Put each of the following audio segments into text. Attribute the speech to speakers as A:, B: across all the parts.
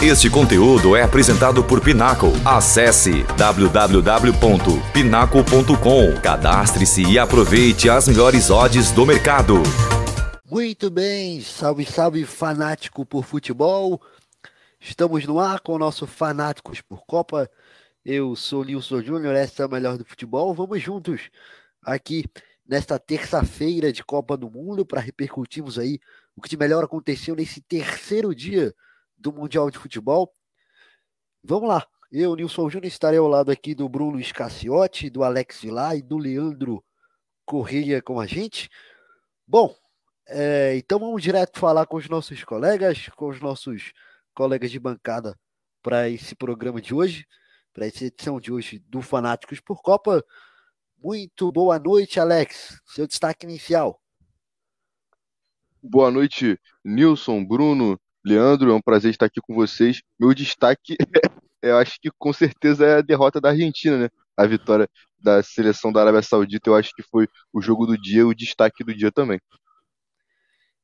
A: Este conteúdo é apresentado por Pinaco. Acesse www.pinaco.com. Cadastre-se e aproveite as melhores odds do mercado.
B: Muito bem, salve, salve fanático por futebol. Estamos no ar com o nosso Fanáticos por Copa. Eu sou Nilson Júnior, essa é a melhor do futebol. Vamos juntos aqui nesta terça-feira de Copa do Mundo para repercutirmos aí o que de melhor aconteceu nesse terceiro dia do Mundial de Futebol. Vamos lá. Eu, Nilson Júnior, estarei ao lado aqui do Bruno Scacciotti, do Alex Vilar e do Leandro Correia com a gente. Bom, é, então vamos direto falar com os nossos colegas, com os nossos colegas de bancada para esse programa de hoje, para essa edição de hoje do Fanáticos por Copa. Muito boa noite, Alex. Seu destaque inicial.
C: Boa noite, Nilson, Bruno, Leandro, é um prazer estar aqui com vocês. Meu destaque, eu acho que com certeza é a derrota da Argentina, né? A vitória da seleção da Arábia Saudita, eu acho que foi o jogo do dia, o destaque do dia também.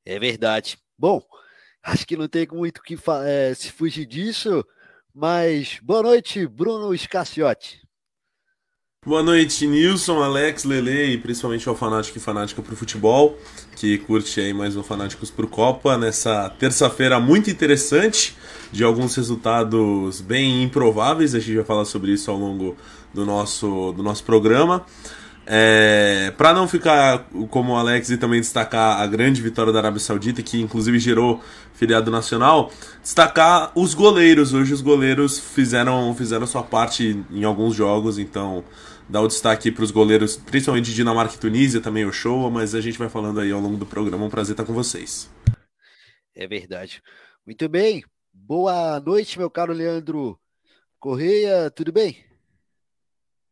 B: É verdade. Bom, acho que não tem muito que é, se fugir disso, mas boa noite, Bruno Scacciotti.
D: Boa noite, Nilson, Alex, Lele e principalmente ao fanático e fanática pro futebol, que curte aí mais um Fanáticos pro Copa, nessa terça-feira muito interessante, de alguns resultados bem improváveis, a gente vai falar sobre isso ao longo do nosso, do nosso programa. É, para não ficar como o Alex e também destacar a grande vitória da Arábia Saudita, que inclusive gerou feriado nacional, destacar os goleiros. Hoje os goleiros fizeram, fizeram sua parte em alguns jogos, então dar o destaque para os goleiros, principalmente de Dinamarca e Tunísia, também o show, mas a gente vai falando aí ao longo do programa. Um prazer estar com vocês.
B: É verdade. Muito bem. Boa noite, meu caro Leandro Correia, tudo bem?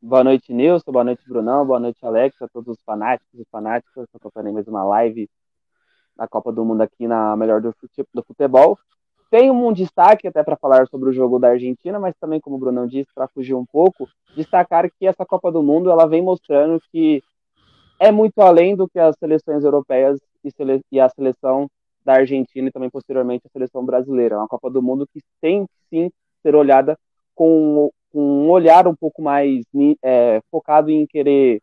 E: Boa noite, Nilson. Boa noite, Brunão. Boa noite, Alex. A todos os fanáticos e fanáticas. Estou acompanhando mais uma live da Copa do Mundo aqui na Melhor do Futebol. Tem um destaque até para falar sobre o jogo da Argentina, mas também, como o Brunão disse, para fugir um pouco, destacar que essa Copa do Mundo ela vem mostrando que é muito além do que as seleções europeias e, sele e a seleção da Argentina e também posteriormente a seleção brasileira. É uma Copa do Mundo que tem sim ser olhada com, com um olhar um pouco mais é, focado em querer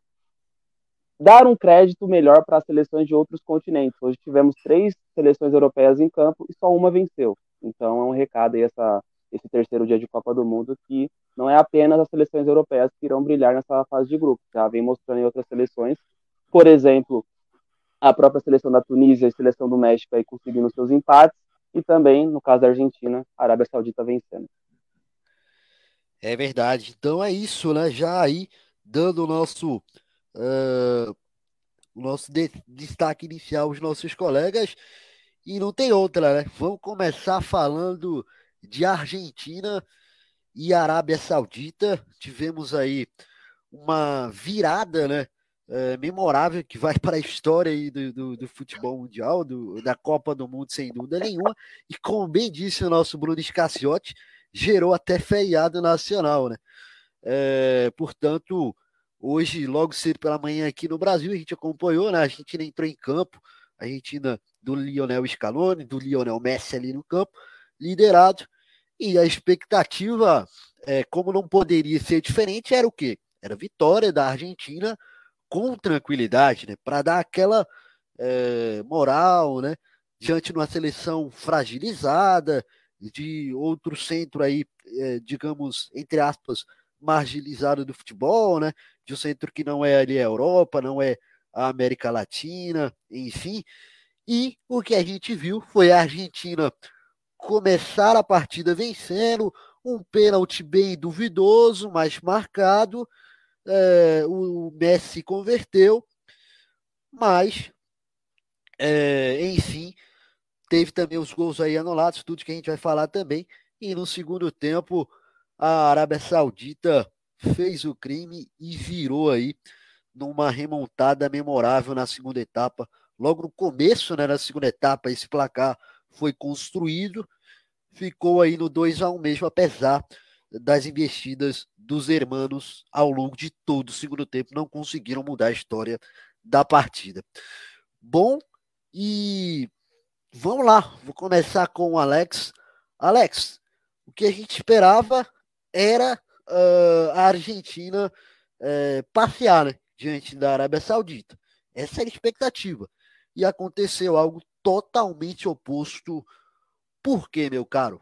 E: dar um crédito melhor para as seleções de outros continentes. Hoje tivemos três seleções europeias em campo e só uma venceu. Então é um recado aí essa, esse terceiro dia de Copa do Mundo que não é apenas as seleções europeias que irão brilhar nessa fase de grupo, já vem mostrando em outras seleções, por exemplo, a própria seleção da Tunísia e a seleção do México aí conseguindo seus empates, e também, no caso da Argentina, a Arábia Saudita vencendo.
B: É verdade. Então é isso, né? Já aí, dando o nosso, uh, o nosso de destaque inicial aos nossos colegas. E não tem outra, né? Vamos começar falando de Argentina e Arábia Saudita. Tivemos aí uma virada, né? É, memorável que vai para a história aí do, do, do, futebol mundial, do, da Copa do Mundo, sem dúvida nenhuma. E como bem disse o nosso Bruno Scacciotti, gerou até feriado nacional, né? É, portanto, hoje, logo cedo pela manhã aqui no Brasil, a gente acompanhou, né? A Argentina entrou em campo, Argentina do Lionel Scaloni, do Lionel Messi ali no campo, liderado. E a expectativa, é, como não poderia ser diferente, era o quê? Era vitória da Argentina com tranquilidade, né? Para dar aquela é, moral, né? Diante de uma seleção fragilizada, de outro centro aí, é, digamos, entre aspas, marginalizado do futebol, né? De um centro que não é ali a Europa, não é a América Latina, enfim. E o que a gente viu foi a Argentina começar a partida vencendo, um pênalti bem duvidoso, mas marcado. É, o Messi converteu, mas, é, enfim, teve também os gols aí anulados, tudo que a gente vai falar também. E no segundo tempo, a Arábia Saudita fez o crime e virou aí numa remontada memorável na segunda etapa, Logo no começo, né, na segunda etapa, esse placar foi construído, ficou aí no 2 a 1 mesmo, apesar das investidas dos hermanos ao longo de todo o segundo tempo, não conseguiram mudar a história da partida. Bom, e vamos lá, vou começar com o Alex. Alex, o que a gente esperava era uh, a Argentina uh, passear né, diante da Arábia Saudita. Essa era a expectativa. E aconteceu algo totalmente oposto. Por quê, meu caro?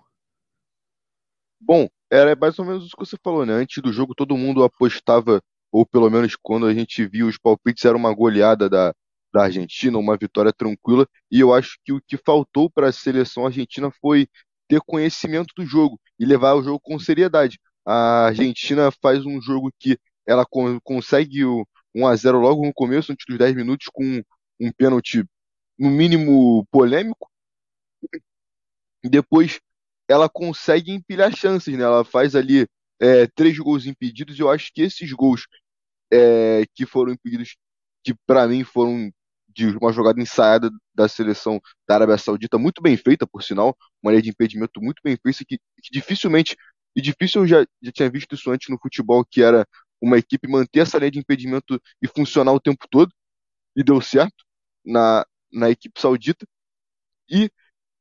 C: Bom, era mais ou menos o que você falou, né? Antes do jogo, todo mundo apostava, ou pelo menos quando a gente viu os palpites, era uma goleada da, da Argentina, uma vitória tranquila. E eu acho que o que faltou para a seleção argentina foi ter conhecimento do jogo e levar o jogo com seriedade. A Argentina faz um jogo que ela consegue o 1 a 0 logo no começo, antes dos 10 minutos, com um pênalti no mínimo polêmico. Depois ela consegue empilhar chances, né? Ela faz ali é, três gols impedidos. E eu acho que esses gols é, que foram impedidos, que para mim foram de uma jogada ensaiada da seleção da Arábia Saudita, muito bem feita, por sinal, uma linha de impedimento muito bem feita, que, que dificilmente, e difícil eu já, já tinha visto isso antes no futebol, que era uma equipe manter essa linha de impedimento e funcionar o tempo todo, e deu certo na, na equipe saudita. E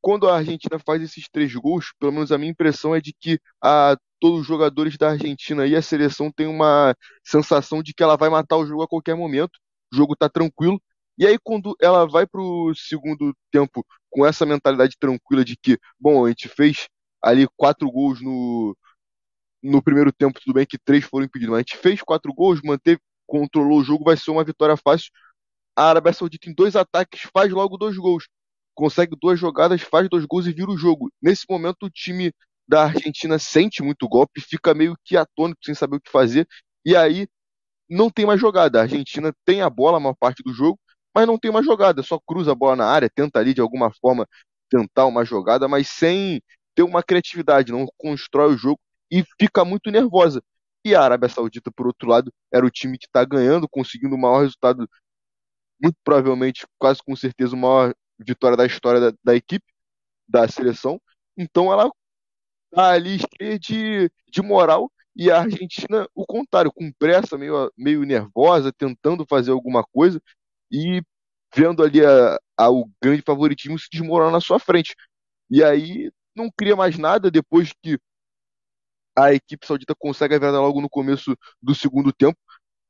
C: quando a Argentina faz esses três gols, pelo menos a minha impressão é de que a, todos os jogadores da Argentina e a seleção têm uma sensação de que ela vai matar o jogo a qualquer momento. O jogo está tranquilo. E aí, quando ela vai para o segundo tempo com essa mentalidade tranquila de que, bom, a gente fez ali quatro gols no, no primeiro tempo, tudo bem que três foram impedidos, mas a gente fez quatro gols, manteve, controlou o jogo, vai ser uma vitória fácil. A Arábia Saudita, em dois ataques, faz logo dois gols. Consegue duas jogadas, faz dois gols e vira o jogo. Nesse momento, o time da Argentina sente muito golpe, fica meio que atônito, sem saber o que fazer, e aí não tem mais jogada. A Argentina tem a bola a maior parte do jogo, mas não tem mais jogada, só cruza a bola na área, tenta ali de alguma forma tentar uma jogada, mas sem ter uma criatividade, não constrói o jogo e fica muito nervosa. E a Arábia Saudita, por outro lado, era o time que está ganhando, conseguindo o maior resultado, muito provavelmente, quase com certeza, o maior vitória da história da, da equipe, da seleção. Então ela tá ali cheia de, de moral e a Argentina, o contrário, com pressa, meio, meio nervosa, tentando fazer alguma coisa e vendo ali a, a, o grande favoritismo se desmoronar na sua frente. E aí não cria mais nada depois que a equipe saudita consegue a virada logo no começo do segundo tempo.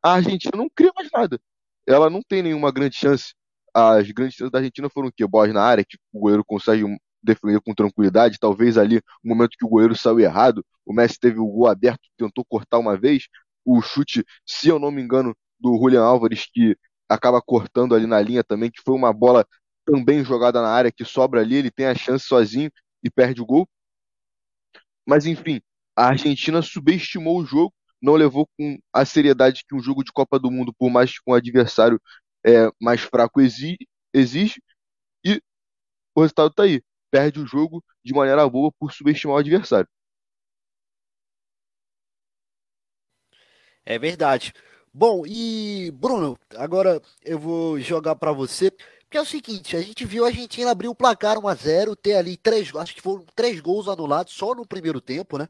C: A Argentina não cria mais nada. Ela não tem nenhuma grande chance. As grandes chances da Argentina foram o quê? Bolas na área, que o goleiro consegue defender com tranquilidade. Talvez ali, no momento que o goleiro saiu errado, o Messi teve o gol aberto, tentou cortar uma vez. O chute, se eu não me engano, do Julian Álvares, que acaba cortando ali na linha também, que foi uma bola também jogada na área, que sobra ali, ele tem a chance sozinho e perde o gol. Mas enfim, a Argentina subestimou o jogo, não levou com a seriedade que um jogo de Copa do Mundo, por mais que um adversário é, mais fraco exige, exige, e o resultado está aí. Perde o jogo de maneira boa por subestimar o adversário.
B: É verdade. Bom, e Bruno, agora eu vou jogar para você. Porque é o seguinte, a gente viu a Argentina abrir o placar 1 a 0 ter ali três, acho que foram três gols anulados só no primeiro tempo, né?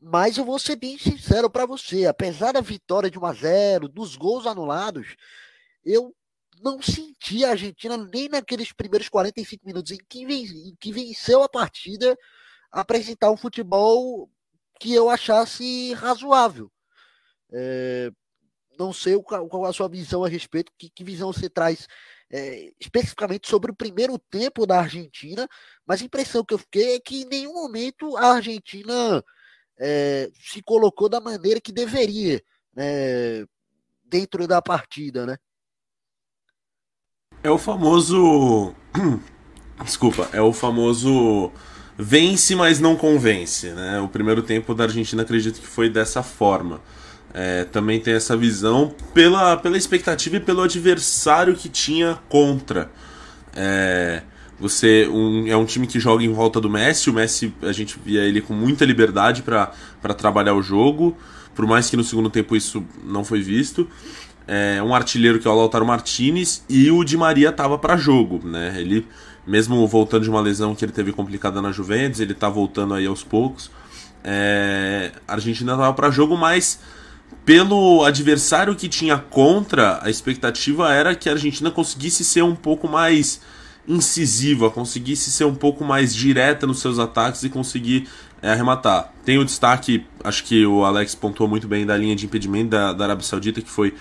B: Mas eu vou ser bem sincero para você, apesar da vitória de 1 a 0 dos gols anulados, eu não senti a Argentina nem naqueles primeiros 45 minutos em que, que venceu a partida apresentar um futebol que eu achasse razoável. É, não sei qual, qual a sua visão a respeito, que, que visão você traz é, especificamente sobre o primeiro tempo da Argentina, mas a impressão que eu fiquei é que em nenhum momento a Argentina é, se colocou da maneira que deveria né, dentro da partida, né?
D: É o famoso. Desculpa, é o famoso vence, mas não convence. Né? O primeiro tempo da Argentina acredito que foi dessa forma é, também tem essa visão pela, pela expectativa e pelo adversário que tinha contra. É, você um, é um time que joga em volta do Messi. O Messi, a gente via ele com muita liberdade para trabalhar o jogo, por mais que no segundo tempo isso não foi visto. É, um artilheiro que é o Lautaro Martinez e o Di Maria estava para jogo, né? Ele mesmo voltando de uma lesão que ele teve complicada na Juventus, ele está voltando aí aos poucos. É, a Argentina estava para jogo, mas pelo adversário que tinha contra, a expectativa era que a Argentina conseguisse ser um pouco mais incisiva, conseguisse ser um pouco mais direta nos seus ataques e conseguir é arrematar. Tem o destaque, acho que o Alex pontuou muito bem da linha de impedimento da, da Arábia Saudita, que foi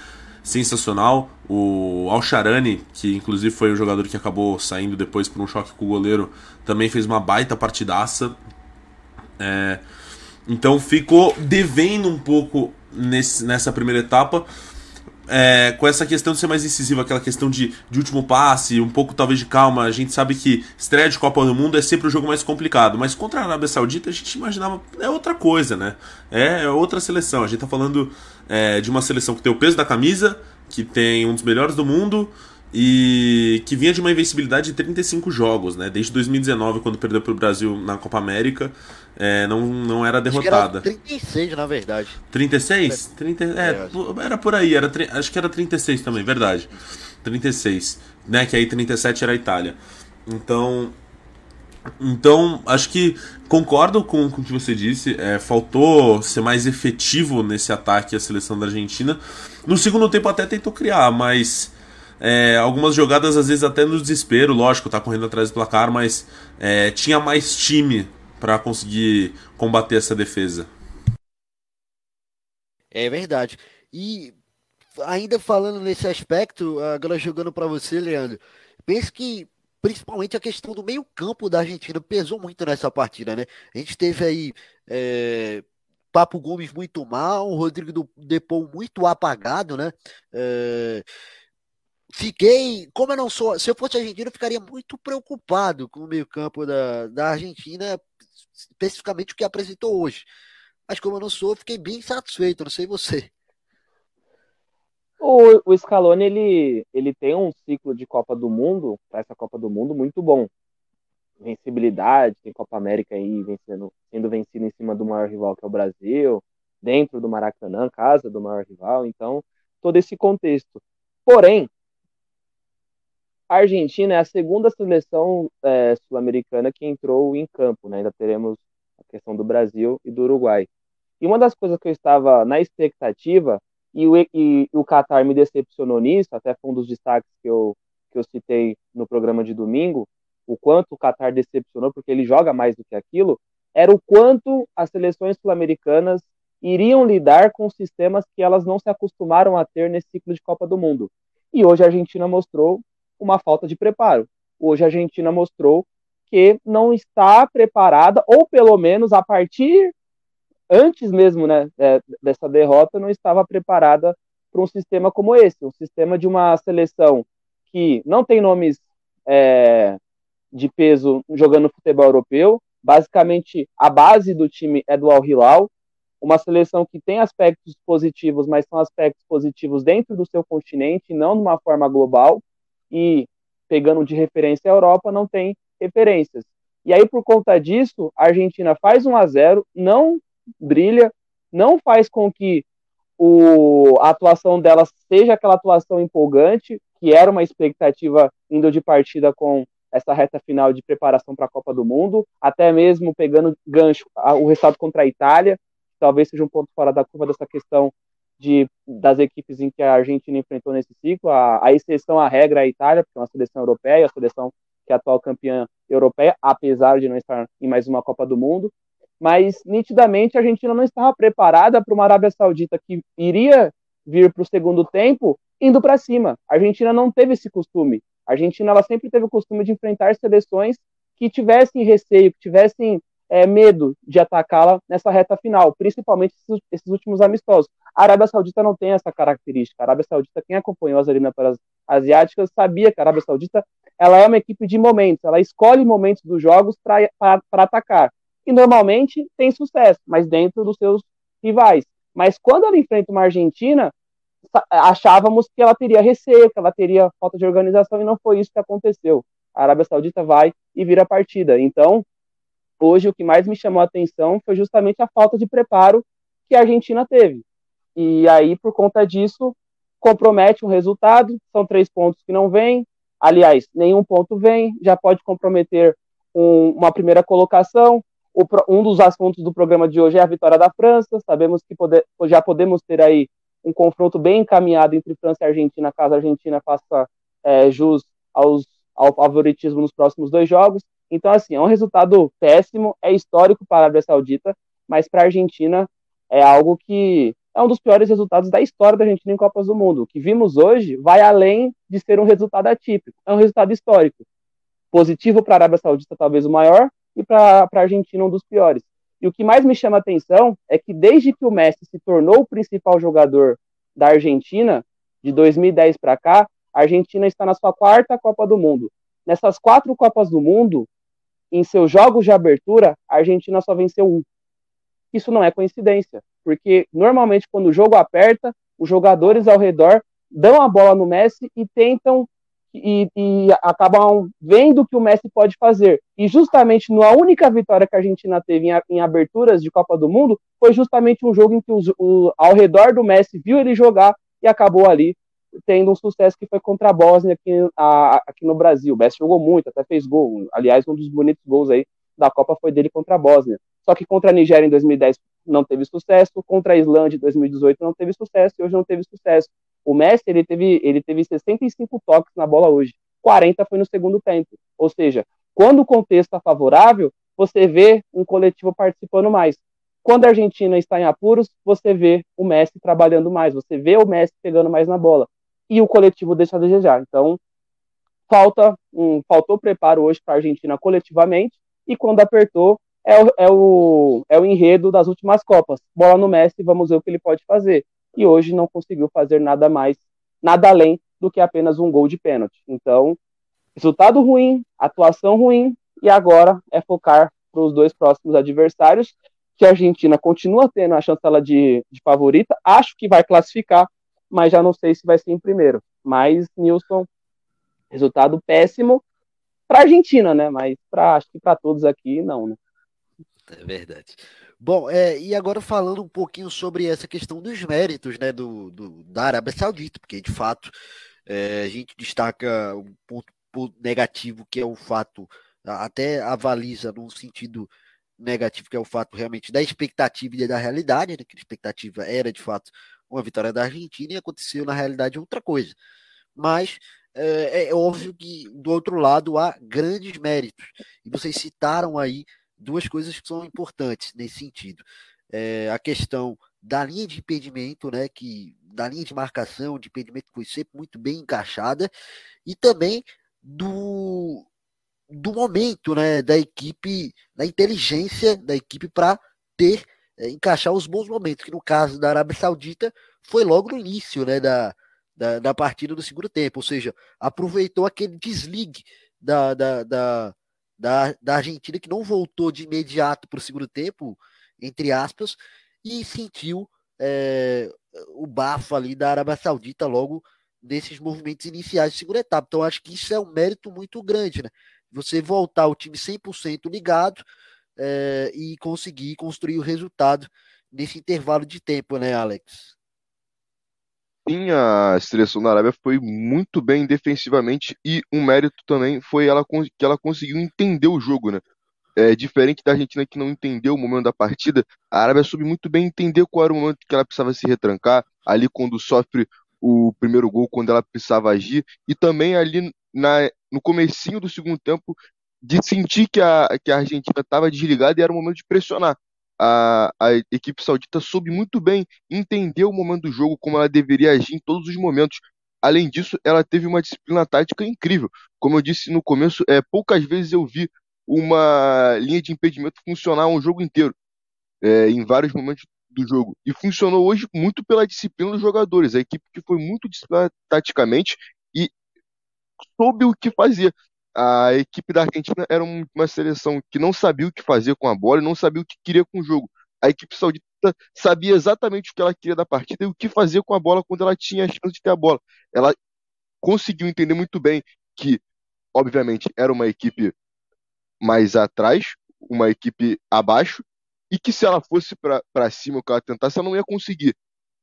D: sensacional. O Al-Sharani, que inclusive foi o jogador que acabou saindo depois por um choque com o goleiro, também fez uma baita partidaça. É, então ficou devendo um pouco nesse, nessa primeira etapa. É, com essa questão de ser mais incisivo, aquela questão de, de último passe, um pouco talvez de calma. A gente sabe que estreia de Copa do Mundo é sempre o jogo mais complicado, mas contra a Arábia Saudita a gente imaginava é outra coisa, né? É, é outra seleção. A gente tá falando é, de uma seleção que tem o peso da camisa, que tem um dos melhores do mundo e que vinha de uma invencibilidade de 35 jogos, né? Desde 2019, quando perdeu para o Brasil na Copa América, é, não, não era derrotada.
B: Era 36, na verdade.
D: 36? 30, é, era por aí, era, acho que era 36 também, verdade. 36, né? Que aí 37 era a Itália. Então, então, acho que concordo com, com o que você disse. É, faltou ser mais efetivo nesse ataque à seleção da Argentina. No segundo tempo até tentou criar, mas é, algumas jogadas às vezes até no desespero, lógico, tá correndo atrás do placar, mas é, tinha mais time para conseguir combater essa defesa.
B: É verdade. E ainda falando nesse aspecto, agora jogando para você, Leandro, penso que principalmente a questão do meio-campo da Argentina pesou muito nessa partida, né? A gente teve aí é, Papo Gomes muito mal, Rodrigo do Depou muito apagado, né? É, fiquei, como eu não sou, se eu fosse argentino, eu ficaria muito preocupado com o meio-campo da, da Argentina, especificamente o que apresentou hoje. Mas como eu não sou, fiquei bem satisfeito, não sei você.
E: O, o Scaloni, ele, ele tem um ciclo de Copa do Mundo, para essa Copa do Mundo, muito bom. Vencibilidade, tem Copa América aí vencendo, sendo vencido em cima do maior rival que é o Brasil, dentro do Maracanã, casa do maior rival, então, todo esse contexto. Porém, a Argentina é a segunda seleção é, sul-americana que entrou em campo, né? ainda teremos a questão do Brasil e do Uruguai. E uma das coisas que eu estava na expectativa e o, e o Qatar me decepcionou nisso, até foi um dos destaques que eu, que eu citei no programa de domingo, o quanto o Qatar decepcionou, porque ele joga mais do que aquilo, era o quanto as seleções sul-americanas iriam lidar com sistemas que elas não se acostumaram a ter nesse ciclo de Copa do Mundo. E hoje a Argentina mostrou uma falta de preparo. Hoje a Argentina mostrou que não está preparada, ou pelo menos a partir antes mesmo né, é, dessa derrota, não estava preparada para um sistema como esse, um sistema de uma seleção que não tem nomes é, de peso jogando futebol europeu. Basicamente, a base do time é do Al Hilal, uma seleção que tem aspectos positivos, mas são aspectos positivos dentro do seu continente, não de uma forma global. E pegando de referência a Europa, não tem referências. E aí, por conta disso, a Argentina faz 1 a 0 não brilha, não faz com que o, a atuação dela seja aquela atuação empolgante, que era uma expectativa indo de partida com essa reta final de preparação para a Copa do Mundo, até mesmo pegando gancho o resultado contra a Itália, talvez seja um ponto fora da curva dessa questão de, das equipes em que a Argentina enfrentou nesse ciclo, a, a exceção à regra é a Itália, porque é uma seleção europeia, a seleção que é a atual campeã europeia, apesar de não estar em mais uma Copa do Mundo, mas nitidamente a Argentina não estava preparada para uma Arábia Saudita que iria vir para o segundo tempo indo para cima. A Argentina não teve esse costume. A Argentina ela sempre teve o costume de enfrentar seleções que tivessem receio, que tivessem é, medo de atacá-la nessa reta final, principalmente esses, esses, últimos amistosos. A Arábia Saudita não tem essa característica. A Arábia Saudita, quem acompanhou as eliminatórias asiáticas, sabia que a Arábia Saudita ela é uma equipe de momentos, ela escolhe momentos dos jogos para atacar e normalmente tem sucesso, mas dentro dos seus rivais. Mas quando ela enfrenta uma Argentina, achávamos que ela teria receio, que ela teria falta de organização, e não foi isso que aconteceu. A Arábia Saudita vai e vira a partida. Então, hoje o que mais me chamou a atenção foi justamente a falta de preparo que a Argentina teve. E aí, por conta disso, compromete um resultado, são três pontos que não vêm, aliás, nenhum ponto vem, já pode comprometer um, uma primeira colocação, o, um dos assuntos do programa de hoje é a vitória da França. Sabemos que poder, já podemos ter aí um confronto bem encaminhado entre França e Argentina, caso a Argentina faça é, jus aos, ao favoritismo nos próximos dois jogos. Então, assim, é um resultado péssimo, é histórico para a Arábia Saudita, mas para a Argentina é algo que é um dos piores resultados da história da Argentina em Copas do Mundo. O que vimos hoje vai além de ser um resultado atípico, é um resultado histórico. Positivo para a Arábia Saudita, talvez o maior, e para a Argentina, um dos piores. E o que mais me chama a atenção é que desde que o Messi se tornou o principal jogador da Argentina, de 2010 para cá, a Argentina está na sua quarta Copa do Mundo. Nessas quatro Copas do Mundo, em seus jogos de abertura, a Argentina só venceu um. Isso não é coincidência, porque normalmente quando o jogo aperta, os jogadores ao redor dão a bola no Messi e tentam e, e, acabam vendo o que o Messi pode fazer. E justamente na única vitória que a Argentina teve em, em aberturas de Copa do Mundo foi justamente um jogo em que os, o, ao redor do Messi viu ele jogar e acabou ali tendo um sucesso que foi contra a Bósnia aqui, a, aqui no Brasil. O Messi jogou muito, até fez gol. Aliás, um dos bonitos gols aí da Copa foi dele contra a Bósnia. Só que contra a Nigéria em 2010 não teve sucesso, contra a Islândia em 2018 não teve sucesso e hoje não teve sucesso. O Messi ele teve, ele teve 65 toques na bola hoje, 40 foi no segundo tempo. Ou seja, quando o contexto está favorável, você vê um coletivo participando mais. Quando a Argentina está em apuros, você vê o Messi trabalhando mais, você vê o Messi pegando mais na bola. E o coletivo deixa a desejar. Então, falta um, faltou preparo hoje para a Argentina coletivamente, e quando apertou, é o, é, o, é o enredo das últimas Copas. Bola no Messi, vamos ver o que ele pode fazer e hoje não conseguiu fazer nada mais, nada além do que apenas um gol de pênalti. Então, resultado ruim, atuação ruim, e agora é focar para os dois próximos adversários, que a Argentina continua tendo a chancela de, de favorita, acho que vai classificar, mas já não sei se vai ser em primeiro. Mas, Nilson, resultado péssimo para a Argentina, né? Mas pra, acho que para todos aqui, não, né?
B: É verdade. Bom, é, e agora falando um pouquinho sobre essa questão dos méritos né, do, do da Arábia Saudita, porque de fato é, a gente destaca um ponto, ponto, negativo que é o fato, até avaliza num sentido negativo, que é o fato realmente da expectativa e da realidade, né, que a expectativa era de fato uma vitória da Argentina e aconteceu na realidade outra coisa. Mas é, é óbvio que do outro lado há grandes méritos, e vocês citaram aí duas coisas que são importantes nesse sentido. É, a questão da linha de impedimento, né, que da linha de marcação, de impedimento foi sempre muito bem encaixada, e também do, do momento, né, da equipe, da inteligência da equipe para ter é, encaixar os bons momentos, que no caso da Arábia Saudita foi logo no início, né, da, da, da partida do segundo tempo, ou seja, aproveitou aquele desligue da, da, da da, da Argentina, que não voltou de imediato para o segundo tempo, entre aspas, e sentiu é, o bafo ali da Arábia Saudita logo nesses movimentos iniciais de segunda etapa. Então, acho que isso é um mérito muito grande, né? Você voltar o time 100% ligado é, e conseguir construir o resultado nesse intervalo de tempo, né, Alex?
C: Sim, a seleção da Arábia foi muito bem defensivamente e um mérito também foi ela que ela conseguiu entender o jogo, né? É, diferente da Argentina que não entendeu o momento da partida, a Arábia soube muito bem entender qual era o momento que ela precisava se retrancar, ali quando sofre o primeiro gol, quando ela precisava agir, e também ali na, no comecinho do segundo tempo, de sentir que a, que a Argentina estava desligada e era o momento de pressionar a, a equipe saudita soube muito bem entender o momento do jogo, como ela deveria agir em todos os momentos. Além disso, ela teve uma disciplina tática incrível. Como eu disse no começo, é, poucas vezes eu vi uma linha de impedimento funcionar um jogo inteiro, é, em vários momentos do jogo. E funcionou hoje muito pela disciplina dos jogadores. A equipe que foi muito disciplinada taticamente e soube o que fazer a equipe da Argentina era uma seleção que não sabia o que fazer com a bola e não sabia o que queria com o jogo. A equipe saudita sabia exatamente o que ela queria da partida e o que fazer com a bola quando ela tinha a chance de ter a bola. Ela conseguiu entender muito bem que, obviamente, era uma equipe mais atrás, uma equipe abaixo, e que se ela fosse para cima, o que ela tentasse, ela não ia conseguir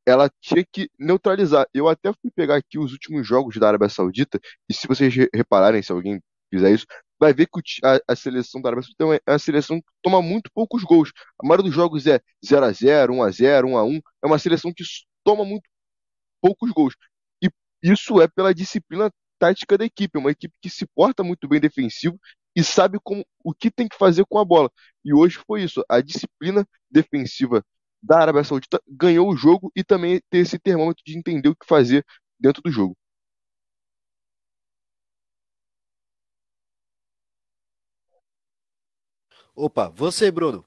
C: ela tinha que neutralizar. Eu até fui pegar aqui os últimos jogos da Arábia Saudita, e se vocês repararem, se alguém fizer isso, vai ver que a, a seleção da Arábia Saudita é uma seleção que toma muito poucos gols. A maioria dos jogos é 0 a 0 1 a 0 1 a 1 É uma seleção que toma muito poucos gols. E isso é pela disciplina tática da equipe. É uma equipe que se porta muito bem defensivo e sabe como, o que tem que fazer com a bola. E hoje foi isso. A disciplina defensiva da Arábia Saudita ganhou o jogo e também ter esse termômetro de entender o que fazer dentro do jogo.
B: Opa, você, Bruno.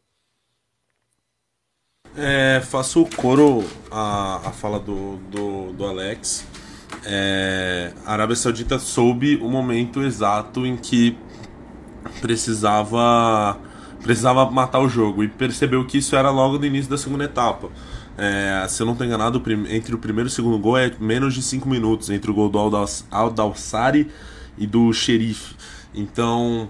D: É, faço coro a, a fala do, do, do Alex. É, a Arábia Saudita soube o momento exato em que precisava precisava matar o jogo e percebeu que isso era logo no início da segunda etapa. É, se eu não estou enganado, entre o primeiro e o segundo gol é menos de 5 minutos entre o gol do Al-Dawsari e do Xerife. Então,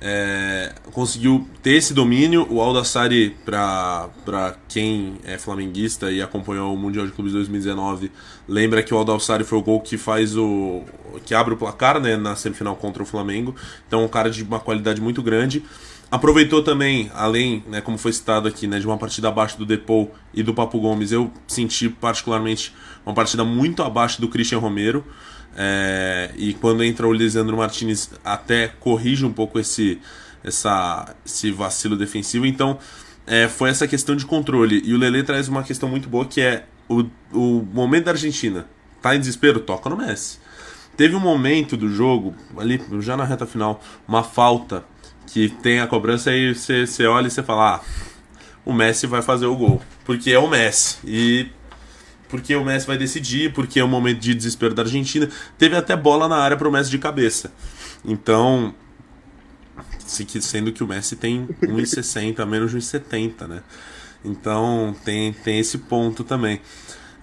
D: é, conseguiu ter esse domínio. O Aldassari, para quem é flamenguista e acompanhou o Mundial de Clubes 2019, lembra que o Aldassari foi o gol que faz o. que abre o placar né, na semifinal contra o Flamengo. Então, um cara de uma qualidade muito grande. Aproveitou também, além, né, como foi citado aqui, né, de uma partida abaixo do Depou e do Papo Gomes, eu senti particularmente uma partida muito abaixo do Christian Romero. É, e quando entra o Lisandro Martinez, até corrige um pouco esse, essa, esse vacilo defensivo. Então, é, foi essa questão de controle. E o Lele traz uma questão muito boa que é o, o momento da Argentina. Tá em desespero? Toca no Messi. Teve um momento do jogo, ali já na reta final, uma falta que tem a cobrança e você, você olha e você fala: ah, o Messi vai fazer o gol. Porque é o Messi. E porque o Messi vai decidir, porque é um momento de desespero da Argentina. Teve até bola na área para o Messi de cabeça. Então, sendo que o Messi tem 1,60, menos de 1,70, né? Então tem, tem esse ponto também.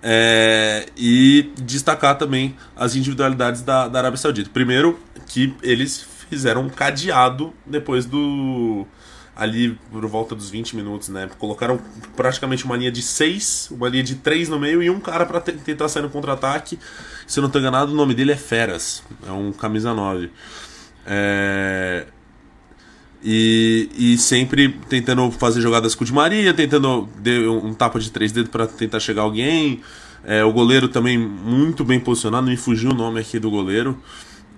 D: É, e destacar também as individualidades da, da Arábia Saudita. Primeiro, que eles fizeram um cadeado depois do, ali por volta dos 20 minutos, né? Colocaram praticamente uma linha de 6, uma linha de 3 no meio e um cara para tentar sair no contra-ataque. Se eu não estou enganado, o nome dele é Feras, é um camisa 9. É... E, e sempre tentando fazer jogadas com o Di Maria, tentando dar um tapa de três dedos para tentar chegar alguém. É, o goleiro também muito bem posicionado, me fugiu o nome aqui do goleiro,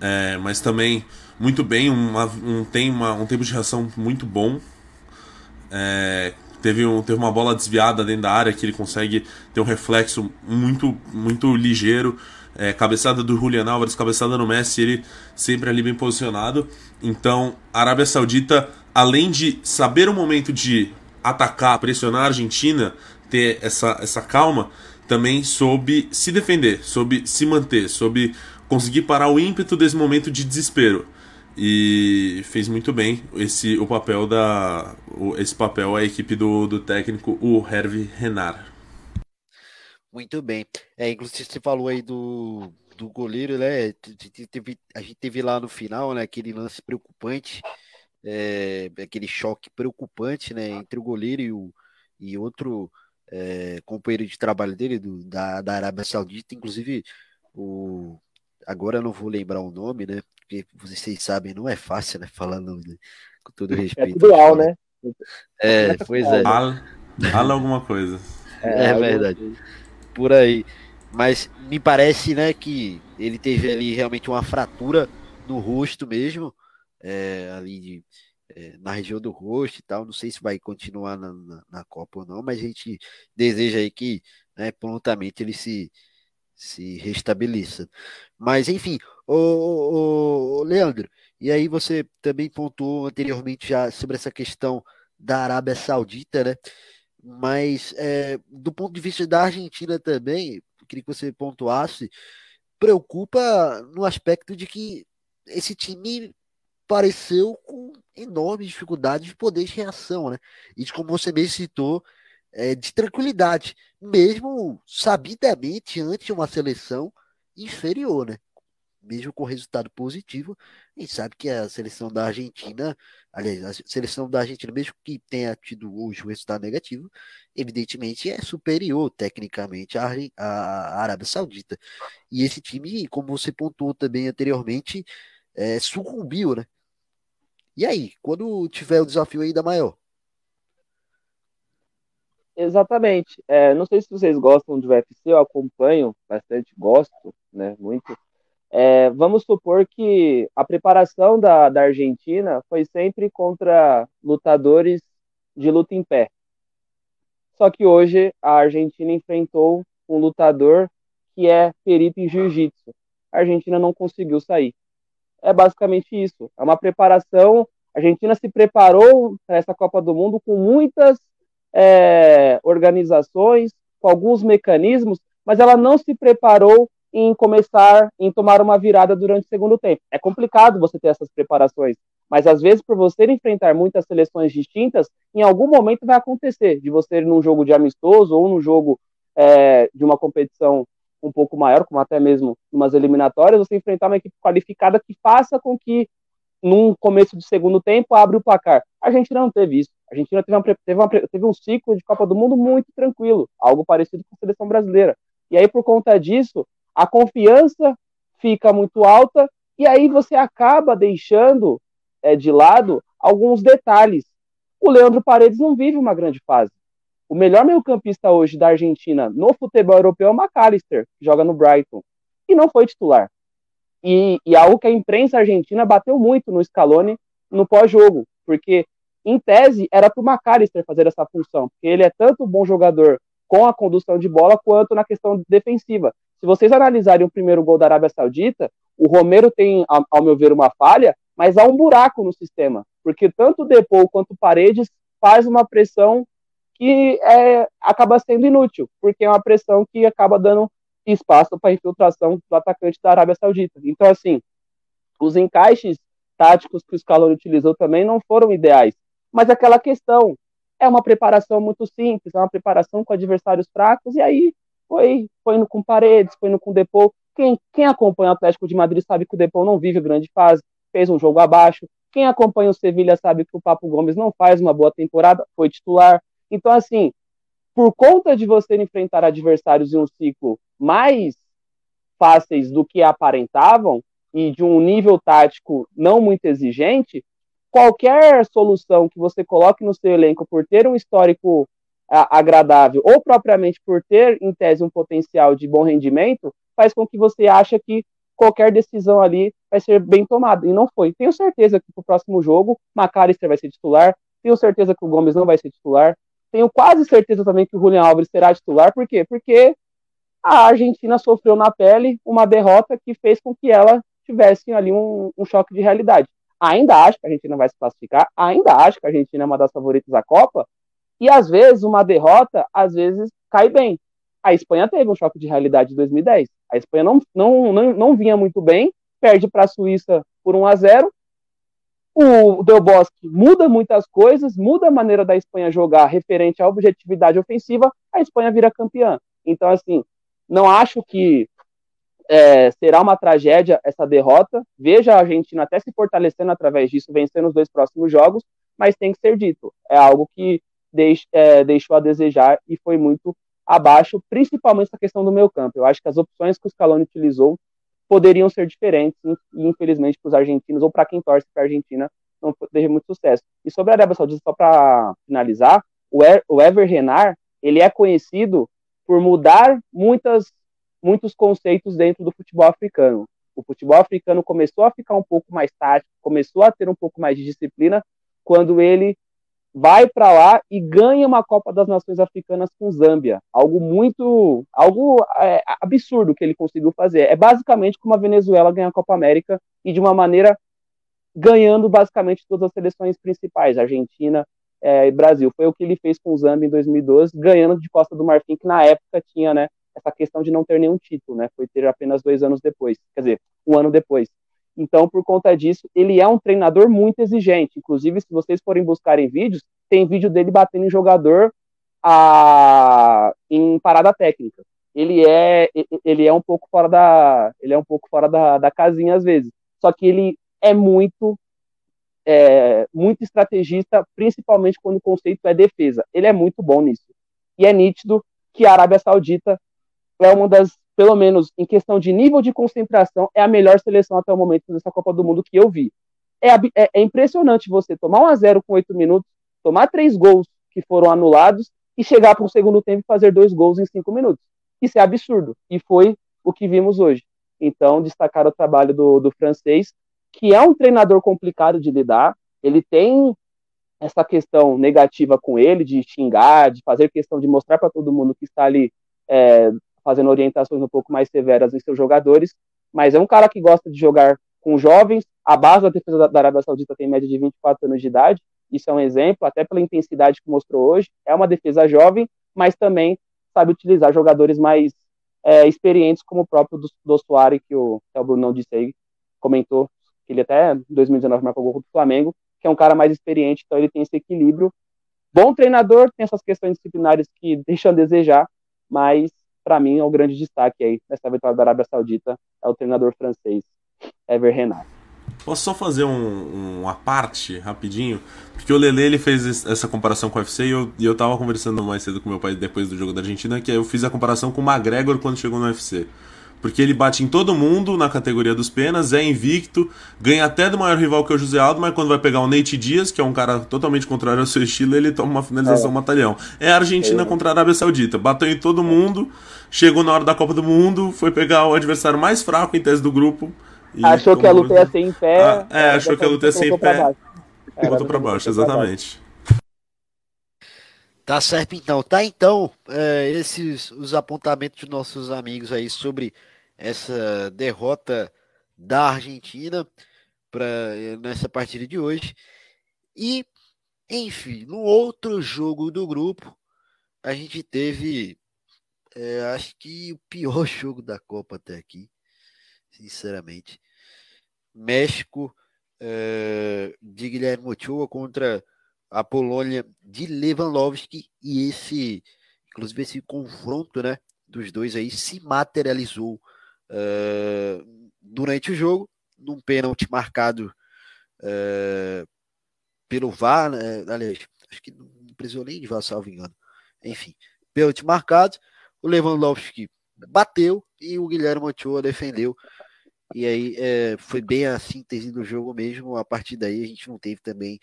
D: é, mas também muito bem, uma, um, tem uma, um tempo de reação muito bom. É, teve, um, teve uma bola desviada dentro da área que ele consegue ter um reflexo muito, muito ligeiro. É, cabeçada do Julian Álvares, cabeçada no Messi, ele sempre ali bem posicionado. Então, a Arábia Saudita, além de saber o momento de atacar, pressionar a Argentina, ter essa, essa calma, também soube se defender, soube se manter, soube conseguir parar o ímpeto desse momento de desespero e fez muito bem esse o papel da o, esse papel a equipe do, do técnico o Hervé Renard.
B: Muito bem. É, inclusive você falou aí do, do goleiro, né? a gente teve lá no final, né, aquele lance preocupante, é, aquele choque preocupante, né, entre o goleiro e o e outro é, companheiro de trabalho dele do, da, da Arábia Saudita, inclusive o agora não vou lembrar o nome, né? Porque vocês sabem, não é fácil, né? Falando né? com todo é respeito.
E: É dual, né?
B: É, pois é.
D: Fala alguma coisa.
B: É, é verdade. Por aí. Mas me parece, né, que ele teve ali realmente uma fratura no rosto mesmo, é, ali de, é, na região do rosto e tal. Não sei se vai continuar na, na, na Copa ou não, mas a gente deseja aí que né, prontamente ele se, se restabeleça. Mas, enfim, o, Leandro, e aí você também pontuou anteriormente já sobre essa questão da Arábia Saudita, né? Mas é, do ponto de vista da Argentina também, queria que você pontuasse, preocupa no aspecto de que esse time pareceu com enormes dificuldades de poder de reação, né? E de, como você mesmo citou, é, de tranquilidade, mesmo sabidamente ante uma seleção inferior, né? Mesmo com resultado positivo, a gente sabe que a seleção da Argentina, aliás, a seleção da Argentina, mesmo que tenha tido hoje um resultado negativo, evidentemente é superior tecnicamente à, à Arábia Saudita. E esse time, como você pontuou também anteriormente, é, sucumbiu, né? E aí, quando tiver o desafio ainda maior?
E: Exatamente. É, não sei se vocês gostam de UFC, eu acompanho bastante, gosto, né, muito. É, vamos supor que a preparação da, da Argentina foi sempre contra lutadores de luta em pé. Só que hoje a Argentina enfrentou um lutador que é perito em jiu-jitsu. A Argentina não conseguiu sair. É basicamente isso. É uma preparação. A Argentina se preparou para essa Copa do Mundo com muitas é, organizações, com alguns mecanismos, mas ela não se preparou em começar, em tomar uma virada durante o segundo tempo. É complicado você ter essas preparações, mas às vezes, por você enfrentar muitas seleções distintas, em algum momento vai acontecer de você ir num jogo de amistoso ou num jogo é, de uma competição um pouco maior, como até mesmo umas eliminatórias, você enfrentar uma equipe qualificada que faça com que, num começo de segundo tempo, abra o placar. A gente não teve isso. A Argentina teve, uma, teve, uma, teve um ciclo de Copa do Mundo muito tranquilo, algo parecido com a seleção brasileira. E aí, por conta disso, a confiança fica muito alta e aí você acaba deixando é, de lado alguns detalhes. O Leandro Paredes não vive uma grande fase. O melhor meio-campista hoje da Argentina no futebol europeu é o McAllister, que joga no Brighton, e não foi titular. E, e algo que a imprensa argentina bateu muito no Scaloni no pós-jogo, porque em tese era para o McAllister fazer essa função, porque ele é tanto bom jogador com a condução de bola quanto na questão defensiva. Se vocês analisarem o primeiro gol da Arábia Saudita, o Romero tem, ao meu ver, uma falha, mas há um buraco no sistema, porque tanto o Depou quanto o Paredes faz uma pressão que é, acaba sendo inútil, porque é uma pressão que acaba dando espaço para infiltração do atacante da Arábia Saudita. Então, assim, os encaixes táticos que o Scaloni utilizou também não foram ideais, mas aquela questão é uma preparação muito simples, é uma preparação com adversários fracos, e aí foi, foi indo com Paredes, foi indo com Depou. Quem, quem acompanha o Atlético de Madrid sabe que o Depou não vive grande fase, fez um jogo abaixo. Quem acompanha o Sevilha sabe que o Papo Gomes não faz uma boa temporada, foi titular. Então, assim, por conta de você enfrentar adversários em um ciclo mais fáceis do que aparentavam e de um nível tático não muito exigente, qualquer solução que você coloque no seu elenco por ter um histórico agradável, ou propriamente por ter, em tese, um potencial de bom rendimento, faz com que você ache que qualquer decisão ali vai ser bem tomada. E não foi. Tenho certeza que pro próximo jogo, McAllister vai ser titular. Tenho certeza que o Gomes não vai ser titular. Tenho quase certeza também que o Julian Alves será titular. Por quê? Porque a Argentina sofreu na pele uma derrota que fez com que ela tivesse ali um, um choque de realidade. Ainda acho que a Argentina vai se classificar, ainda acho que a Argentina é uma das favoritas da Copa, e às vezes uma derrota, às vezes cai bem. A Espanha teve um choque de realidade em 2010. A Espanha não, não, não, não vinha muito bem, perde para a Suíça por 1 a 0. O Del Bosque muda muitas coisas, muda a maneira da Espanha jogar referente à objetividade ofensiva, a Espanha vira campeã. Então, assim, não acho que é, será uma tragédia essa derrota. Veja a Argentina até se fortalecendo através disso, vencendo os dois próximos jogos, mas tem que ser dito. É algo que deix, é, deixou a desejar e foi muito abaixo, principalmente essa questão do meio campo. Eu acho que as opções que o Scaloni utilizou poderiam ser diferentes e, infelizmente, para os argentinos ou para quem torce para a Argentina, não teve muito sucesso. E sobre a Arábia Saudita, só para finalizar, o, er, o Ever Renard, ele é conhecido por mudar muitas, muitos conceitos dentro do futebol africano. O futebol africano começou a ficar um pouco mais tático, começou a ter um pouco mais de disciplina quando ele vai para lá e ganha uma Copa das Nações Africanas com Zâmbia. Algo muito, algo é, absurdo que ele conseguiu fazer. É basicamente como a Venezuela ganha a Copa América e de uma maneira ganhando basicamente todas as seleções principais, Argentina é, e Brasil. Foi o que ele fez com o Zâmbia em 2012, ganhando de Costa do Marfim, que na época tinha, né, essa questão de não ter nenhum título, né? Foi ter apenas dois anos depois, quer dizer, um ano depois. Então, por conta disso, ele é um treinador muito exigente. Inclusive, se vocês forem buscarem vídeos, tem vídeo dele batendo em jogador a, em parada técnica. Ele é, ele é um pouco fora da, ele é um pouco fora da, da casinha às vezes. Só que ele é muito, é, muito estrategista, principalmente quando o conceito é defesa. Ele é muito bom nisso. E é nítido que a Arábia Saudita é uma das pelo menos em questão de nível de concentração, é a melhor seleção até o momento dessa Copa do Mundo que eu vi. É, é, é impressionante você tomar 1 a 0 com 8 minutos, tomar três gols que foram anulados e chegar para o segundo tempo e fazer dois gols em cinco minutos. Isso é absurdo. E foi o que vimos hoje. Então, destacar o trabalho do, do francês, que é um treinador complicado de lidar. Ele tem essa questão negativa com ele, de xingar, de fazer questão de mostrar para todo mundo que está ali é, fazendo orientações um pouco mais severas em seus jogadores, mas é um cara que gosta de jogar com jovens. A base da defesa da Arábia Saudita tem média de 24 anos de idade, isso é um exemplo, até pela intensidade que mostrou hoje. É uma defesa jovem, mas também sabe utilizar jogadores mais é, experientes, como o próprio do, do Soares, que o, que o Bruno disse aí, comentou, que ele até em 2019 marcou gol do Flamengo, que é um cara mais experiente, então ele tem esse equilíbrio. Bom treinador, tem essas questões disciplinares que deixam a desejar, mas para mim é o grande destaque aí nessa vitória da Arábia Saudita é o treinador francês Ever Renard.
D: Posso só fazer um, uma parte rapidinho? Porque o Lele ele fez essa comparação com o UFC e eu, e eu tava conversando mais cedo com meu pai depois do jogo da Argentina, que eu fiz a comparação com o McGregor quando chegou no UFC. Porque ele bate em todo mundo na categoria dos penas, é invicto, ganha até do maior rival que é o José Aldo, mas quando vai pegar o Nate Dias, que é um cara totalmente contrário ao seu estilo, ele toma uma finalização é. batalhão. É a Argentina é. contra a Arábia Saudita. Bateu em todo mundo, chegou na hora da Copa do Mundo, foi pegar o adversário mais fraco em tese do grupo.
E: Achou que a luta ia ser em pé.
D: Ah, é, achou que a luta ia ser em pé. Botou pra baixo, exatamente.
B: Tá certo então. Tá então, é, esses os apontamentos dos nossos amigos aí sobre essa derrota da Argentina para nessa partida de hoje. E, enfim, no outro jogo do grupo, a gente teve, é, acho que o pior jogo da Copa até aqui, sinceramente. México é, de Guilherme Ochoa contra a Polônia de Lewandowski e esse, inclusive esse confronto, né, dos dois aí se materializou uh, durante o jogo, num pênalti marcado uh, pelo VAR, né, aliás, acho que não precisou nem de VAR, salvo engano. Enfim, pênalti marcado, o Lewandowski bateu e o Guilherme Ochoa defendeu. E aí é, foi bem a síntese do jogo mesmo. A partir daí a gente não teve também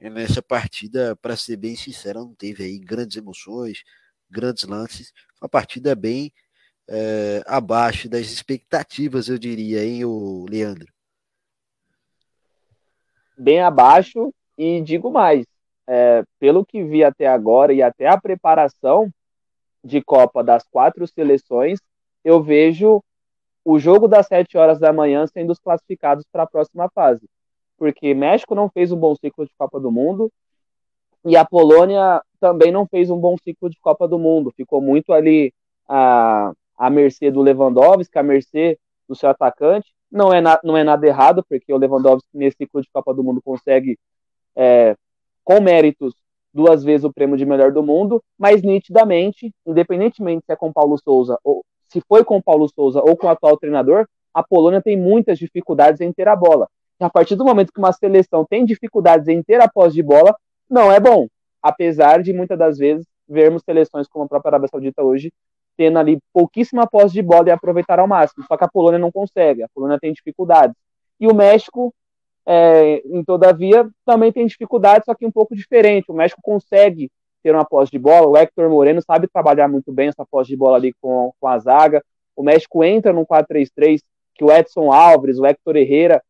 B: nessa partida, para ser bem sincero, não teve aí grandes emoções, grandes lances. Uma partida bem é, abaixo das expectativas, eu diria, hein, o Leandro?
E: Bem abaixo, e digo mais, é, pelo que vi até agora e até a preparação de Copa das quatro seleções, eu vejo o jogo das sete horas da manhã sendo os classificados para a próxima fase. Porque México não fez um bom ciclo de Copa do Mundo e a Polônia também não fez um bom ciclo de Copa do Mundo. Ficou muito ali a, à mercê do Lewandowski, à mercê do seu atacante. Não é, na, não é nada errado, porque o Lewandowski, nesse ciclo de Copa do Mundo, consegue, é, com méritos, duas vezes o prêmio de melhor do mundo, mas nitidamente, independentemente se é com Paulo Souza, ou se foi com Paulo Souza ou com o atual treinador, a Polônia tem muitas dificuldades em ter a bola. A partir do momento que uma seleção tem dificuldades em ter a posse de bola, não é bom. Apesar de muitas das vezes vermos seleções como a própria Arábia Saudita hoje tendo ali pouquíssima posse de bola e aproveitar ao máximo. Só que a Polônia não consegue, a Polônia tem dificuldades. E o México, é, em todavia, também tem dificuldades, só que um pouco diferente. O México consegue ter uma posse de bola, o Hector Moreno sabe trabalhar muito bem essa posse de bola ali com, com a zaga. O México entra num 4-3-3, que o Edson Alves, o Hector Herrera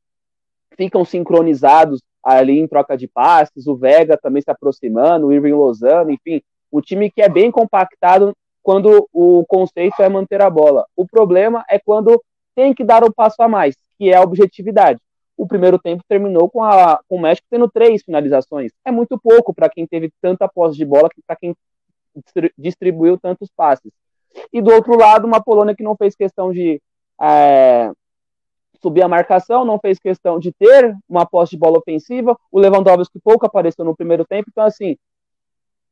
E: ficam sincronizados ali em troca de passes, o Vega também se aproximando, o Irving Lozano, enfim, o time que é bem compactado quando o conceito é manter a bola. O problema é quando tem que dar um passo a mais, que é a objetividade. O primeiro tempo terminou com, a, com o México tendo três finalizações. É muito pouco para quem teve tanta posse de bola, para quem distribuiu tantos passes. E do outro lado, uma Polônia que não fez questão de é, subir a marcação, não fez questão de ter uma posse de bola ofensiva. O Lewandowski pouco apareceu no primeiro tempo. Então, assim,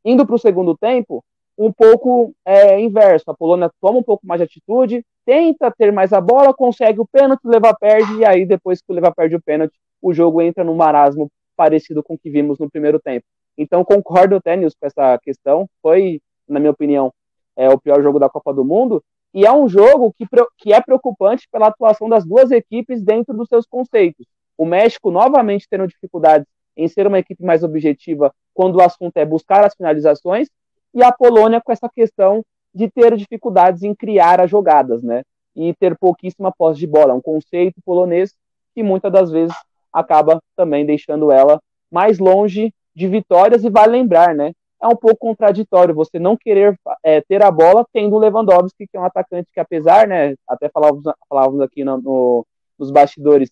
E: indo para o segundo tempo, um pouco é, inverso. A Polônia toma um pouco mais de atitude, tenta ter mais a bola, consegue o pênalti, leva perde, e aí depois que o leva perde o pênalti, o jogo entra num marasmo parecido com o que vimos no primeiro tempo. Então concordo Nilson, com essa questão. Foi, na minha opinião, é o pior jogo da Copa do Mundo. E é um jogo que, que é preocupante pela atuação das duas equipes dentro dos seus conceitos. O México novamente tendo dificuldades em ser uma equipe mais objetiva quando o assunto é buscar as finalizações, e a Polônia com essa questão de ter dificuldades em criar as jogadas, né? e ter pouquíssima posse de bola. É um conceito polonês que muitas das vezes acaba também deixando ela mais longe de vitórias e vale lembrar, né? É um pouco contraditório você não querer é, ter a bola tendo o Lewandowski, que é um atacante que, apesar, né, até falávamos, falávamos aqui no, no, nos bastidores,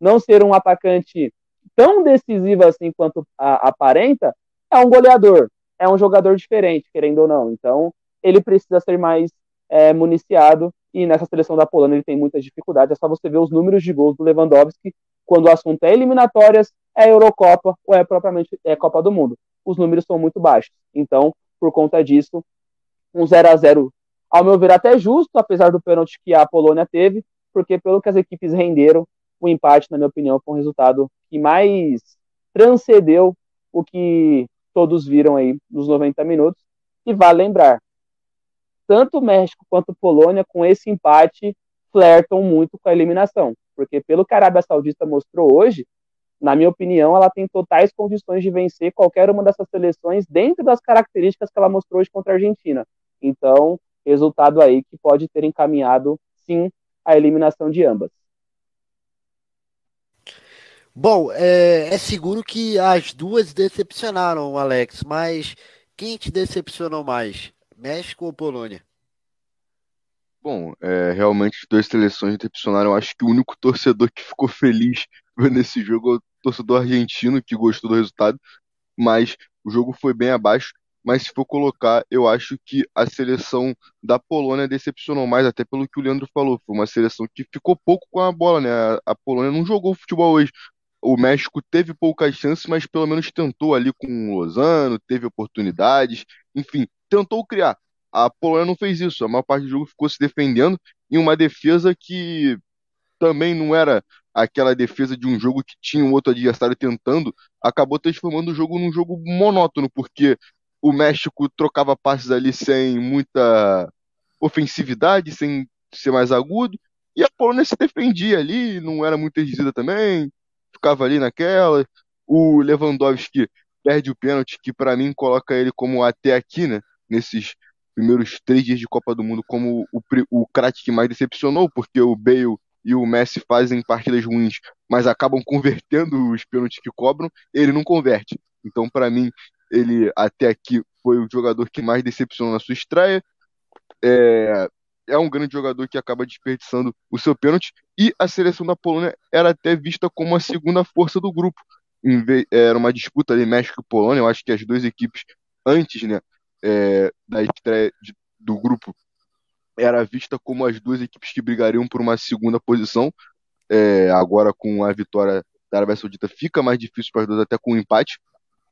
E: não ser um atacante tão decisivo assim quanto a, aparenta, é um goleador, é um jogador diferente, querendo ou não. Então, ele precisa ser mais é, municiado e nessa seleção da Polônia ele tem muitas dificuldades. É só você ver os números de gols do Lewandowski quando o assunto é eliminatórias, é Eurocopa ou é propriamente é Copa do Mundo. Os números são muito baixos. Então, por conta disso, um 0 a 0 ao meu ver até justo, apesar do pênalti que a Polônia teve, porque pelo que as equipes renderam, o empate, na minha opinião, foi um resultado que mais transcendeu o que todos viram aí nos 90 minutos. E vale lembrar, tanto México quanto Polônia, com esse empate, flertam muito com a eliminação. Porque, pelo que a Arábia Saudita mostrou hoje, na minha opinião, ela tem totais condições de vencer qualquer uma dessas seleções dentro das características que ela mostrou hoje contra a Argentina. Então, resultado aí que pode ter encaminhado, sim, a eliminação de ambas.
B: Bom, é, é, seguro que as duas decepcionaram, Alex, mas quem te decepcionou mais? México ou Polônia?
C: Bom, é, realmente as duas seleções decepcionaram. Acho que o único torcedor que ficou feliz vendo esse jogo é torcedor argentino, que gostou do resultado, mas o jogo foi bem abaixo. Mas se for colocar, eu acho que a seleção da Polônia decepcionou mais, até pelo que o Leandro falou. Foi uma seleção que ficou pouco com a bola, né? A Polônia não jogou futebol hoje. O México teve poucas chances, mas pelo menos tentou ali com o Lozano, teve oportunidades, enfim, tentou criar. A Polônia não fez isso, a maior parte do jogo ficou se defendendo em uma defesa que também não era aquela defesa de um jogo que tinha um outro adversário tentando, acabou transformando o jogo num jogo monótono, porque o México trocava passes ali sem muita ofensividade, sem ser mais agudo, e a Polônia se defendia ali, não era muito exigida também, ficava ali naquela. O Lewandowski perde o pênalti, que para mim coloca ele como até aqui, né? Nesses primeiros três dias de Copa do Mundo, como o, o craque que mais decepcionou, porque o Bale e o Messi fazem partidas ruins, mas acabam convertendo os pênaltis que cobram, ele não converte. Então, para mim, ele até aqui foi o jogador que mais decepcionou na sua estreia. É, é um grande jogador que acaba desperdiçando o seu pênalti. E a seleção da Polônia era até vista como a segunda força do grupo. Era uma disputa ali México e Polônia. Eu acho que as duas equipes, antes né, é, da estreia de, do grupo, era vista como as duas equipes que brigariam por uma segunda posição. É, agora, com a vitória da Arábia Saudita, fica mais difícil para as duas, até com o um empate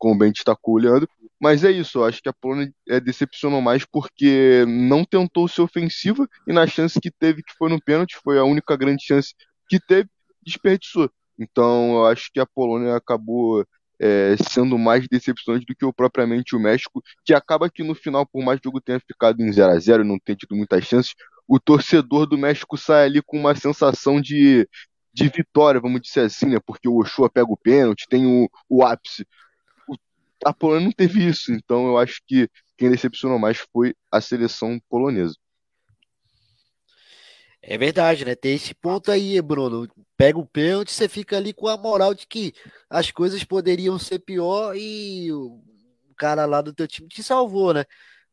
C: como bem destacou o Leandro. Mas é isso, eu acho que a Polônia é, decepcionou mais porque não tentou ser ofensiva e na chance que teve, que foi no pênalti, foi a única grande chance que teve, desperdiçou. Então eu acho que a Polônia acabou é, sendo mais decepcionante do que o, propriamente o México, que acaba que no final, por mais que o jogo tenha ficado em 0 a 0 e não tenha tido muitas chances, o torcedor do México sai ali com uma sensação de, de vitória, vamos dizer assim, né? Porque o Ochoa pega o pênalti, tem o, o ápice a Polônia não teve isso, então eu acho que quem decepcionou mais foi a seleção polonesa.
B: É verdade, né? Tem esse ponto aí, Bruno. Pega o pênalti, você fica ali com a moral de que as coisas poderiam ser pior e o cara lá do teu time te salvou, né?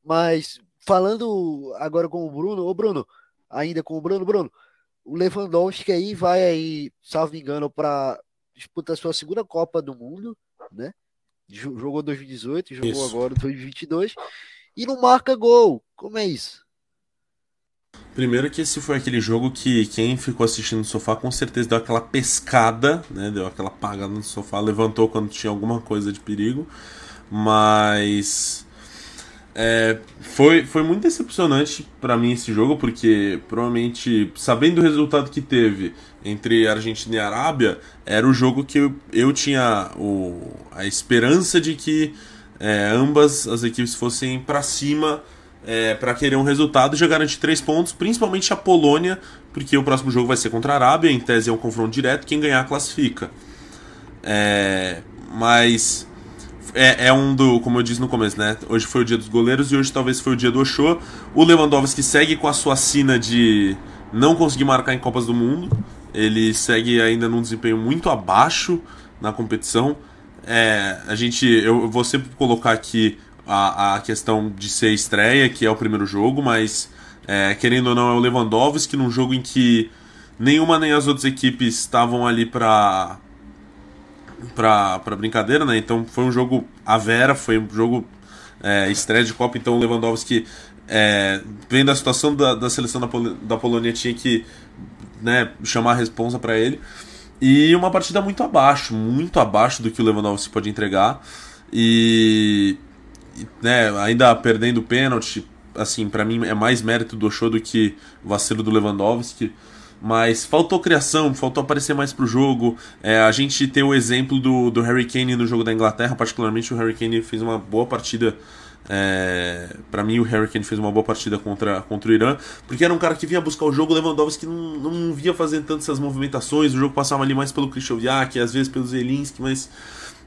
B: Mas falando agora com o Bruno, ô Bruno, ainda com o Bruno, Bruno, o Lewandowski aí vai aí, salvo engano, para disputar sua segunda Copa do Mundo, né? Jogou 2018, jogou isso. agora 2022 e não marca gol. Como é isso?
D: Primeiro que esse foi aquele jogo que quem ficou assistindo no sofá com certeza deu aquela pescada, né? Deu aquela apagada no sofá, levantou quando tinha alguma coisa de perigo. Mas é, foi, foi muito decepcionante para mim esse jogo, porque provavelmente, sabendo o resultado que teve entre Argentina e Arábia, era o jogo que eu, eu tinha o, a esperança de que é, ambas as equipes fossem para cima é, para querer um resultado já garantir três pontos, principalmente a Polônia, porque o próximo jogo vai ser contra a Arábia, em tese é um confronto direto, quem ganhar classifica. É, mas é, é, um do, como eu disse no começo, né? Hoje foi o dia dos goleiros e hoje talvez foi o dia do Oshô. O Lewandowski segue com a sua sina de, não conseguir marcar em Copas do Mundo. Ele segue ainda num desempenho muito abaixo na competição. É, a gente, eu vou sempre colocar aqui a, a questão de ser estreia, que é o primeiro jogo, mas é, querendo ou não é o Lewandowski num jogo em que nenhuma nem as outras equipes estavam ali para para brincadeira, né? Então foi um jogo a vera, foi um jogo é, estreia de Copa, então o Lewandowski é, vendo a situação da, da seleção da, Pol da Polônia tinha que né, chamar a responsa para ele. E uma partida muito abaixo, muito abaixo do que o Lewandowski pode entregar. E, né, ainda perdendo pênalti, assim, para mim é mais mérito do Oshô do que o vacilo do Lewandowski. Mas faltou criação, faltou aparecer mais pro jogo. É, a gente tem o exemplo do, do Harry Kane no jogo da Inglaterra, particularmente o Harry Kane fez uma boa partida é, para mim, o Harry Kane fez uma boa partida contra, contra o Irã, porque era um cara que vinha buscar o jogo. O Lewandowski não, não via fazendo tantas movimentações. O jogo passava ali mais pelo Krychowiak, às vezes pelo Zelinski, mas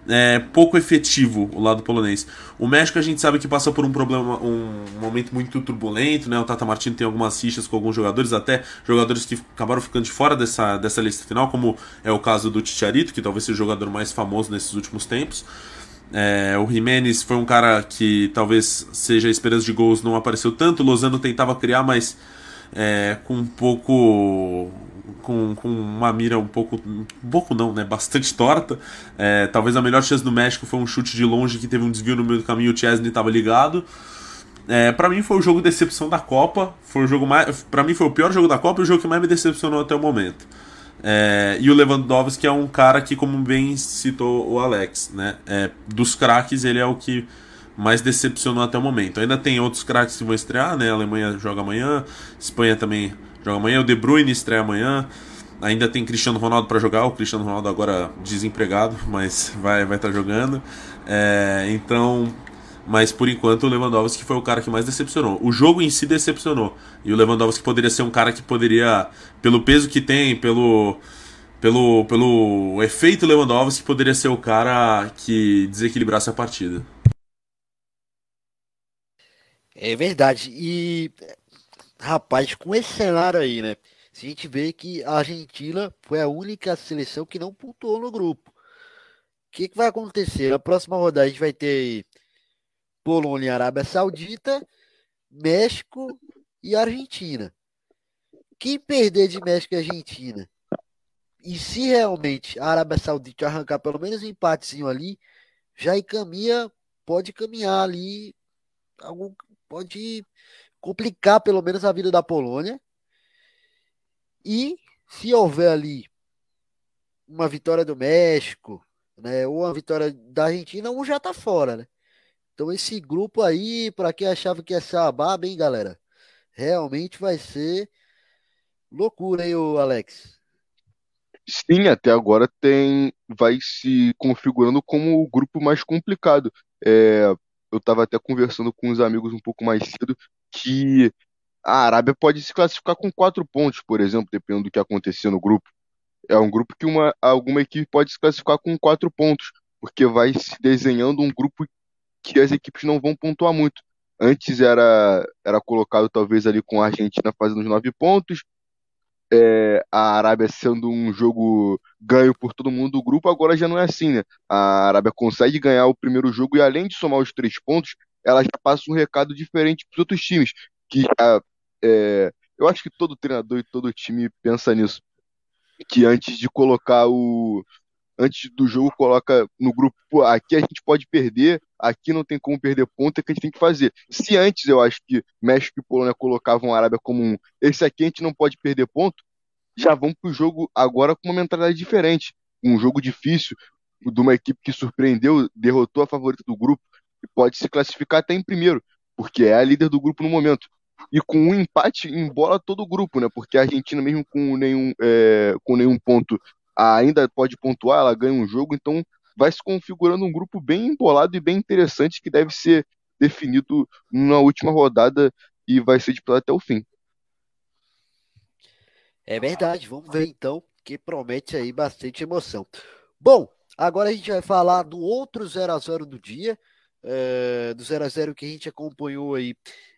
D: é, pouco efetivo o lado polonês. O México a gente sabe que passa por um problema, um momento muito turbulento, né? O Tata Martino tem algumas rixas com alguns jogadores, até jogadores que acabaram ficando de fora dessa, dessa lista final, como é o caso do Ticharito, que talvez seja o jogador mais famoso nesses últimos tempos. É, o Jimenez foi um cara que talvez seja a esperança de gols, não apareceu tanto. O Lozano tentava criar, mas é, com um pouco com, com uma mira um pouco. Um pouco não, né? Bastante torta. É, talvez a melhor chance do México foi um chute de longe que teve um desvio no meio do caminho o Chesney estava ligado. É, para mim foi o jogo de decepção da Copa. Foi o jogo mais. para mim foi o pior jogo da Copa e o jogo que mais me decepcionou até o momento. É, e o Lewandowski é um cara que, como bem citou o Alex, né? É, dos craques, ele é o que mais decepcionou até o momento. Ainda tem outros craques que vão estrear, né? A Alemanha joga amanhã, Espanha também joga amanhã, o De Bruyne estreia amanhã. Ainda tem Cristiano Ronaldo para jogar, o Cristiano Ronaldo agora desempregado, mas vai vai estar tá jogando. É, então, mas por enquanto o Lewandowski foi o cara que mais decepcionou. O jogo em si decepcionou. E o Lewandowski poderia ser um cara que poderia, pelo peso que tem, pelo pelo pelo efeito Lewandowski, poderia ser o cara que desequilibrasse a partida.
B: É verdade. E rapaz, com esse cenário aí, né? Se a gente vê que a Argentina foi a única seleção que não pontuou no grupo. O que, que vai acontecer? Na próxima rodada a gente vai ter Polônia e Arábia Saudita, México e Argentina. Quem perder de México e Argentina, e se realmente a Arábia Saudita arrancar pelo menos um empatezinho ali, já encaminha, pode caminhar ali, algum, pode complicar pelo menos a vida da Polônia. E se houver ali uma vitória do México, né, ou uma vitória da Argentina, um já tá fora, né? Então esse grupo aí, para quem achava que ia ser a baba, hein, galera? Realmente vai ser loucura, hein, Alex?
C: Sim, até agora tem, vai se configurando como o grupo mais complicado. É, eu estava até conversando com uns amigos um pouco mais cedo que a Arábia pode se classificar com quatro pontos, por exemplo, dependendo do que acontecer no grupo. É um grupo que uma, alguma equipe pode se classificar com quatro pontos, porque vai se desenhando um grupo que as equipes não vão pontuar muito. Antes era, era colocado talvez ali com a Argentina fazendo os nove pontos, é, a Arábia sendo um jogo ganho por todo mundo do grupo, agora já não é assim, né? A Arábia consegue ganhar o primeiro jogo e além de somar os três pontos, ela já passa um recado diferente para os outros times, que já, é, eu acho que todo treinador e todo time pensa nisso, que antes de colocar o, antes do jogo coloca no grupo, aqui a gente pode perder, aqui não tem como perder ponto, é que a gente tem que fazer. Se antes eu acho que México e Polônia colocavam a Arábia como um, esse aqui a gente não pode perder ponto, já vão pro jogo agora com uma mentalidade diferente, um jogo difícil, de uma equipe que surpreendeu, derrotou a favorita do grupo e pode se classificar até em primeiro, porque é a líder do grupo no momento. E com um empate embola todo o grupo, né? Porque a Argentina, mesmo com nenhum, é, com nenhum ponto, ainda pode pontuar, ela ganha um jogo, então vai se configurando um grupo bem embolado e bem interessante que deve ser definido na última rodada e vai ser disputado até o fim.
B: É verdade, vamos ver então, que promete aí bastante emoção. Bom, agora a gente vai falar do outro 0 a 0 do dia, é, do 0 a 0 que a gente acompanhou aí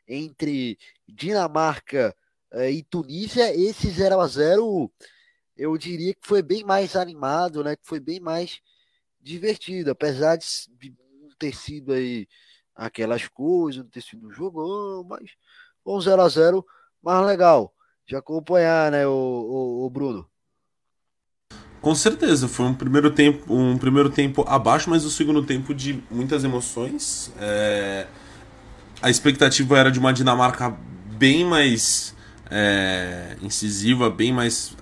B: entre Dinamarca é, e Tunísia, esse 0 a 0 eu diria que foi bem mais animado, né? Que foi bem mais divertido, apesar de não ter sido aí aquelas coisas, não ter sido um jogão, mas um 0 a 0 mais legal de acompanhar, né, o, o, o Bruno?
D: Com certeza, foi um primeiro tempo, um primeiro tempo abaixo, mas o um segundo tempo de muitas emoções. É... A expectativa era de uma Dinamarca bem mais é, incisiva, bem mais,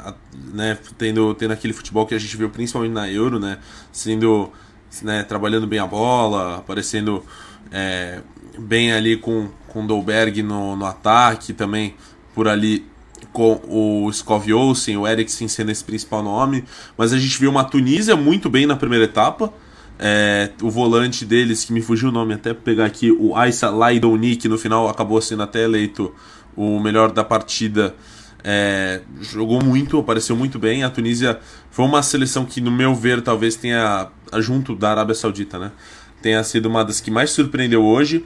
D: né, tendo, tendo aquele futebol que a gente viu principalmente na Euro, né, sendo, né, trabalhando bem a bola, aparecendo é, bem ali com com Dolberg no, no ataque também por ali com o Skov Olsen, o Eriksen sendo esse principal nome, mas a gente viu uma Tunísia muito bem na primeira etapa. É, o volante deles, que me fugiu o nome, até pegar aqui, o Aissa Laidoni, que no final acabou sendo até eleito o melhor da partida, é, jogou muito, apareceu muito bem. A Tunísia foi uma seleção que, no meu ver, talvez tenha, junto da Arábia Saudita, né, tenha sido uma das que mais surpreendeu hoje.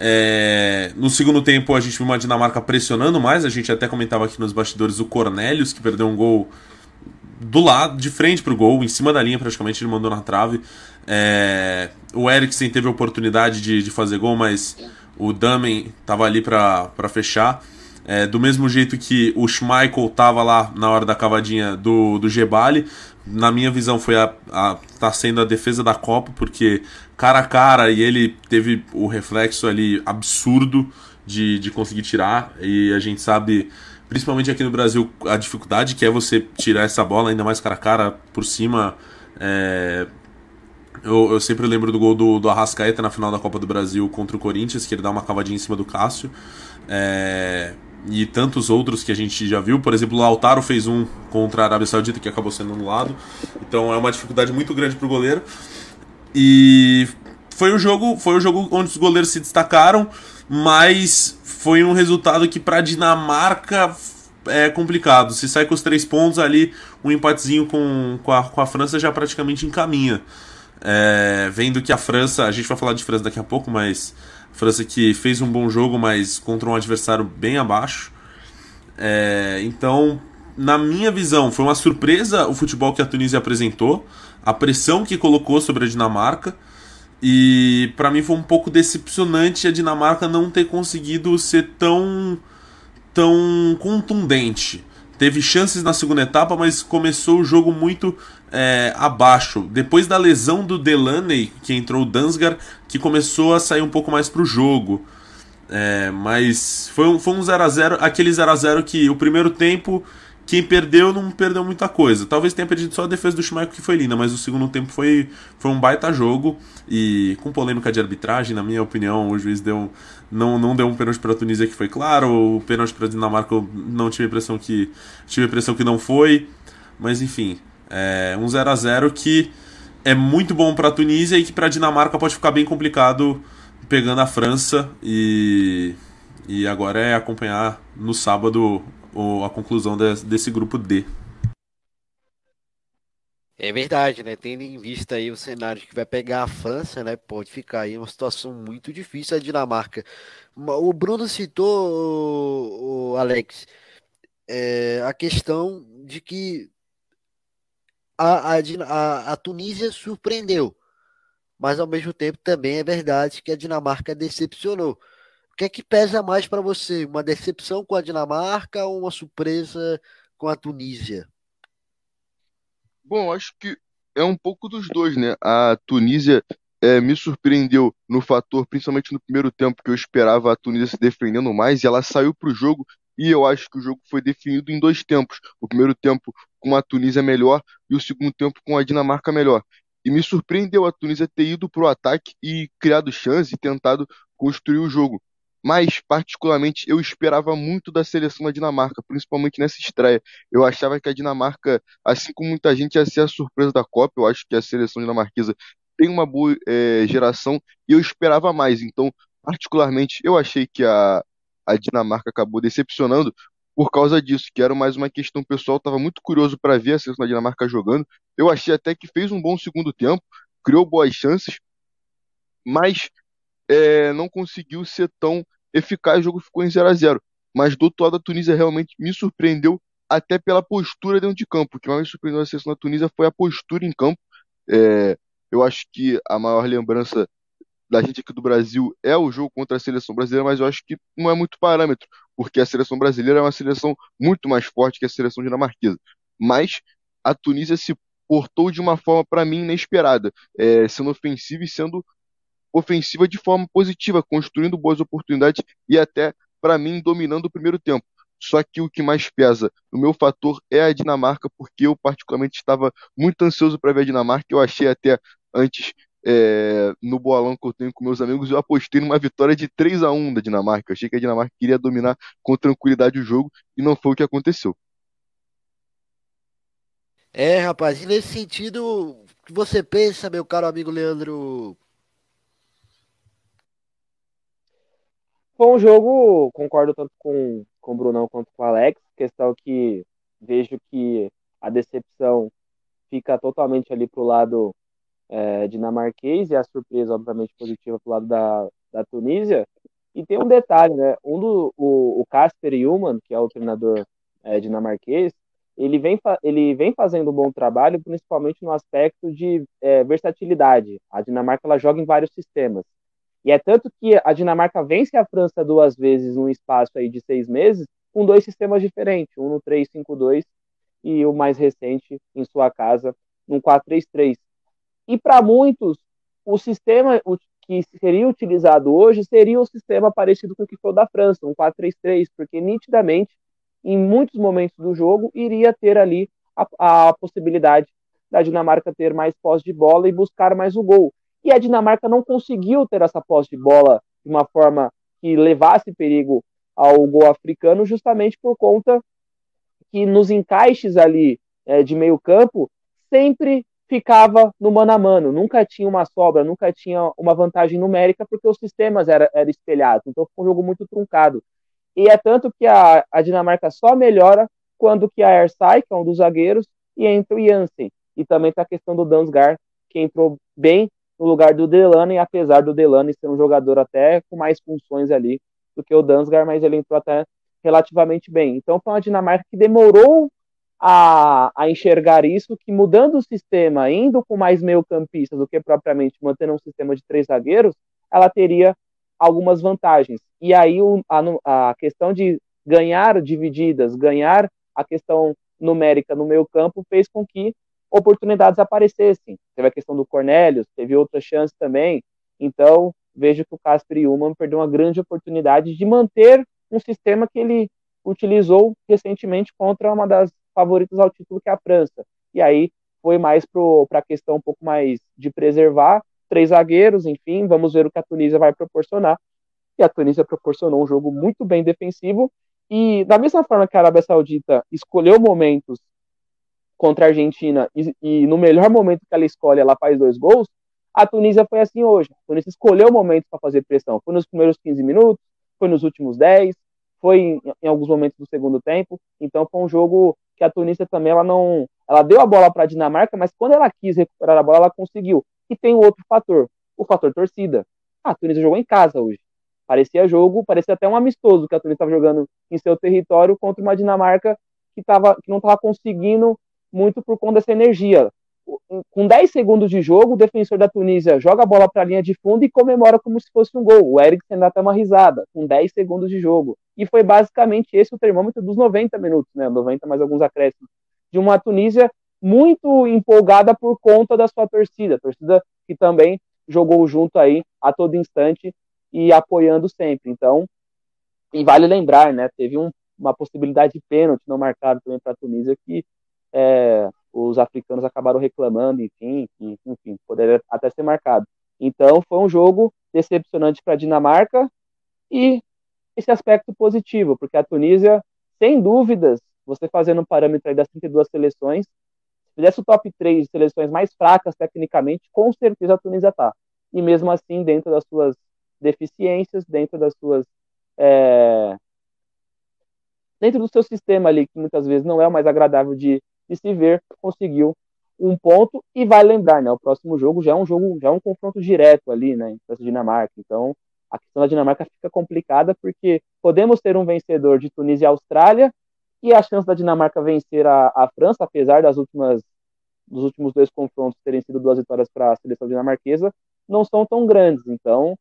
D: É, no segundo tempo a gente viu uma Dinamarca pressionando mais, a gente até comentava aqui nos bastidores o Cornelius, que perdeu um gol do lado, de frente para o gol, em cima da linha praticamente, ele mandou na trave. É, o Eriksen teve a oportunidade de, de fazer gol, mas o Damen estava ali para fechar. É, do mesmo jeito que o Schmeichel estava lá na hora da cavadinha do, do Gebali, na minha visão foi a, a tá sendo a defesa da Copa, porque cara a cara e ele teve o reflexo ali absurdo de, de conseguir tirar. E a gente sabe, principalmente aqui no Brasil, a dificuldade que é você tirar essa bola, ainda mais cara a cara por cima. É... Eu, eu, sempre lembro do gol do, do Arrascaeta na final da Copa do Brasil contra o Corinthians, que ele dá uma cavadinha em cima do Cássio. É e tantos outros que a gente já viu. Por exemplo, o Lautaro fez um contra a Arábia Saudita que acabou sendo anulado. Então é uma dificuldade muito grande para o goleiro. E foi um jogo, foi um jogo onde os goleiros se destacaram, mas foi um resultado que para a Dinamarca é complicado. Se sai com os três pontos ali, um empatezinho com, com, a, com a França já praticamente encaminha. É, vendo que a França, a gente vai falar de França daqui a pouco, mas França que fez um bom jogo, mas contra um adversário bem abaixo. É, então, na minha visão, foi uma surpresa o futebol que a Tunísia apresentou, a pressão que colocou sobre a Dinamarca. E para mim foi um pouco decepcionante a Dinamarca não ter conseguido ser tão tão contundente. Teve chances na segunda etapa, mas começou o jogo muito é, abaixo. Depois da lesão do Delaney, que entrou o Dansgar, que começou a sair um pouco mais pro jogo. É, mas foi um, foi um 0x0, aquele 0x0 que o primeiro tempo, quem perdeu não perdeu muita coisa. Talvez tenha perdido só a defesa do Schmeichel que foi linda, mas o segundo tempo foi, foi um baita jogo. E com polêmica de arbitragem, na minha opinião, o juiz deu, não, não deu um pênalti para a Tunísia que foi claro, o pênalti para a Dinamarca eu não tive a impressão que tive a impressão que não foi, mas enfim, é um 0 a 0 que é muito bom para a Tunísia e que para a Dinamarca pode ficar bem complicado pegando a França. E, e agora é acompanhar no sábado a conclusão desse grupo D.
B: É verdade, né? Tendo em vista aí o cenário que vai pegar a França, né? Pode ficar aí uma situação muito difícil a Dinamarca. O Bruno citou, o Alex, é, a questão de que a, a, a Tunísia surpreendeu, mas ao mesmo tempo também é verdade que a Dinamarca decepcionou. Que é que pesa mais para você? Uma decepção com a Dinamarca ou uma surpresa com a Tunísia?
C: Bom, acho que é um pouco dos dois, né? A Tunísia é, me surpreendeu no fator, principalmente no primeiro tempo, que eu esperava a Tunísia se defendendo mais, e ela saiu para o jogo e eu acho que o jogo foi definido em dois tempos. O primeiro tempo com a Tunísia melhor e o segundo tempo com a Dinamarca melhor. E me surpreendeu a Tunísia ter ido para o ataque e criado chance e tentado construir o jogo. Mas, particularmente, eu esperava muito da seleção da Dinamarca, principalmente nessa estreia. Eu achava que a Dinamarca, assim como muita gente, ia ser a surpresa da Copa. Eu acho que a seleção dinamarquesa tem uma boa é, geração e eu esperava mais. Então, particularmente, eu achei que a, a Dinamarca acabou decepcionando por causa disso, que era mais uma questão pessoal. Estava muito curioso para ver a seleção da Dinamarca jogando. Eu achei até que fez um bom segundo tempo, criou boas chances, mas é, não conseguiu ser tão eficaz. O jogo ficou em 0 a 0 mas do outro lado a Tunísia realmente me surpreendeu até pela postura dentro de campo. O que mais me surpreendeu na seleção da Tunísia foi a postura em campo. É, eu acho que a maior lembrança da gente aqui do Brasil é o jogo contra a seleção brasileira, mas eu acho que não é muito parâmetro, porque a seleção brasileira é uma seleção muito mais forte que a seleção dinamarquesa. Mas a Tunísia se portou de uma forma, para mim, inesperada, é, sendo ofensiva e sendo ofensiva de forma positiva, construindo boas oportunidades e até, para mim, dominando o primeiro tempo. Só que o que mais pesa no meu fator é a Dinamarca, porque eu particularmente estava muito ansioso para ver a Dinamarca. Eu achei até antes é, no bolão que eu tenho com meus amigos, eu apostei numa vitória de 3 a 1 da Dinamarca. Eu achei que a Dinamarca queria dominar com tranquilidade o jogo e não foi o que aconteceu.
B: É, rapaz, e nesse sentido, o que você pensa, meu caro amigo Leandro?
E: Um jogo, concordo tanto com, com o Brunão quanto com o Alex, questão que vejo que a decepção fica totalmente ali pro lado é, dinamarquês e a surpresa, obviamente, positiva pro lado da, da Tunísia. E tem um detalhe, né? Um do, o Casper Human, que é o treinador é, dinamarquês, ele vem, ele vem fazendo um bom trabalho, principalmente no aspecto de é, versatilidade. A Dinamarca ela joga em vários sistemas. E é tanto que a Dinamarca vence a França duas vezes num espaço aí de seis meses, com dois sistemas diferentes, um no 3-5-2 e o mais recente em sua casa, no 4-3-3. E para muitos, o sistema que seria utilizado hoje seria o sistema parecido com o que foi o da França, um 4-3-3, porque nitidamente em muitos momentos do jogo, iria ter ali a, a possibilidade da Dinamarca ter mais posse de bola e buscar mais o gol. E a Dinamarca não conseguiu ter essa posse de bola de uma forma que levasse perigo ao gol africano, justamente por conta que nos encaixes ali é, de meio campo sempre ficava no mano a mano, nunca tinha uma sobra, nunca tinha uma vantagem numérica, porque os sistemas eram era espelhados, então foi um jogo muito truncado. E é tanto que a, a Dinamarca só melhora quando que a Ersai, que é um dos zagueiros, e entra o Jansen. E também está a questão do Dansgaard, que entrou bem no lugar do Delaney, apesar do Delaney ser um jogador até com mais funções ali do que o Dansgaard, mas ele entrou até relativamente bem. Então foi uma Dinamarca que demorou a, a enxergar isso, que mudando o sistema, indo com mais meio campistas do que propriamente mantendo um sistema de três zagueiros, ela teria algumas vantagens. E aí o, a, a questão de ganhar divididas, ganhar a questão numérica no meio campo fez com que oportunidades aparecessem. Teve a questão do Cornelius, teve outras chances também. Então, vejo que o Casper Ullmann perdeu uma grande oportunidade de manter um sistema que ele utilizou recentemente contra uma das favoritas ao título, que é a França. E aí foi mais para a questão um pouco mais de preservar três zagueiros, enfim, vamos ver o que a Tunísia vai proporcionar. E a Tunísia proporcionou um jogo muito bem defensivo. E da mesma forma que a Arábia Saudita escolheu momentos contra a Argentina e, e no melhor momento que ela escolhe, ela faz dois gols, a Tunísia foi assim hoje. A Tunísia escolheu momentos para fazer pressão. Foi nos primeiros 15 minutos, foi nos últimos 10, foi em, em, alguns momentos do segundo tempo. Então foi um jogo que a Tunísia também ela não, ela deu a bola para a Dinamarca, mas quando ela quis recuperar a bola, ela conseguiu. E tem outro fator, o fator torcida. A Tunísia jogou em casa hoje. Parecia jogo, parecia até um amistoso que a Tunísia estava jogando em seu território contra uma Dinamarca que, tava, que não estava conseguindo muito por conta dessa energia. Com 10 segundos de jogo, o defensor da Tunísia joga a bola para a linha de fundo e comemora como se fosse um gol. O Eriksen dá até uma risada, com 10 segundos de jogo. E foi basicamente esse o termômetro dos 90 minutos, né? 90 mais alguns acréscimos. De uma Tunísia muito empolgada por conta da sua torcida, torcida que também jogou junto aí a todo instante e apoiando sempre. Então, e vale lembrar, né, teve um, uma possibilidade de pênalti não marcado também para a Tunísia que é, os africanos acabaram reclamando, enfim, enfim, poderia até ser marcado. Então, foi um jogo decepcionante para a Dinamarca e esse aspecto positivo, porque a Tunísia, sem dúvidas, você fazendo um parâmetro das 32 seleções, fizesse o top 3 de seleções mais fracas tecnicamente, com certeza a Tunísia está. E mesmo assim, dentro das suas deficiências, dentro das suas. É... dentro do seu sistema ali, que muitas vezes não é o mais agradável de, de se ver, conseguiu um ponto e vai lembrar, né? O próximo jogo já é um jogo, já é um confronto direto ali, né? A Dinamarca. Então, A questão da Dinamarca fica complicada porque podemos ter um vencedor de Tunísia e Austrália e a chance da Dinamarca vencer a, a França, apesar das últimas dos últimos dois confrontos terem sido duas vitórias para a seleção dinamarquesa, não são tão grandes. Então,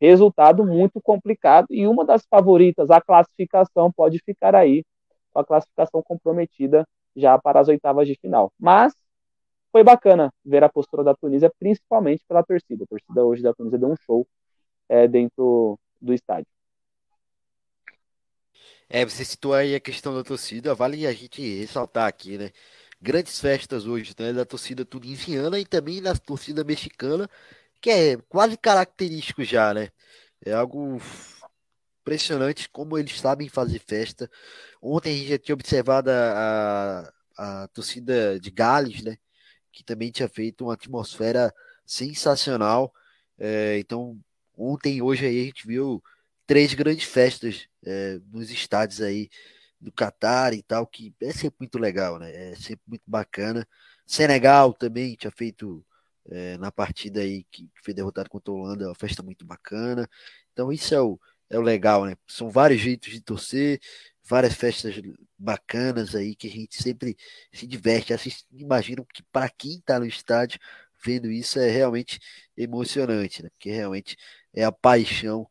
E: resultado muito complicado e uma das favoritas, a classificação, pode ficar aí com a classificação comprometida já para as oitavas de final. Mas foi bacana ver a postura da Tunísia, principalmente pela torcida. A torcida hoje da Tunísia deu um show é, dentro do estádio.
B: É, você citou aí a questão da torcida, vale a gente ressaltar aqui, né? Grandes festas hoje, né? Da torcida tunisiana e também da torcida mexicana, que é quase característico já, né? É algo impressionante como eles sabem fazer festa. Ontem a gente já tinha observado a, a, a torcida de Gales, né? Que também tinha feito uma atmosfera sensacional. É, então, ontem e hoje aí a gente viu três grandes festas é, nos estádios aí do Catar e tal, que é sempre muito legal, né? É sempre muito bacana. Senegal também tinha feito é, na partida aí que foi derrotado contra a Holanda, uma festa muito bacana. Então isso é o, é o legal, né? São vários jeitos de torcer, várias festas bacanas aí que a gente sempre se diverte. Assiste, imagino que para quem está no estádio vendo isso é realmente emocionante, né? Porque realmente é a paixão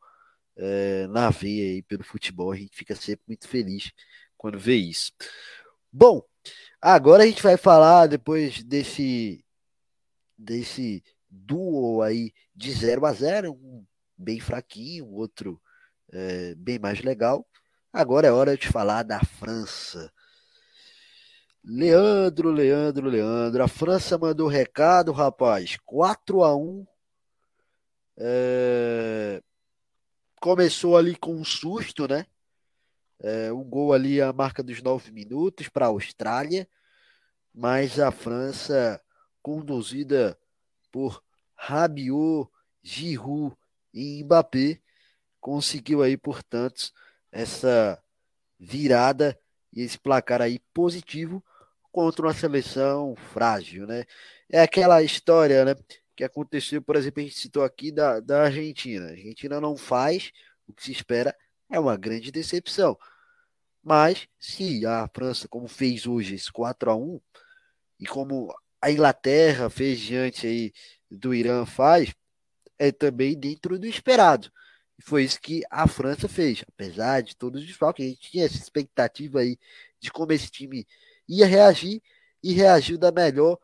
B: é, na veia aí pelo futebol. A gente fica sempre muito feliz quando vê isso. Bom, agora a gente vai falar depois desse desse duo aí de 0 a 0, um bem fraquinho, outro é, bem mais legal. Agora é hora de falar da França. Leandro, Leandro, Leandro. A França mandou recado, rapaz. 4 a 1 é... Começou ali com um susto, né? É, um gol ali a marca dos 9 minutos para a Austrália. Mas a França conduzida por Rabiot, Giroud e Mbappé, conseguiu aí, portanto, essa virada e esse placar aí positivo contra uma seleção frágil, né? É aquela história, né, que aconteceu, por exemplo, a gente citou aqui da, da Argentina. A Argentina não faz o que se espera, é uma grande decepção. Mas se a França, como fez hoje esse 4 a 1 e como a Inglaterra fez diante aí do Irã faz, é também dentro do esperado. E foi isso que a França fez, apesar de todos os desfalques, a gente tinha essa expectativa aí de como esse time ia reagir e reagiu da melhor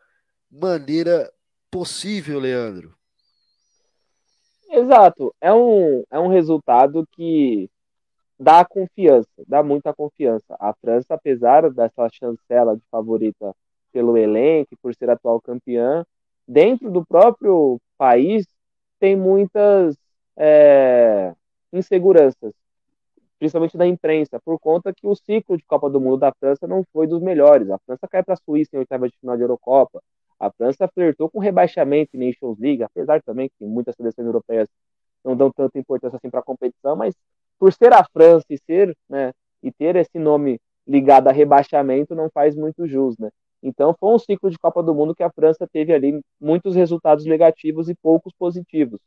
B: maneira possível, Leandro.
E: Exato, é um, é um resultado que dá confiança, dá muita confiança. A França, apesar dessa chancela de favorita pelo elenco, por ser atual campeã, dentro do próprio país tem muitas é, inseguranças, principalmente da imprensa, por conta que o ciclo de Copa do Mundo da França não foi dos melhores. A França cai para a Suíça em oitava de final de Eurocopa. A França flertou com rebaixamento em Nations League, apesar também que muitas seleções europeias não dão tanta importância assim para a competição, mas por ser a França e ser, né, e ter esse nome ligado a rebaixamento não faz muito jus, né? Então foi um ciclo de Copa do Mundo que a França teve ali muitos resultados negativos e poucos positivos.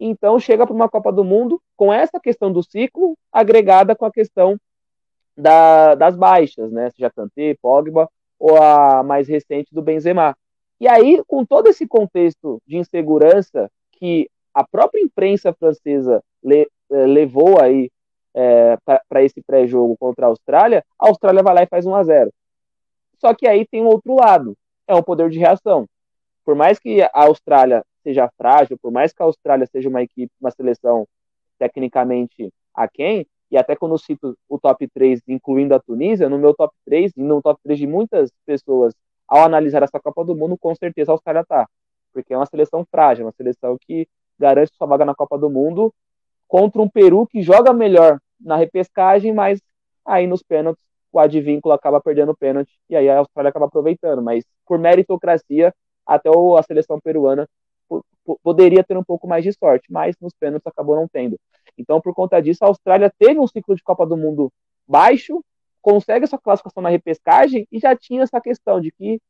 E: Então chega para uma Copa do Mundo com essa questão do ciclo agregada com a questão da, das baixas, né? Seja Kanté, Pogba ou a mais recente do Benzema. E aí, com todo esse contexto de insegurança que a própria imprensa francesa le, eh, levou aí é, para esse pré-jogo contra a Austrália, a Austrália vai lá e faz 1 a 0 só que aí tem um outro lado, é um poder de reação. Por mais que a Austrália seja frágil, por mais que a Austrália seja uma equipe, uma seleção tecnicamente aquém, e até quando eu cito o top 3, incluindo a Tunísia, no meu top 3 e no top 3 de muitas pessoas, ao analisar essa Copa do Mundo, com certeza a Austrália tá. Porque é uma seleção frágil, uma seleção que garante sua vaga na Copa do Mundo contra um Peru que joga melhor na repescagem, mas aí nos pênaltis o advínculo acaba perdendo o pênalti e aí a Austrália acaba aproveitando. Mas por meritocracia, até a seleção peruana poderia ter um pouco mais de sorte, mas nos pênaltis acabou não tendo. Então, por conta disso, a Austrália teve um ciclo de Copa do Mundo baixo, consegue essa classificação na repescagem e já tinha essa questão de que,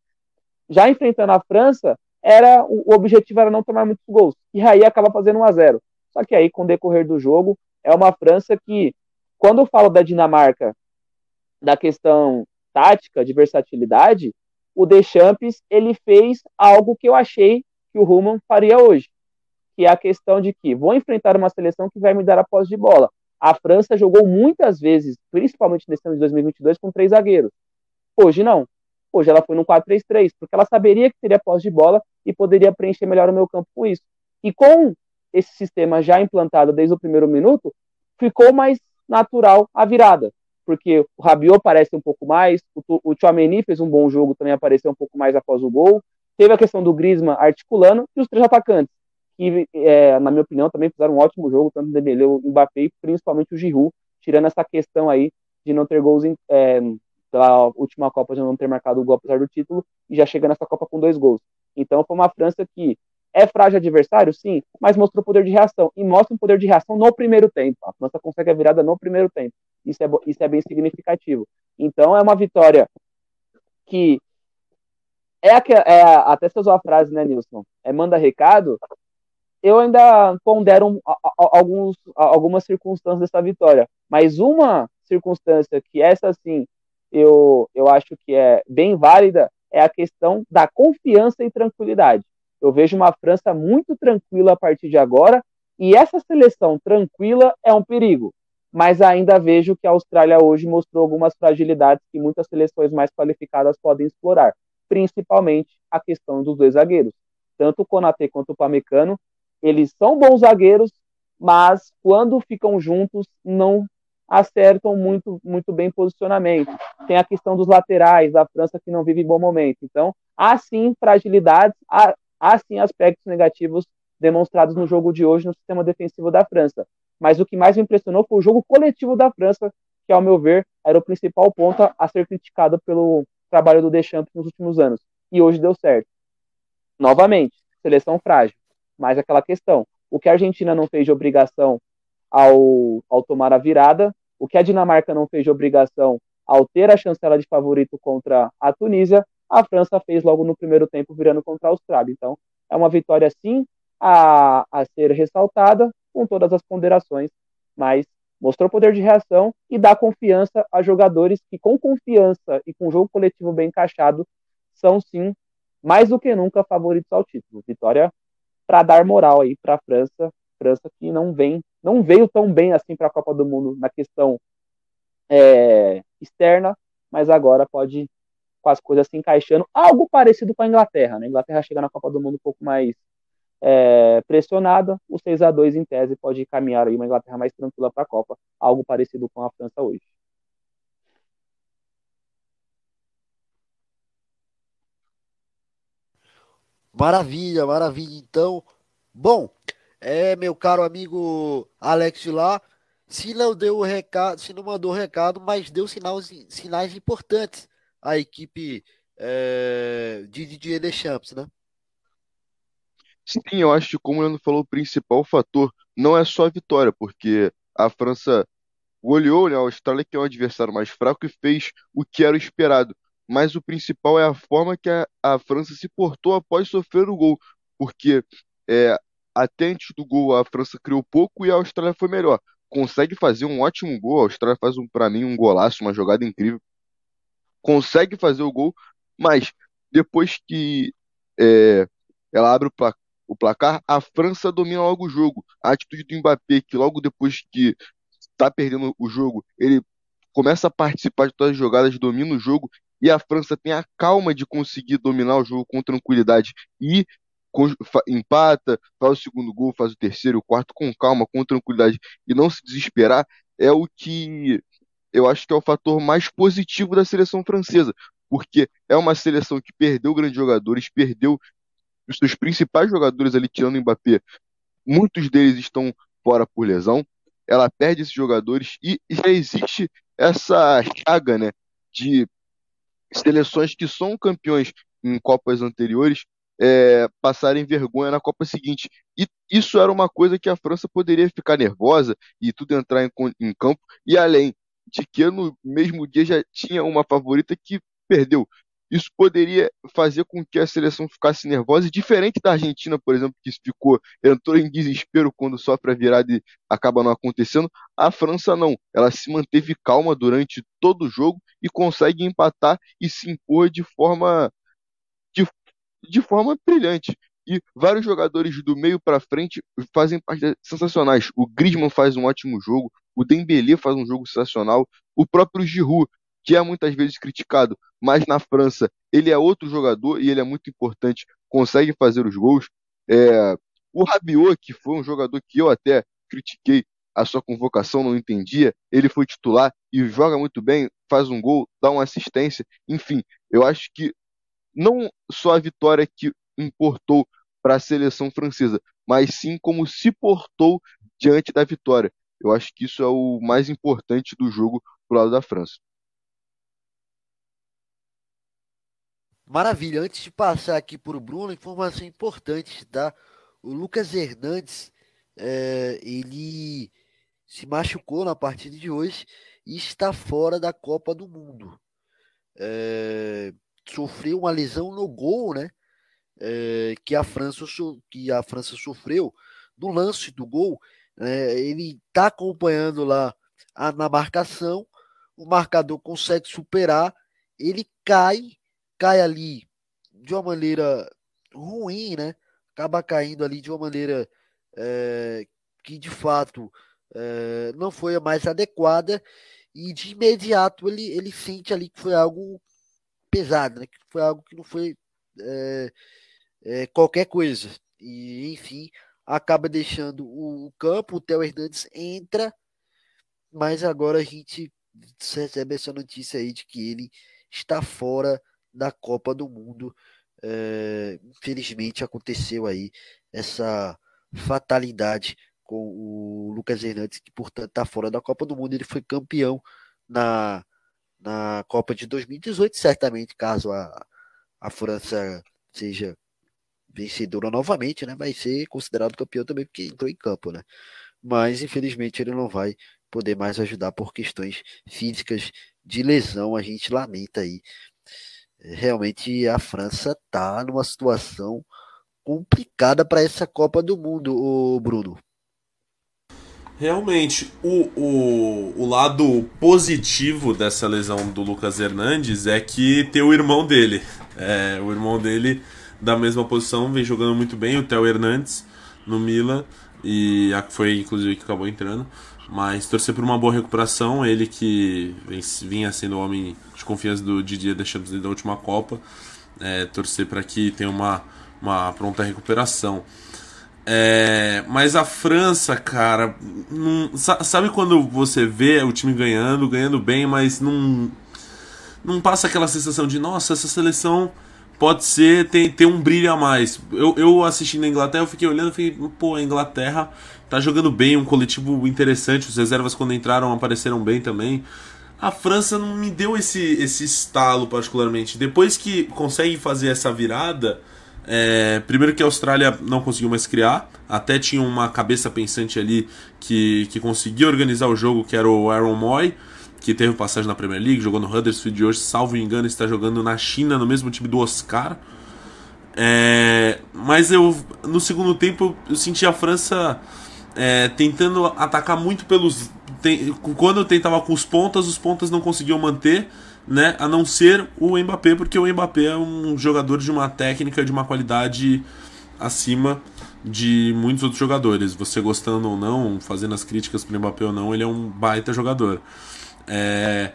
E: já enfrentando a França, era o objetivo era não tomar muitos gols. E aí acaba fazendo 1 a 0 Só que aí, com o decorrer do jogo, é uma França que, quando eu falo da Dinamarca, da questão tática, de versatilidade, o Deschamps ele fez algo que eu achei que o Ruman faria hoje, que é a questão de que vou enfrentar uma seleção que vai me dar a posse de bola. A França jogou muitas vezes, principalmente nesse ano de 2022, com três zagueiros. Hoje não. Hoje ela foi no 4-3-3, porque ela saberia que teria posse de bola e poderia preencher melhor o meu campo com isso. E com esse sistema já implantado desde o primeiro minuto, ficou mais natural a virada porque o Rabiot aparece um pouco mais, o, o fez um bom jogo, também apareceu um pouco mais após o gol. Teve a questão do Griezmann articulando e os três atacantes, que, é, na minha opinião, também fizeram um ótimo jogo, tanto o Dembélé, o Mbappé e principalmente o Giroud, tirando essa questão aí de não ter gols em, é, pela última Copa, de não ter marcado o gol apesar do título, e já chega nessa Copa com dois gols. Então foi uma França que é frágil adversário, sim, mas mostrou poder de reação. E mostra um poder de reação no primeiro tempo. A França consegue a virada no primeiro tempo. Isso é, isso é bem significativo. Então é uma vitória que é, a, é a, até você usou a frase, né, Nilson? É manda recado. Eu ainda pondero alguns, algumas circunstâncias dessa vitória, mas uma circunstância que essa sim eu, eu acho que é bem válida é a questão da confiança e tranquilidade. Eu vejo uma França muito tranquila a partir de agora, e essa seleção tranquila é um perigo. Mas ainda vejo que a Austrália hoje mostrou algumas fragilidades que muitas seleções mais qualificadas podem explorar, principalmente a questão dos dois zagueiros. Tanto o Konaté quanto o Pamecano, eles são bons zagueiros, mas quando ficam juntos não acertam muito, muito bem posicionamento. Tem a questão dos laterais, da França que não vive bom momento. Então, há sim fragilidades, há, há sim aspectos negativos demonstrados no jogo de hoje no sistema defensivo da França. Mas o que mais me impressionou foi o jogo coletivo da França, que, ao meu ver, era o principal ponto a ser criticado pelo trabalho do Deschamps nos últimos anos. E hoje deu certo. Novamente, seleção frágil. Mas aquela questão, o que a Argentina não fez de obrigação ao, ao tomar a virada, o que a Dinamarca não fez de obrigação ao ter a chancela de favorito contra a Tunísia, a França fez logo no primeiro tempo virando contra a Austrália. Então, é uma vitória sim a, a ser ressaltada com todas as ponderações, mas mostrou poder de reação e dá confiança a jogadores que com confiança e com jogo coletivo bem encaixado são sim mais do que nunca favoritos ao título. Vitória para dar moral aí para a França, França que não vem, não veio tão bem assim para a Copa do Mundo na questão é, externa, mas agora pode com as coisas se encaixando, algo parecido com a Inglaterra. Né? A Inglaterra chega na Copa do Mundo um pouco mais é, pressionada, o 6 a 2 em tese pode caminhar aí uma Inglaterra mais tranquila para a Copa, algo parecido com a França hoje.
B: Maravilha, maravilha. Então, bom, é meu caro amigo Alex lá, se não deu o recado, se não mandou o recado, mas deu sinais, sinais importantes a equipe é, de Didier Deschamps, né?
C: Sim, eu acho que, como o Leandro falou, o principal fator não é só a vitória, porque a França goleou né, a Austrália, que é um adversário mais fraco, e fez o que era esperado. Mas o principal é a forma que a, a França se portou após sofrer o gol, porque é, até antes do gol a França criou pouco e a Austrália foi melhor. Consegue fazer um ótimo gol, a Austrália faz, um, para mim, um golaço, uma jogada incrível consegue fazer o gol, mas depois que é, ela abre o, pla o, placar, a França domina logo o jogo. A atitude do Mbappé, que logo depois que está perdendo o jogo, ele começa a participar de todas as jogadas, domina o jogo, e a França tem a calma de conseguir dominar o jogo com tranquilidade e empata, faz o segundo gol, faz o terceiro, o quarto com calma, com tranquilidade e não se desesperar, é o que eu acho que é o fator mais positivo da seleção francesa, porque é uma seleção que perdeu grandes jogadores, perdeu os seus principais jogadores ali, tirando o Mbappé, muitos deles estão fora por lesão, ela perde esses jogadores e já existe essa chaga, né, de seleções que são campeões em Copas anteriores é, passarem vergonha na Copa seguinte. E isso era uma coisa que a França poderia ficar nervosa e tudo entrar em, em campo. E além de que no mesmo dia já tinha uma favorita que perdeu. Isso poderia fazer com que a seleção ficasse nervosa, e diferente da Argentina, por exemplo, que ficou, entrou em desespero quando sofre a virada e acaba não acontecendo. A França não, ela se manteve calma durante todo o jogo e consegue empatar e se impor de forma de, de forma brilhante. E vários jogadores do meio para frente fazem partidas sensacionais. O Griezmann faz um ótimo jogo, o Dembélé faz um jogo sensacional, o próprio Giroud, que é muitas vezes criticado, mas na França ele é outro jogador e ele é muito importante, consegue fazer os gols. É, o Rabiot, que foi um jogador que eu até critiquei a sua convocação, não entendia, ele foi titular e joga muito bem, faz um gol, dá uma assistência, enfim, eu acho que não só a vitória que importou para a seleção francesa, mas sim como se portou diante da vitória. Eu acho que isso é o mais importante do jogo pro lado da França.
B: Maravilha. Antes de passar aqui para o Bruno, informação importante, tá? O Lucas Hernandes, é, ele se machucou na partida de hoje e está fora da Copa do Mundo. É, sofreu uma lesão no gol, né? É, que a França que a França sofreu no lance do gol. É, ele está acompanhando lá a, na marcação, o marcador consegue superar, ele cai, cai ali de uma maneira ruim, né? Acaba caindo ali de uma maneira é, que de fato é, não foi a mais adequada e de imediato ele, ele sente ali que foi algo pesado, né? Que foi algo que não foi é, é, qualquer coisa. E, enfim, acaba deixando o, campo, o Theo Hernandes entra, mas agora a gente recebe essa notícia aí de que ele está fora da Copa do Mundo. É, infelizmente aconteceu aí essa fatalidade com o Lucas Hernandes, que portanto está fora da Copa do Mundo. Ele foi campeão na na Copa de 2018, certamente, caso a, a França seja vencedora novamente, né, vai ser considerado campeão também porque entrou em campo, né? Mas infelizmente ele não vai poder mais ajudar por questões físicas de lesão, a gente lamenta aí. Realmente a França tá numa situação complicada para essa Copa do Mundo, o Bruno.
D: Realmente, o, o, o lado positivo dessa lesão do Lucas Hernandes é que tem o irmão dele. É, o irmão dele, da mesma posição, vem jogando muito bem, o Theo Hernandes, no Milan, e foi inclusive que acabou entrando. Mas torcer por uma boa recuperação, ele que vinha sendo o homem de confiança do Didier Deschamps da última Copa, é, torcer para que tenha uma, uma pronta recuperação. É, mas a França, cara, não, sabe quando você vê o time ganhando, ganhando bem, mas não, não passa aquela sensação de nossa, essa seleção pode ser, tem, tem um brilho a mais. Eu, eu assistindo Inglaterra, eu fiquei olhando e falei, pô, a Inglaterra tá jogando bem, um coletivo interessante, os reservas quando entraram apareceram bem também. A França não me deu esse, esse estalo particularmente. Depois que consegue fazer essa virada é, primeiro que a Austrália não conseguiu mais criar, até tinha uma cabeça pensante ali que, que conseguia organizar o jogo, que era o Aaron Moy, que teve passagem na Premier League, jogou no Huddersfield e hoje, salvo engano, está jogando na China, no mesmo time do Oscar. É, mas eu no segundo tempo eu senti a França é, tentando atacar muito pelos. Tem, quando tentava com os pontas, os pontas não conseguiam manter né? A não ser o Mbappé, porque o Mbappé é um jogador de uma técnica, de uma qualidade acima de muitos outros jogadores. Você gostando ou não, fazendo as críticas para o Mbappé ou não, ele é um baita jogador. É...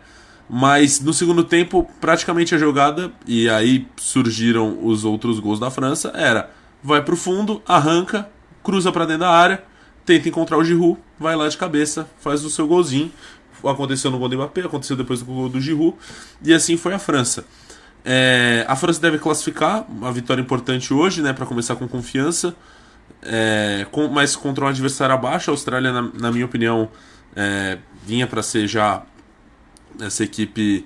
D: Mas no segundo tempo, praticamente a jogada, e aí surgiram os outros gols da França, era vai para o fundo, arranca, cruza para dentro da área, tenta encontrar o Giroud, vai lá de cabeça, faz o seu golzinho aconteceu no gol do Mbappé, aconteceu depois do gol do Giroud, e assim foi a França. É, a França deve classificar, uma vitória importante hoje, né, para começar com confiança, é, com, mas contra um adversário abaixo. A Austrália, na, na minha opinião, é, vinha para ser já essa equipe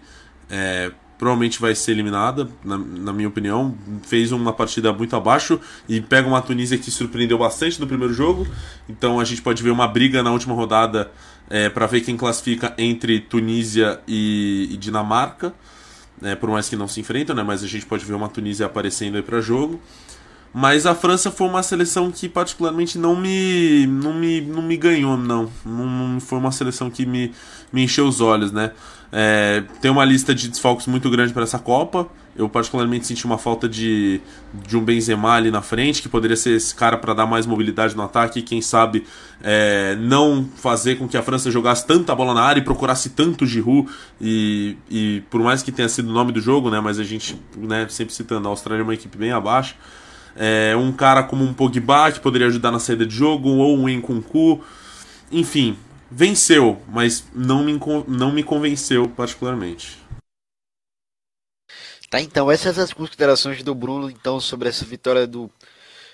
D: é, provavelmente vai ser eliminada, na, na, minha opinião. Fez uma partida muito abaixo e pega uma Tunísia que surpreendeu bastante no primeiro jogo. Então a gente pode ver uma briga na última rodada é, para ver quem classifica entre Tunísia e, e Dinamarca. é, por mais que não se enfrentam, né? Mas a gente pode ver uma Tunísia aparecendo aí para jogo. Mas a França foi uma seleção que particularmente não me não me, não me ganhou, não. Não foi uma seleção que me, me encheu os olhos, né? É, tem uma lista de desfalques muito grande para essa Copa. Eu particularmente senti uma falta de, de um Benzema ali na frente, que poderia ser esse cara para dar mais mobilidade no ataque quem sabe é, não fazer com que a França jogasse tanta bola na área e procurasse tanto Giroud. E, e por mais que tenha sido o nome do jogo, né, mas a gente né, sempre citando, a Austrália é uma equipe bem abaixo. É, um cara como um Pogba que poderia ajudar na saída de jogo, ou um Nkunku. Enfim, venceu, mas não me, não me convenceu particularmente.
B: Tá, então essas as considerações do Bruno então sobre essa vitória do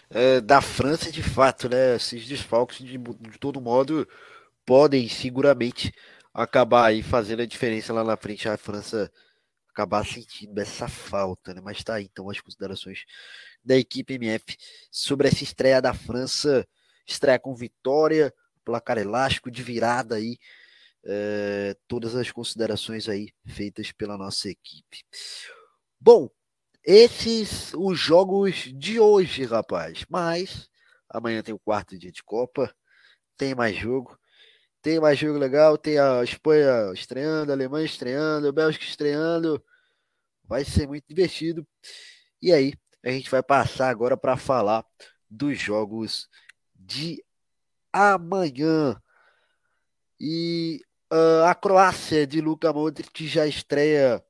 B: é, da França de fato, né? Esses desfalques de, de todo modo podem seguramente acabar aí fazendo a diferença lá na frente a França acabar sentindo essa falta, né? Mas tá aí então as considerações da equipe MF sobre essa estreia da França, estreia com vitória, placar elástico de virada aí, é, todas as considerações aí feitas pela nossa equipe. Bom, esses os jogos de hoje, rapaz. Mas amanhã tem o quarto dia de Copa, tem mais jogo. Tem mais jogo legal, tem a Espanha estreando, a Alemanha estreando, a Bélgica estreando. Vai ser muito divertido. E aí, a gente vai passar agora para falar dos jogos de amanhã. E uh, a Croácia de Luka Modric já estreia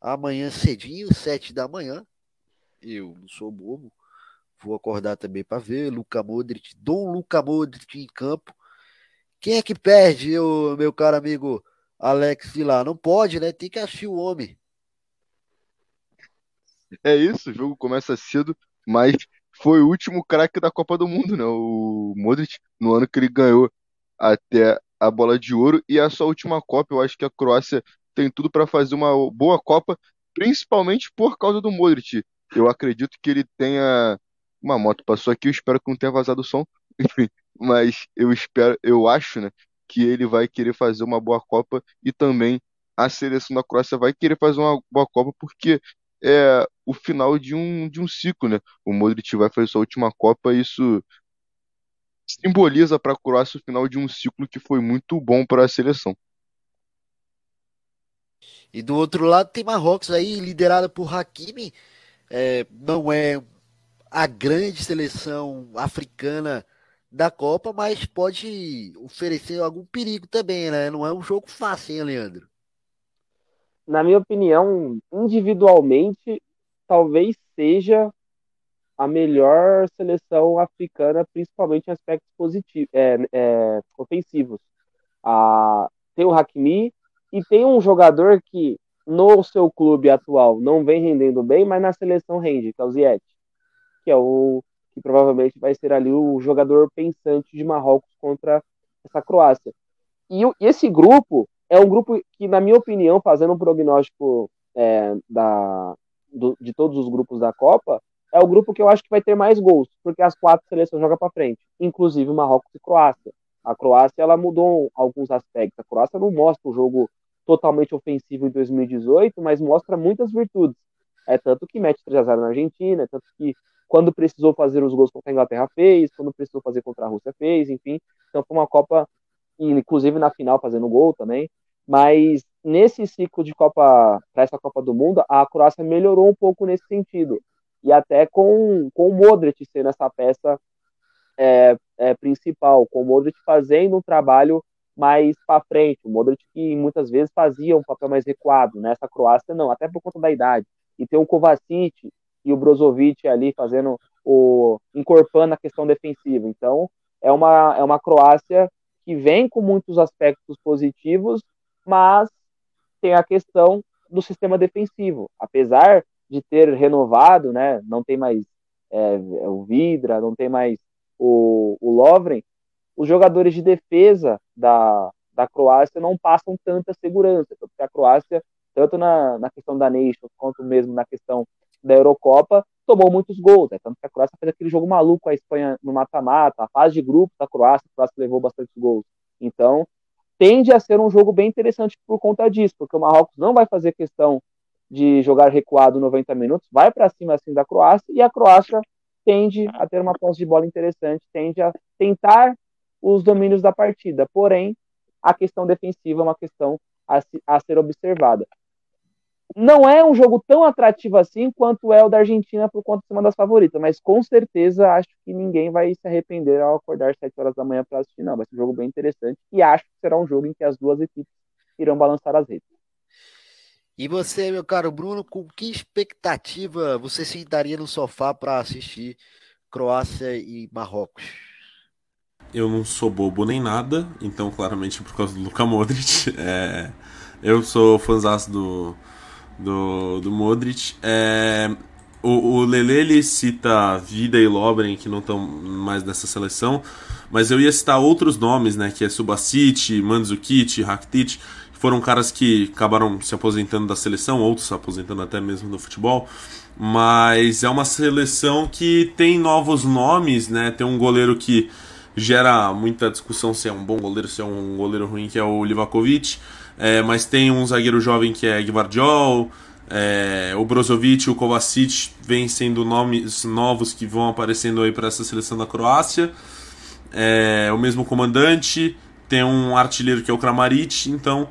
B: amanhã cedinho, sete da manhã. Eu não sou bobo. Vou acordar também para ver. Luca Modric, Dom Luca Modric em campo. Quem é que perde, eu, meu caro amigo Alex Vilar? Não pode, né? Tem que assistir o homem.
C: É isso, o jogo começa cedo, mas foi o último craque da Copa do Mundo, né? O Modric, no ano que ele ganhou até a bola de ouro, e a sua última Copa, eu acho que a Croácia tem tudo para fazer uma boa Copa, principalmente por causa do Modric. Eu acredito que ele tenha uma moto passou aqui, eu espero que não tenha vazado o som, enfim, mas eu espero, eu acho, né, que ele vai querer fazer uma boa Copa e também a seleção da Croácia vai querer fazer uma boa Copa porque é o final de um, de um ciclo, né? O Modric vai fazer sua última Copa e isso simboliza para a Croácia o final de um ciclo que foi muito bom para a seleção.
B: E do outro lado tem Marrocos aí, liderada por Hakimi. É, não é a grande seleção africana da Copa, mas pode oferecer algum perigo também, né? Não é um jogo fácil, hein, Leandro?
E: Na minha opinião, individualmente, talvez seja a melhor seleção africana, principalmente em aspectos positivos, é, é, ofensivos. Ah, tem o Hakimi, e tem um jogador que no seu clube atual não vem rendendo bem, mas na seleção rende, que é o Ziyech, que é o que provavelmente vai ser ali o jogador pensante de Marrocos contra essa Croácia. E, esse grupo é um grupo que, na minha opinião, fazendo um prognóstico é, da, do, de todos os grupos da Copa, é o grupo que eu acho que vai ter mais gols, porque as quatro seleções jogam para frente, inclusive Marrocos e Croácia. A Croácia ela mudou alguns aspectos. A Croácia não mostra o jogo totalmente ofensivo em 2018, mas mostra muitas virtudes. É tanto que mete 3 a 0 na Argentina, é tanto que quando precisou fazer os gols contra a Inglaterra fez, quando precisou fazer contra a Rússia fez, enfim. Então foi uma Copa, inclusive na final fazendo gol também. Mas nesse ciclo de Copa, para essa Copa do Mundo, a Croácia melhorou um pouco nesse sentido. E até com, com o Modric sendo essa peça é, é, principal, com o Modric fazendo um trabalho mais para frente. O Modric que muitas vezes fazia um papel mais recuado, nessa né? Croácia não, até por conta da idade. E tem o Kovacic e o Brozovic ali fazendo o encorpando a questão defensiva. Então, é uma é uma Croácia que vem com muitos aspectos positivos, mas tem a questão do sistema defensivo. Apesar de ter renovado, né, não tem mais é, o Vidra, não tem mais o, o Lovren, os jogadores de defesa da, da Croácia não passam tanta segurança, porque a Croácia, tanto na, na questão da Nations, quanto mesmo na questão da Eurocopa, tomou muitos gols, né? tanto que a Croácia fez aquele jogo maluco a Espanha no mata-mata, a fase de grupo da Croácia, a Croácia levou bastante gols. Então, tende a ser um jogo bem interessante por conta disso, porque o Marrocos não vai fazer questão de jogar recuado 90 minutos, vai para cima assim da Croácia e a Croácia tende a ter uma posse de bola interessante, tende a tentar os domínios da partida. Porém, a questão defensiva é uma questão a, a ser observada. Não é um jogo tão atrativo assim quanto é o da Argentina por conta de ser uma das favoritas, mas com certeza acho que ninguém vai se arrepender ao acordar às 7 horas da manhã para assistir, não. Vai ser um jogo bem interessante e acho que será um jogo em que as duas equipes irão balançar as redes.
B: E você, meu caro Bruno, com que expectativa você sentaria no sofá para assistir Croácia e Marrocos?
D: Eu não sou bobo nem nada, então claramente por causa do Luka Modric. É, eu sou fãzão do, do, do Modric. É, o, o Lele ele cita Vida e Lobren, que não estão mais nessa seleção, mas eu ia citar outros nomes, né, que é Subasic, Mandzukic, Rakitic, que foram caras que acabaram se aposentando da seleção, outros se aposentando até mesmo do futebol, mas é uma seleção que tem novos nomes, né, tem um goleiro que gera muita discussão se é um bom goleiro, se é um goleiro ruim, que é o Livakovic. É, mas tem um zagueiro jovem que é Gvardiol, é, o Brozovic, o Kovacic vêm sendo nomes novos que vão aparecendo aí para essa seleção da Croácia. É, o mesmo comandante, tem um artilheiro que é o Kramaric, então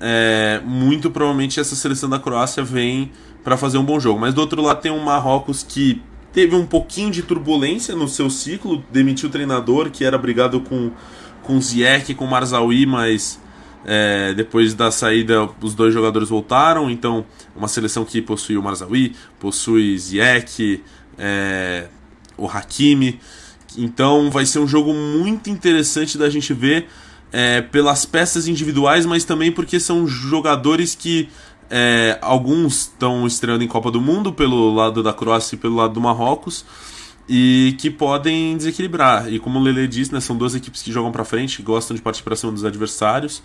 D: é, muito provavelmente essa seleção da Croácia vem para fazer um bom jogo. Mas do outro lado tem um Marrocos que teve um pouquinho de turbulência no seu ciclo, demitiu o treinador que era brigado com com Ziyech, com Marzawi, mas é, depois da saída os dois jogadores voltaram, então uma seleção que possui o Marzawi, possui Ziyech, é, o Hakimi, então vai ser um jogo muito interessante da gente ver é, pelas peças individuais, mas também porque são jogadores que é, alguns estão estreando em Copa do Mundo pelo lado da Croácia e pelo lado do Marrocos e que podem desequilibrar. E como o Lele disse, né, são duas equipes que jogam para frente, que gostam de partir para cima dos adversários.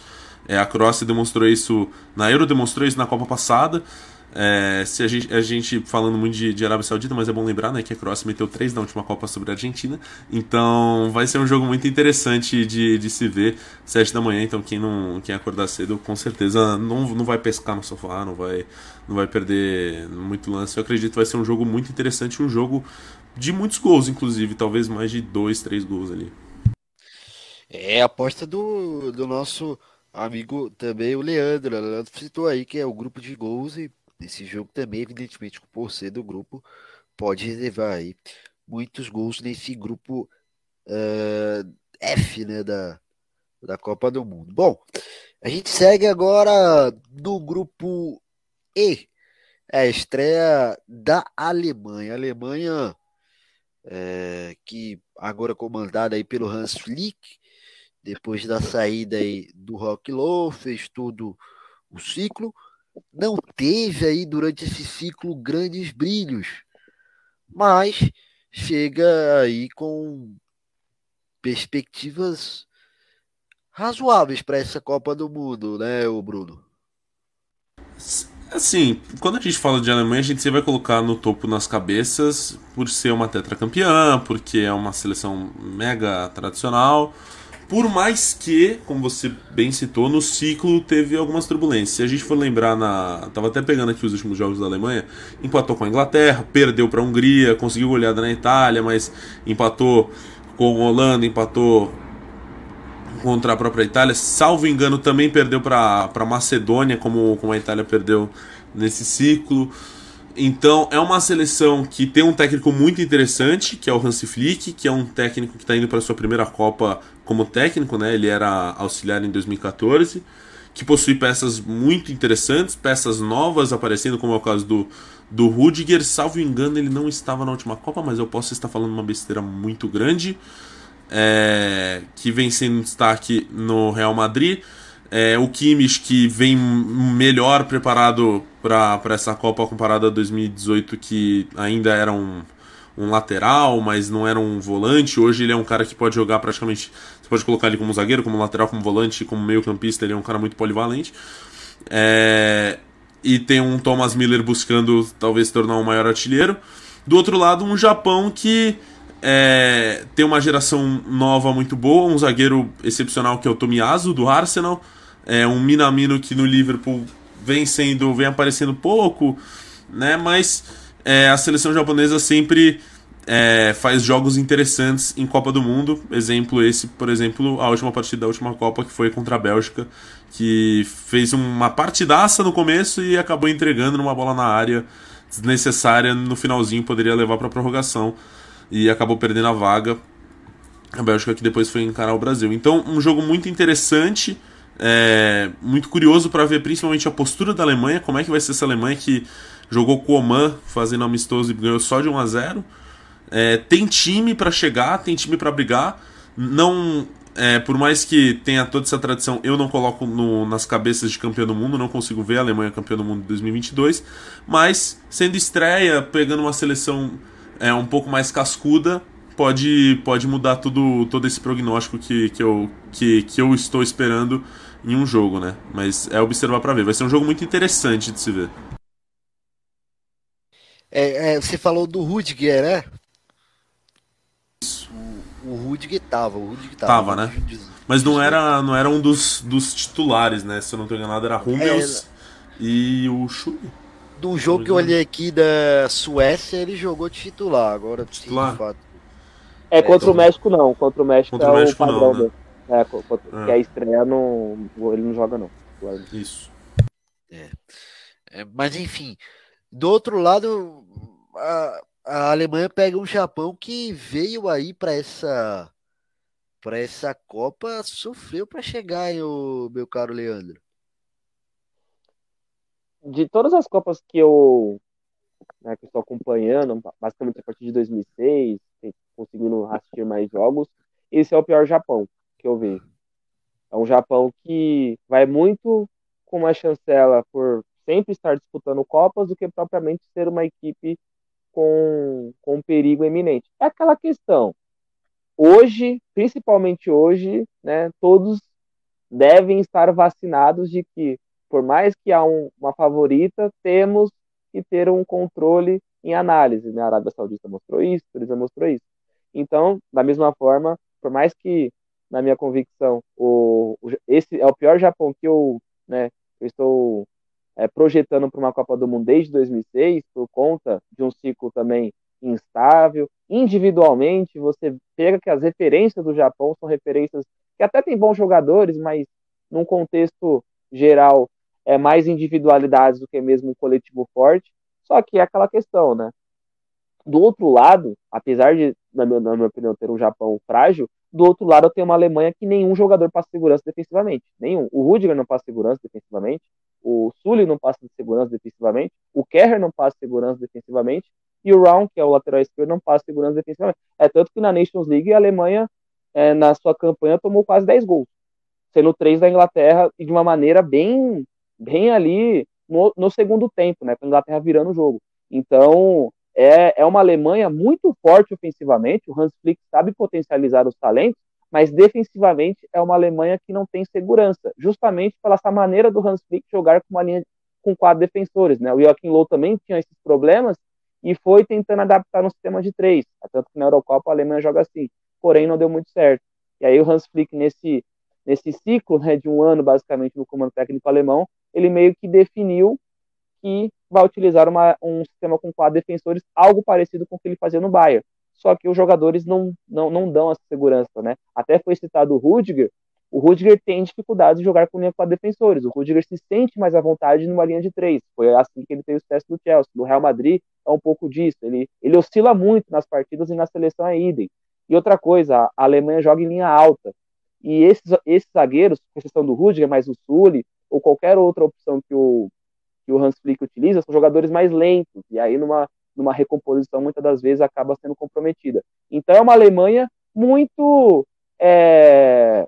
D: É, a Croácia demonstrou isso na Euro, demonstrou isso na Copa passada. É, se a gente, a gente falando muito de, de, Arábia Saudita, mas é bom lembrar né, que a Croácia meteu três na última Copa sobre a Argentina. Então vai ser um jogo muito interessante de, de se ver. Sete da manhã, então quem não quem acordar cedo com certeza não, não vai pescar no sofá, não vai, não vai perder muito lance. Eu acredito que vai ser um jogo muito interessante, um jogo de muitos gols, inclusive, talvez mais de dois, três gols ali.
B: É a aposta do, do nosso amigo também, o Leandro. O Leandro citou aí que é o grupo de gols e esse jogo também, evidentemente, por ser do grupo, pode reservar aí muitos gols nesse grupo uh, F né, da, da Copa do Mundo. Bom, a gente segue agora no grupo E, é a estreia da Alemanha. A Alemanha, é, que agora comandada aí pelo Hans Flick, depois da saída aí do Rock Low, fez todo o ciclo não teve aí durante esse ciclo grandes brilhos, mas chega aí com perspectivas razoáveis para essa Copa do Mundo, né, o Bruno?
D: Assim, quando a gente fala de Alemanha, a gente sempre vai colocar no topo nas cabeças por ser uma tetracampeã, porque é uma seleção mega tradicional. Por mais que, como você bem citou, no ciclo teve algumas turbulências. Se a gente for lembrar na. Tava até pegando aqui os últimos jogos da Alemanha, empatou com a Inglaterra, perdeu para a Hungria, conseguiu goleada na Itália, mas empatou com a Holanda, empatou contra a própria Itália. Salvo engano, também perdeu para a Macedônia, como, como a Itália perdeu nesse ciclo. Então é uma seleção que tem um técnico muito interessante, que é o Hansi Flick, que é um técnico que está indo para sua primeira Copa como técnico, né? Ele era auxiliar em 2014, que possui peças muito interessantes, peças novas aparecendo, como é o caso do, do Rudiger. Salvo engano, ele não estava na última Copa, mas eu posso estar falando uma besteira muito grande. É, que vem sendo destaque no Real Madrid. É, o Kimmich, que vem melhor preparado para essa Copa comparado a 2018, que ainda era um, um lateral, mas não era um volante. Hoje ele é um cara que pode jogar praticamente. Você pode colocar ele como zagueiro, como lateral, como volante, como meio-campista. Ele é um cara muito polivalente. É, e tem um Thomas Miller buscando talvez tornar um maior artilheiro. Do outro lado, um Japão que é, tem uma geração nova muito boa, um zagueiro excepcional que é o Tomiyasu do Arsenal, é um Minamino que no Liverpool vem sendo, vem aparecendo pouco, né? Mas é, a seleção japonesa sempre é, faz jogos interessantes em Copa do Mundo. Exemplo esse, por exemplo, a última partida da última Copa que foi contra a Bélgica, que fez uma partidaça no começo e acabou entregando numa bola na área desnecessária no finalzinho, poderia levar para prorrogação e acabou perdendo a vaga. A Bélgica que depois foi encarar o Brasil. Então, um jogo muito interessante, é, muito curioso para ver principalmente a postura da Alemanha, como é que vai ser essa Alemanha que jogou com o Oman fazendo amistoso e ganhou só de 1 a 0 é, tem time para chegar, tem time para brigar. Não, é, por mais que tenha toda essa tradição, eu não coloco no, nas cabeças de campeão do mundo, não consigo ver a Alemanha campeã do mundo de 2022. Mas sendo estreia, pegando uma seleção é, um pouco mais cascuda, pode, pode mudar tudo, todo esse prognóstico que, que, eu, que, que eu estou esperando em um jogo, né? Mas é observar para ver. Vai ser um jogo muito interessante de se ver.
B: É, é, você falou do Rudiger, né? O Rudiger tava, o Rudiger tava.
D: Tava, né? Mas não era, não era um dos, dos titulares, né? Se eu não tô enganado, era Hummels é, e o Schulli.
B: Do jogo que eu olhei aqui da Suécia, ele jogou titular. Agora,
D: titular? Sim, fato.
E: É, contra é, o México não. Contra o México contra é o, México, padrão. Não, né? É, contra, é. que a estreia não, ele não joga não.
D: Isso.
B: É. é. Mas enfim, do outro lado, a, a Alemanha pega um Japão que veio aí para essa para essa Copa sofreu para chegar, hein, o meu caro Leandro.
E: De todas as Copas que eu, né, que estou acompanhando, basicamente a partir de 2006, conseguindo assistir mais jogos, esse é o pior Japão que eu vejo. É um Japão que vai muito com uma chancela por sempre estar disputando Copas do que propriamente ser uma equipe com, com perigo eminente. É aquela questão. Hoje, principalmente hoje, né, todos devem estar vacinados de que, por mais que há um, uma favorita, temos que ter um controle em análise. Né? A Arábia Saudita mostrou isso, a Turquia mostrou isso. Então, da mesma forma, por mais que, na minha convicção, o, o esse é o pior Japão que eu, né, eu estou é, projetando para uma Copa do Mundo desde 2006, por conta de um ciclo também instável. Individualmente, você pega que as referências do Japão são referências que até tem bons jogadores, mas num contexto geral é mais individualidades do que mesmo um coletivo forte. Só que é aquela questão, né? Do outro lado, apesar de, na minha, na minha opinião, ter um Japão frágil, do outro lado eu tenho uma Alemanha que nenhum jogador passa segurança defensivamente. Nenhum. O Rudiger não passa segurança defensivamente o Sully não passa segurança defensivamente, o Kerr não passa segurança defensivamente, e o Round, que é o lateral esquerdo, não passa segurança defensivamente. É tanto que na Nations League a Alemanha, é, na sua campanha, tomou quase 10 gols, sendo três da Inglaterra e de uma maneira bem, bem ali no, no segundo tempo, né, com a Inglaterra virando o jogo. Então, é, é uma Alemanha muito forte ofensivamente, o Hans Flick sabe potencializar os talentos, mas defensivamente é uma Alemanha que não tem segurança, justamente pela essa maneira do Hans Flick jogar com uma linha com quatro defensores, né? O Joachim Low também tinha esses problemas e foi tentando adaptar no sistema de três, tanto que na Eurocopa a Alemanha joga assim, porém não deu muito certo. E aí o Hans Flick nesse nesse ciclo né, de um ano basicamente no comando técnico alemão, ele meio que definiu que vai utilizar uma, um sistema com quatro defensores, algo parecido com o que ele fazia no Bayern. Só que os jogadores não, não, não dão essa segurança, né? Até foi citado o Rudiger, o Rudiger tem dificuldade de jogar com linha com defensores, o Rudiger se sente mais à vontade numa linha de três, foi assim que ele teve o sucesso do Chelsea, no Real Madrid é um pouco disso, ele, ele oscila muito nas partidas e na seleção é idem. E outra coisa, a Alemanha joga em linha alta, e esses, esses zagueiros, com exceção do Rudiger, mais o Sully, ou qualquer outra opção que o, que o Hans Flick utiliza, são jogadores mais lentos, e aí numa, numa recomposição, muitas das vezes acaba sendo comprometida. Então é uma Alemanha muito é,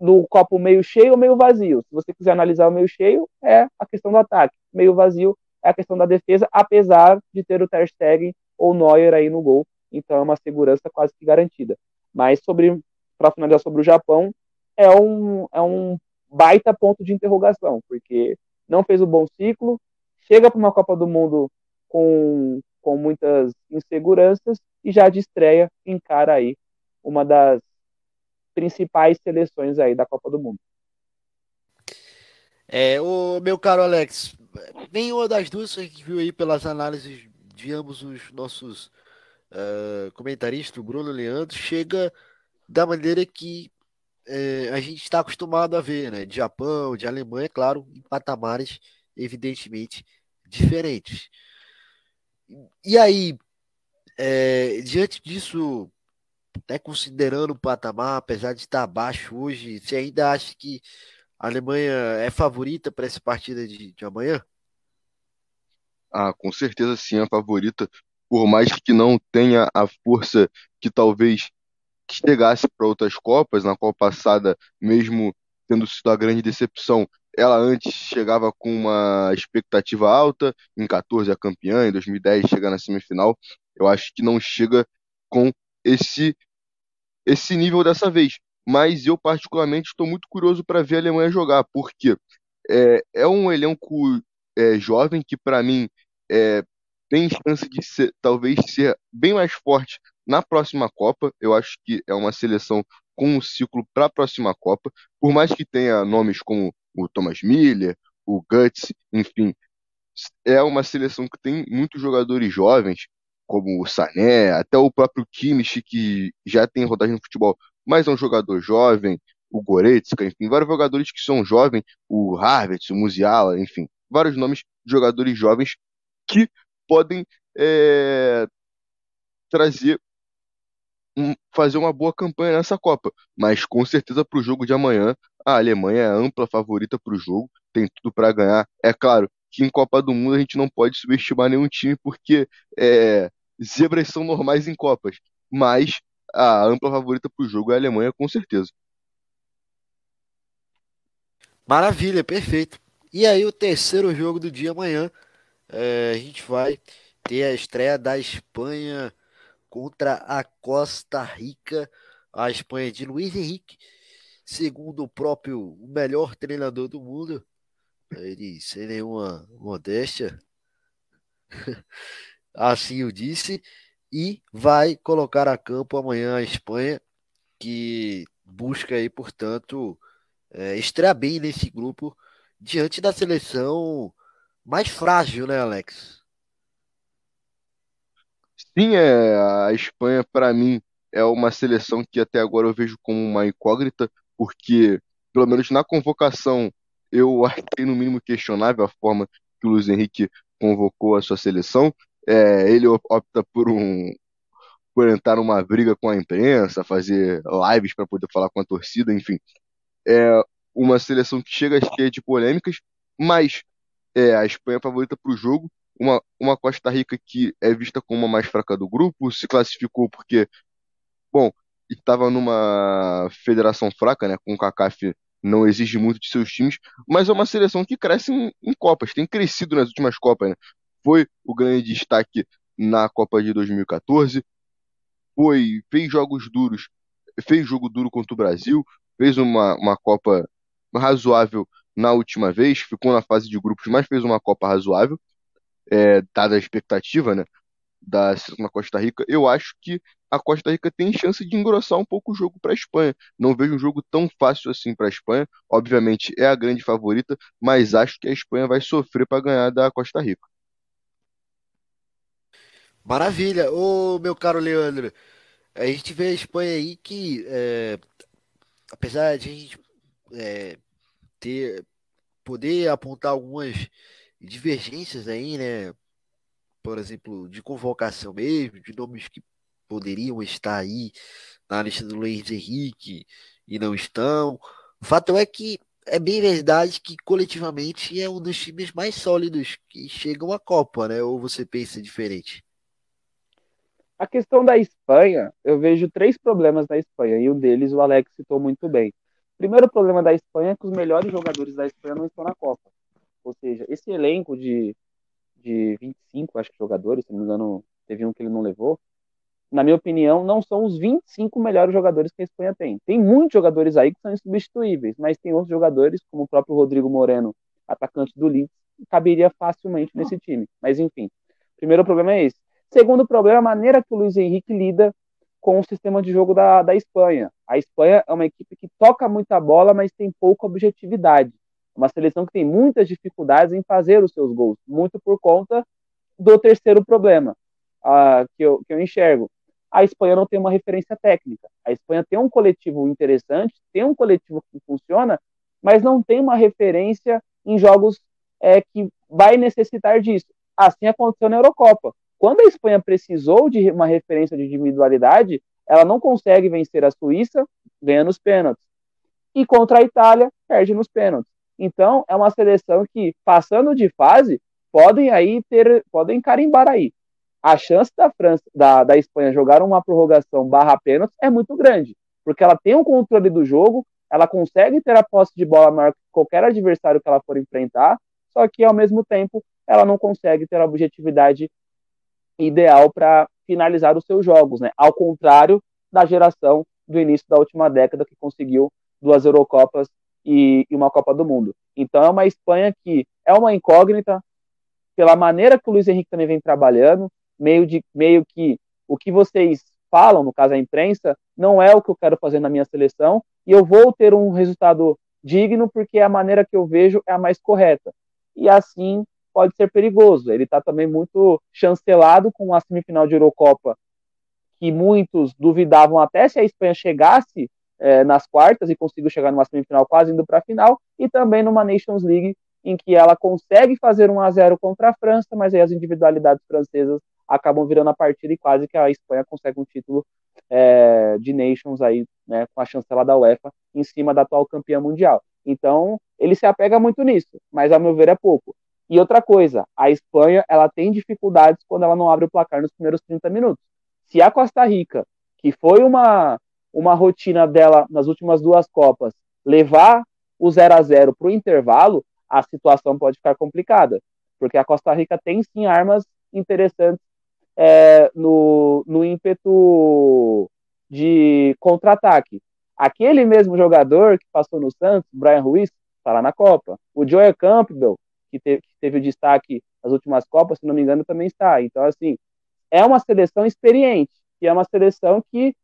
E: no copo meio cheio ou meio vazio. Se você quiser analisar o meio cheio, é a questão do ataque. Meio vazio é a questão da defesa, apesar de ter o Ter Stegen ou Neuer aí no gol. Então é uma segurança quase que garantida. Mas sobre para finalizar sobre o Japão, é um, é um baita ponto de interrogação, porque não fez o bom ciclo, chega para uma Copa do Mundo com, com muitas inseguranças e já de estreia encara aí uma das principais seleções aí da Copa do Mundo.
B: É, o meu caro Alex, nenhuma das duas a gente viu aí pelas análises de ambos os nossos uh, comentaristas, o Bruno Leandro, chega da maneira que uh, a gente está acostumado a ver, né? De Japão, de Alemanha, claro, em patamares evidentemente diferentes. E aí, é, diante disso, até considerando o patamar, apesar de estar abaixo hoje, você ainda acha que a Alemanha é favorita para essa partida de, de amanhã?
C: Ah, com certeza sim, é favorita. Por mais que não tenha a força que talvez chegasse para outras Copas, na Copa passada, mesmo tendo sido a grande decepção, ela antes chegava com uma expectativa alta, em 14 a campeã, em 2010 chega na semifinal. Eu acho que não chega com esse esse nível dessa vez. Mas eu, particularmente, estou muito curioso para ver a Alemanha jogar, porque é, é um elenco é, jovem que, para mim, é, tem chance de ser, talvez ser bem mais forte na próxima Copa. Eu acho que é uma seleção com um ciclo para a próxima Copa, por mais que tenha nomes como o Thomas Miller, o Guts, enfim, é uma seleção que tem muitos jogadores jovens, como o Sané, até o próprio Kimmich, que já tem rodagem no futebol, mas é um jogador jovem, o Goretzka, enfim, vários jogadores que são jovens, o Harvard, o Musiala, enfim, vários nomes de jogadores jovens que podem é, trazer fazer uma boa campanha nessa Copa. Mas com certeza para o jogo de amanhã, a Alemanha é ampla favorita para o jogo, tem tudo para ganhar. É claro que em Copa do Mundo a gente não pode subestimar nenhum time, porque é, zebras são normais em Copas. Mas a ampla favorita para o jogo é a Alemanha, com certeza.
B: Maravilha, perfeito. E aí, o terceiro jogo do dia amanhã, é, a gente vai ter a estreia da Espanha contra a Costa Rica, a Espanha de Luiz Henrique, segundo o próprio melhor treinador do mundo, ele sem nenhuma modéstia, assim o disse, e vai colocar a campo amanhã a Espanha, que busca aí, portanto, é, estrear bem nesse grupo diante da seleção mais frágil, né, Alex?
C: Sim, é, a Espanha, para mim, é uma seleção que até agora eu vejo como uma incógnita, porque, pelo menos na convocação, eu achei no mínimo questionável a forma que o Luiz Henrique convocou a sua seleção. É, ele opta por um por entrar numa briga com a imprensa, fazer lives para poder falar com a torcida, enfim. É uma seleção que chega cheia de polêmicas, mas é a Espanha é favorita para o jogo uma, uma Costa Rica que é vista como a mais fraca do grupo, se classificou porque, bom, estava numa federação fraca, né, com o CACAF não exige muito de seus times, mas é uma seleção que cresce em, em Copas, tem crescido nas últimas Copas, né? Foi o grande destaque na Copa de 2014, foi, fez jogos duros, fez jogo duro contra o Brasil, fez uma, uma Copa razoável na última vez, ficou na fase de grupos, mas fez uma Copa razoável é, dada a expectativa, né, da na Costa Rica, eu acho que a Costa Rica tem chance de engrossar um pouco o jogo para a Espanha. Não vejo um jogo tão fácil assim para a Espanha. Obviamente é a grande favorita, mas acho que a Espanha vai sofrer para ganhar da Costa Rica.
B: Maravilha, ô meu caro Leandro. A gente vê a Espanha aí que, é, apesar de a gente é, ter poder apontar algumas divergências aí, né? Por exemplo, de convocação mesmo, de nomes que poderiam estar aí na lista do Luiz Henrique e não estão. O fato é que é bem verdade que coletivamente é um dos times mais sólidos que chegam à Copa, né? Ou você pensa diferente?
E: A questão da Espanha, eu vejo três problemas na Espanha, e um deles o Alex citou muito bem. O primeiro problema da Espanha é que os melhores jogadores da Espanha não estão na Copa. Ou seja, esse elenco de, de 25, acho que jogadores, se não me engano, teve um que ele não levou, na minha opinião, não são os 25 melhores jogadores que a Espanha tem. Tem muitos jogadores aí que são insubstituíveis, mas tem outros jogadores, como o próprio Rodrigo Moreno, atacante do Leeds, que caberia facilmente nesse time. Mas enfim, primeiro problema é esse. Segundo problema, a maneira que o Luiz Henrique lida com o sistema de jogo da, da Espanha. A Espanha é uma equipe que toca muita bola, mas tem pouca objetividade. Uma seleção que tem muitas dificuldades em fazer os seus gols, muito por conta do terceiro problema uh, que, eu, que eu enxergo. A Espanha não tem uma referência técnica. A Espanha tem um coletivo interessante, tem um coletivo que funciona, mas não tem uma referência em jogos é, que vai necessitar disso. Assim aconteceu na Eurocopa. Quando a Espanha precisou de uma referência de individualidade, ela não consegue vencer a Suíça, ganha nos pênaltis. E contra a Itália, perde nos pênaltis. Então, é uma seleção que, passando de fase, podem aí ter, podem carimbar aí. A chance da França, da, da Espanha jogar uma prorrogação barra pênaltis é muito grande, porque ela tem um controle do jogo, ela consegue ter a posse de bola maior que qualquer adversário que ela for enfrentar, só que ao mesmo tempo ela não consegue ter a objetividade ideal para finalizar os seus jogos, né? Ao contrário da geração do início da última década que conseguiu duas Eurocopas e, e uma Copa do Mundo. Então é uma Espanha que é uma incógnita pela maneira que o Luiz Henrique também vem trabalhando, meio de meio que o que vocês falam, no caso a imprensa, não é o que eu quero fazer na minha seleção e eu vou ter um resultado digno porque a maneira que eu vejo é a mais correta. E assim pode ser perigoso. Ele está também muito chancelado com a semifinal de Eurocopa, que muitos duvidavam até se a Espanha chegasse é, nas quartas e conseguiu chegar numa semifinal quase indo para a final, e também numa Nations League em que ela consegue fazer 1 a 0 contra a França, mas aí as individualidades francesas acabam virando a partida e quase que a Espanha consegue um título é, de Nations aí, né, com a chancela da UEFA em cima da atual campeã mundial. Então, ele se apega muito nisso, mas a meu ver é pouco. E outra coisa, a Espanha ela tem dificuldades quando ela não abre o placar nos primeiros 30 minutos. Se a Costa Rica, que foi uma, uma rotina dela nas últimas duas Copas, levar o 0 a 0 para o intervalo, a situação pode ficar complicada. Porque a Costa Rica tem sim armas interessantes é, no, no ímpeto de contra-ataque. Aquele mesmo jogador que passou no Santos, Brian Ruiz, está lá na Copa. O Joel Campbell, que teve, que teve o destaque nas últimas Copas, se não me engano, também está. Então, assim, é uma seleção experiente, e é uma seleção que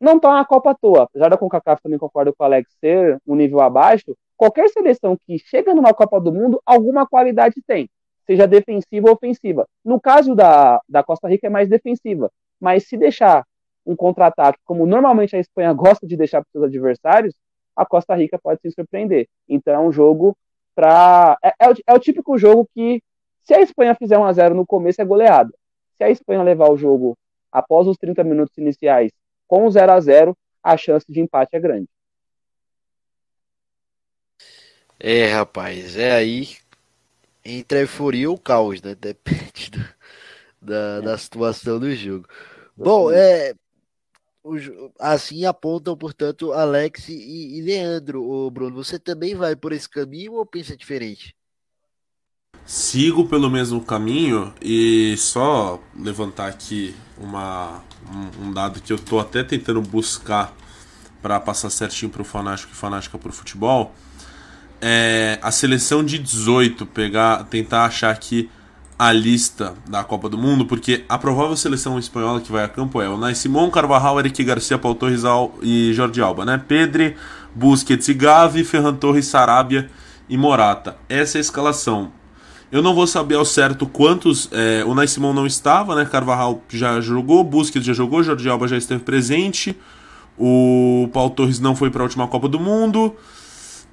E: não está na Copa à toa. Apesar da CONCACAF também concordo com o Alex ser um nível abaixo, qualquer seleção que chega numa Copa do Mundo, alguma qualidade tem, seja defensiva ou ofensiva. No caso da, da Costa Rica é mais defensiva, mas se deixar um contra-ataque, como normalmente a Espanha gosta de deixar para seus adversários, a Costa Rica pode se surpreender. Então é um jogo para é, é, o, é, o, típico jogo que se a Espanha fizer 1 a 0 no começo é goleada. Se a Espanha levar o jogo após os 30 minutos iniciais com 0 a 0, a chance de empate é grande.
B: É, rapaz, é aí entre a euforia e o caos, né? Depende do, da, da situação do jogo. Bom, é, assim apontam, portanto, Alex e, e Leandro. O Bruno, você também vai por esse caminho ou pensa diferente?
D: Sigo pelo mesmo caminho e só levantar aqui uma, um, dado que eu estou até tentando buscar para passar certinho para o fanático e fanática por futebol. É a seleção de 18, pegar, tentar achar aqui a lista da Copa do Mundo, porque a provável seleção espanhola que vai a campo é o Nai Simon, Carvajal, Eric Garcia, Paul Torres e Jordi Alba, né? Pedri, Busquets e Gavi, Ferran Torres, Sarabia e Morata. Essa é a escalação. Eu não vou saber ao certo quantos. É, o Nai não estava, né? Carvajal já jogou, Busquets já jogou, Jordi Alba já esteve presente. O Paul Torres não foi para a última Copa do Mundo.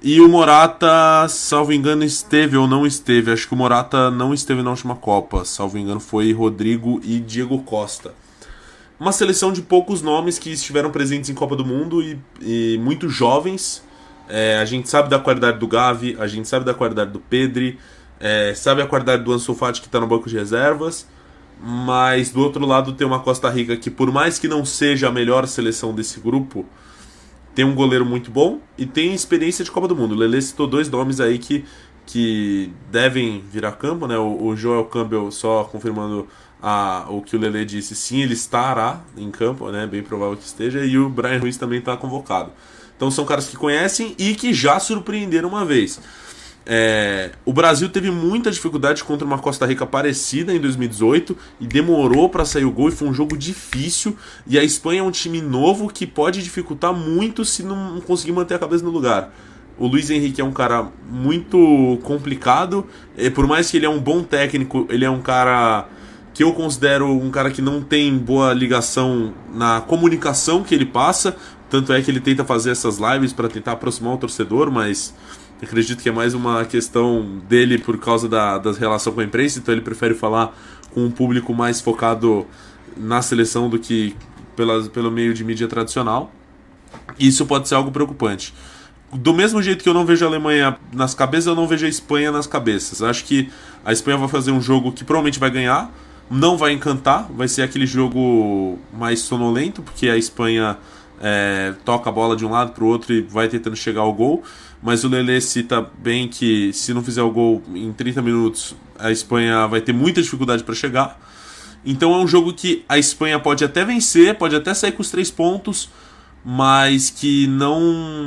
D: E o Morata, salvo engano, esteve ou não esteve. Acho que o Morata não esteve na última Copa. Salvo engano, foi Rodrigo e Diego Costa. Uma seleção de poucos nomes que estiveram presentes em Copa do Mundo e, e muito jovens. É, a gente sabe da qualidade do Gavi, a gente sabe da qualidade do Pedri, é, sabe a qualidade do Ansu Fati que está no banco de reservas. Mas do outro lado tem uma Costa Rica que, por mais que não seja a melhor seleção desse grupo, tem um goleiro muito bom e tem experiência de Copa do Mundo. O Lele citou dois nomes aí que, que devem virar campo, né? O, o Joel Campbell, só confirmando a, o que o Lele disse, sim, ele estará em campo, né? Bem provável que esteja, e o Brian Ruiz também está convocado. Então são caras que conhecem e que já surpreenderam uma vez. É, o Brasil teve muita dificuldade contra uma Costa Rica parecida em 2018 e demorou para sair o gol e foi um jogo difícil. E a Espanha é um time novo que pode dificultar muito se não conseguir manter a cabeça no lugar. O Luiz Henrique é um cara muito complicado. E por mais que ele é um bom técnico, ele é um cara que eu considero um cara que não tem boa ligação na comunicação que ele passa. Tanto é que ele tenta fazer essas lives para tentar aproximar o torcedor, mas acredito que é mais uma questão dele por causa da, da relação com a imprensa. Então ele prefere falar com um público mais focado na seleção do que pela, pelo meio de mídia tradicional. Isso pode ser algo preocupante do mesmo jeito que eu não vejo a Alemanha nas cabeças, eu não vejo a Espanha nas cabeças. Acho que a Espanha vai fazer um jogo que provavelmente vai ganhar, não vai encantar, vai ser aquele jogo mais sonolento, porque a Espanha é, toca a bola de um lado para o outro e vai tentando chegar ao gol. Mas o Lele cita bem que se não fizer o gol em 30 minutos, a Espanha vai ter muita dificuldade para chegar. Então é um jogo que a Espanha pode até vencer, pode até sair com os três pontos, mas que não,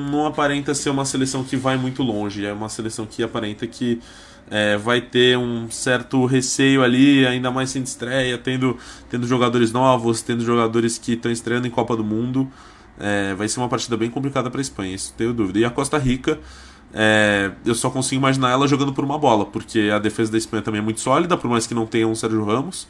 D: não aparenta ser uma seleção que vai muito longe. É uma seleção que aparenta que é, vai ter um certo receio ali, ainda mais sem estreia, tendo, tendo jogadores novos, tendo jogadores que estão estreando em Copa do Mundo. É, vai ser uma partida bem complicada para a Espanha, isso tenho dúvida. E a Costa Rica, é, eu só consigo imaginar ela jogando por uma bola, porque a defesa da Espanha também é muito sólida, por mais que não tenha um Sérgio Ramos.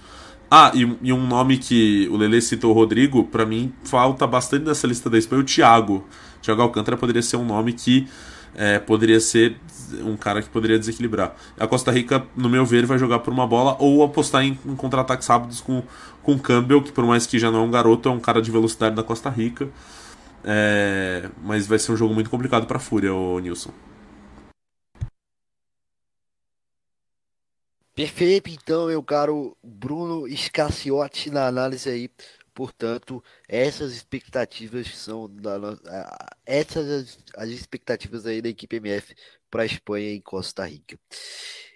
D: Ah, e, e, um nome que o Lele citou, o Rodrigo, para mim falta bastante nessa lista da Espanha, o Thiago. Thiago Alcântara poderia ser um nome que é, poderia ser um cara que poderia desequilibrar. A Costa Rica, no meu ver, vai jogar por uma bola ou apostar em, em contra-ataques rápidos com, com Campbell, que por mais que já não é um garoto, é um cara de velocidade da Costa Rica. É, mas vai ser um jogo muito complicado para a Fúria, o Nilson.
B: Perfeito, então, meu caro Bruno Scacciotti na análise aí. Portanto, essas expectativas são da essas as expectativas aí da equipe MF para a Espanha e Costa Rica.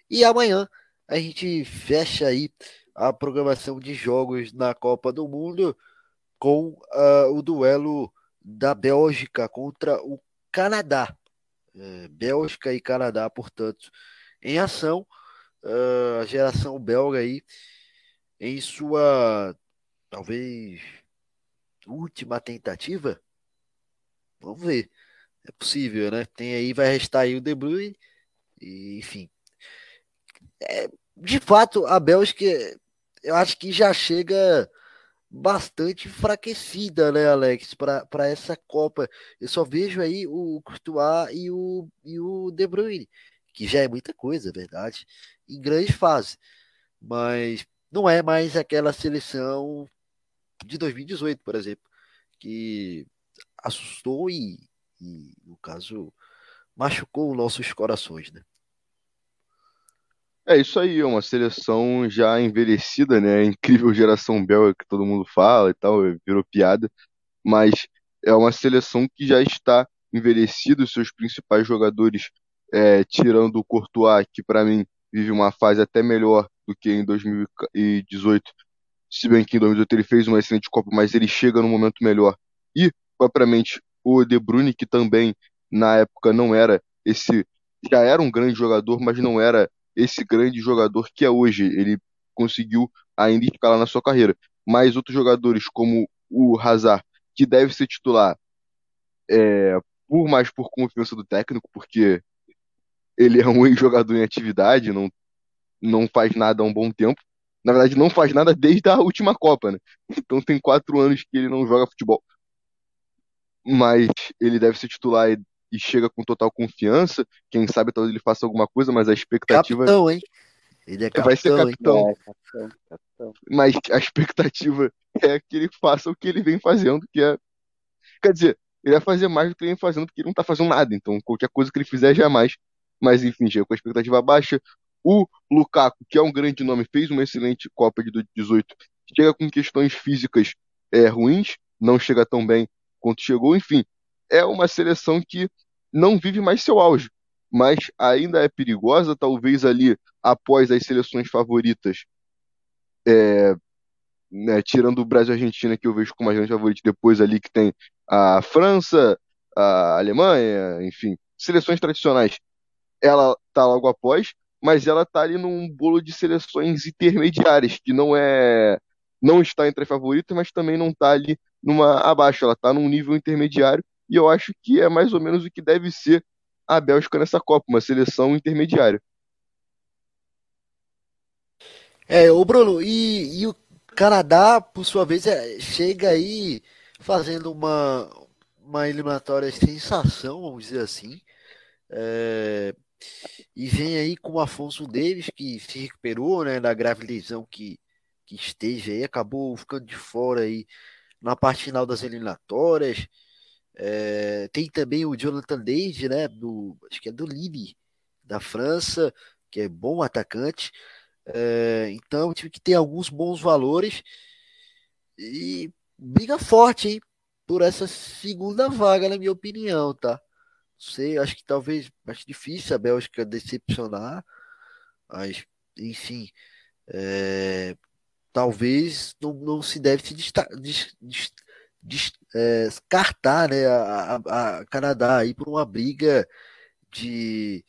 B: E amanhã a gente fecha aí a programação de jogos na Copa do Mundo com uh, o duelo da Bélgica contra o Canadá. É, Bélgica e Canadá, portanto, em ação uh, a geração belga aí em sua talvez última tentativa. Vamos ver. É possível, né? Tem aí, vai restar aí o De Bruyne. E, enfim. É, de fato, a Bélgica, eu acho que já chega bastante enfraquecida, né, Alex, para essa Copa. Eu só vejo aí o Courtois e o, e o De Bruyne, que já é muita coisa, é verdade em grande fase. Mas não é mais aquela seleção de 2018, por exemplo, que assustou e, e no caso, machucou nossos corações, né?
C: É isso aí, é uma seleção já envelhecida, né? Incrível geração belga que todo mundo fala e tal, virou piada, mas é uma seleção que já está envelhecida, os seus principais jogadores, é, tirando o Courtois, que para mim vive uma fase até melhor do que em 2018. Se bem que em 2018 ele fez uma excelente Copa, mas ele chega no momento melhor. E, propriamente, o De Bruyne, que também na época não era esse. Já era um grande jogador, mas não era esse grande jogador que é hoje. Ele conseguiu ainda escalar na sua carreira. Mas outros jogadores, como o Hazard, que deve ser titular, é, por mais por confiança do técnico, porque ele é um jogador em atividade, não, não faz nada há um bom tempo. Na verdade, não faz nada desde a última Copa, né? Então tem quatro anos que ele não joga futebol. Mas ele deve ser titular e, e chega com total confiança. Quem sabe talvez ele faça alguma coisa, mas a expectativa.
B: Capitão, hein? Ele é capitão,
C: Vai ser capitão.
E: É, capitão, capitão.
C: Mas a expectativa é que ele faça o que ele vem fazendo, que é. Quer dizer, ele vai fazer mais do que ele vem fazendo, porque ele não tá fazendo nada. Então, qualquer coisa que ele fizer já é mais mas enfim, chega com a expectativa baixa. O Lukaku, que é um grande nome, fez uma excelente Copa de 2018, chega com questões físicas é, ruins, não chega tão bem quanto chegou, enfim, é uma seleção que não vive mais seu auge, mas ainda é perigosa, talvez ali após as seleções favoritas, é, né, tirando o Brasil e a Argentina, que eu vejo como mais grande favorito, depois ali que tem a França, a Alemanha, enfim, seleções tradicionais ela tá logo após, mas ela tá ali num bolo de seleções intermediárias, que não é não está entre as favoritas, mas também não tá ali numa abaixo, ela tá num nível intermediário, e eu acho que é mais ou menos o que deve ser a Bélgica nessa Copa, uma seleção intermediária.
B: É, o Bruno, e, e o Canadá, por sua vez, é, chega aí fazendo uma, uma eliminatória sensação, vamos dizer assim. É, e vem aí com o Afonso Davis, que se recuperou né, da grave lesão que, que esteja aí, acabou ficando de fora aí na parte final das eliminatórias. É, tem também o Jonathan David, né? Do, acho que é do Lille, da França, que é bom atacante. É, então, tive que ter alguns bons valores e briga forte, hein? Por essa segunda vaga, na minha opinião, tá? Sei, acho que talvez acho difícil a Bélgica decepcionar, mas enfim, é, talvez não, não se deve se descartar é, descartar né, a, a, Canadá aí por uma briga de,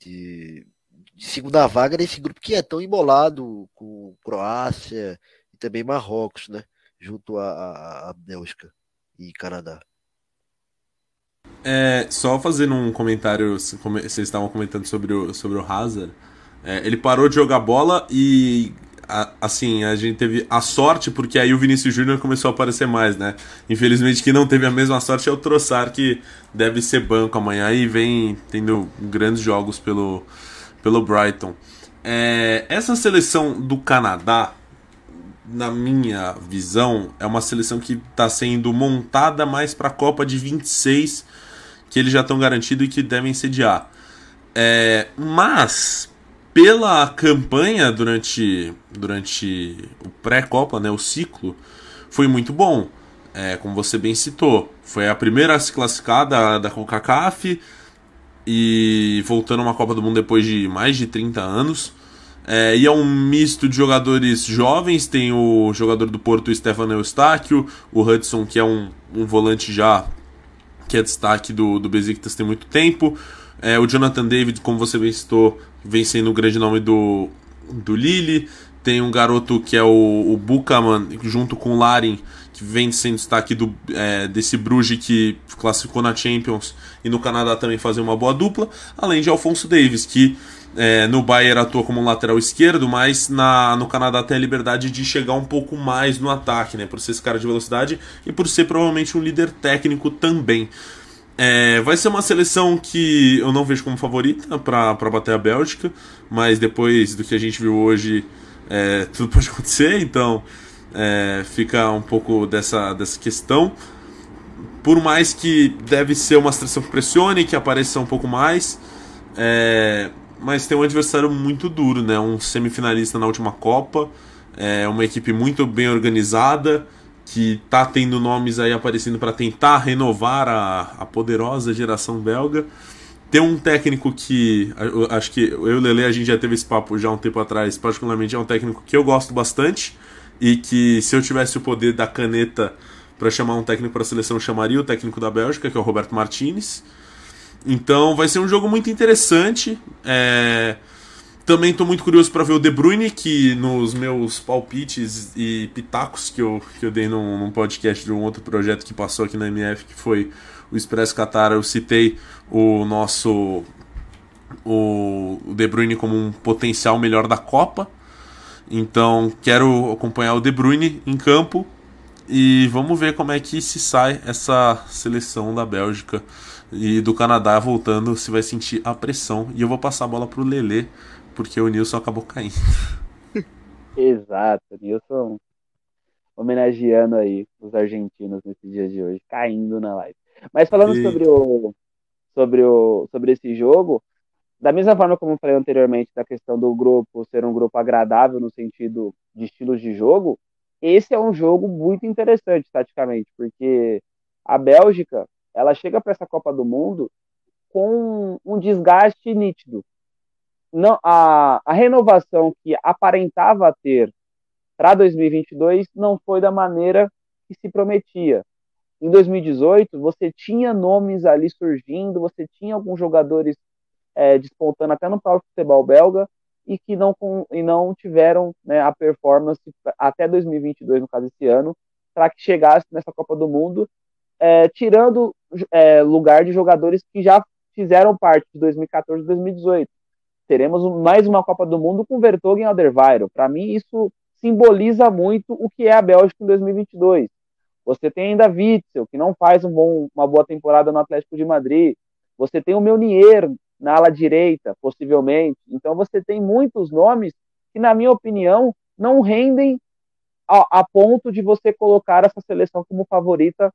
B: de, de, segunda vaga nesse grupo que é tão embolado com Croácia e também Marrocos, né? Junto a, a Bélgica e Canadá.
D: É, só fazendo um comentário, vocês estavam comentando sobre o, sobre o Hazard. É, ele parou de jogar bola e assim, a gente teve a sorte, porque aí o Vinícius Júnior começou a aparecer mais, né? Infelizmente, que não teve a mesma sorte é o Troçar, que deve ser banco amanhã e vem tendo grandes jogos pelo, pelo Brighton. É, essa seleção do Canadá, na minha visão, é uma seleção que está sendo montada mais para a Copa de 26, que eles já estão garantidos e que devem sediar. É, mas pela campanha durante, durante o pré-copa, né, o ciclo, foi muito bom. É, como você bem citou, foi a primeira a se classificar da, da CONCACAF e voltando a uma Copa do Mundo depois de mais de 30 anos. É, e é um misto de jogadores jovens, tem o jogador do Porto, Stefano Eustáquio, o Hudson, que é um, um volante já que é destaque do, do Besiktas tem muito tempo, é, o Jonathan David, como você bem citou, vem sendo o grande nome do, do Lille. Tem um garoto que é o, o Bukaman, junto com o que vem sendo destaque do, é, desse Bruges que classificou na Champions e no Canadá também fazer uma boa dupla. Além de Alfonso Davis, que é, no Bayern atua como lateral esquerdo, mas na, no Canadá tem a liberdade de chegar um pouco mais no ataque, né? Por ser esse cara de velocidade e por ser provavelmente um líder técnico também. É, vai ser uma seleção que eu não vejo como favorita para bater a Bélgica, mas depois do que a gente viu hoje, é, tudo pode acontecer, então é, fica um pouco dessa, dessa questão. Por mais que deve ser uma seleção que pressione, que apareça um pouco mais, é, mas tem um adversário muito duro, né? Um semifinalista na última Copa, é uma equipe muito bem organizada que tá tendo nomes aí aparecendo para tentar renovar a, a poderosa geração belga. Tem um técnico que acho que eu e o Lele a gente já teve esse papo já um tempo atrás, particularmente é um técnico que eu gosto bastante e que se eu tivesse o poder da caneta para chamar um técnico para a seleção, chamaria o técnico da Bélgica, que é o Roberto Martinez. Então vai ser um jogo muito interessante. É... Também estou muito curioso para ver o De Bruyne, que nos meus palpites e pitacos que eu, que eu dei num, num, podcast de um outro projeto que passou aqui na MF, que foi o Express Qatar, eu citei o nosso o De Bruyne como um potencial melhor da Copa. Então quero acompanhar o De Bruyne em campo e vamos ver como é que se sai essa seleção da Bélgica e do Canadá voltando, se vai sentir a pressão. E eu vou passar a bola para o Lele porque o Nilson acabou caindo.
E: Exato, Nilson homenageando aí os argentinos nesses dias de hoje, caindo na live. Mas falando e... sobre o sobre o sobre esse jogo, da mesma forma como eu falei anteriormente da questão do grupo ser um grupo agradável no sentido de estilos de jogo, esse é um jogo muito interessante taticamente, porque a Bélgica, ela chega para essa Copa do Mundo com um desgaste nítido não, a, a renovação que aparentava ter para 2022 não foi da maneira que se prometia. Em 2018, você tinha nomes ali surgindo, você tinha alguns jogadores é, despontando até no próprio futebol belga e que não, e não tiveram né, a performance até 2022, no caso esse ano, para que chegasse nessa Copa do Mundo, é, tirando é, lugar de jogadores que já fizeram parte de 2014 e 2018. Teremos mais uma Copa do Mundo com Vertonghen e Alderweireld. Para mim, isso simboliza muito o que é a Bélgica em 2022. Você tem ainda Witzel, que não faz um bom, uma boa temporada no Atlético de Madrid. Você tem o Meunier na ala direita, possivelmente. Então você tem muitos nomes que, na minha opinião, não rendem a, a ponto de você colocar essa seleção como favorita,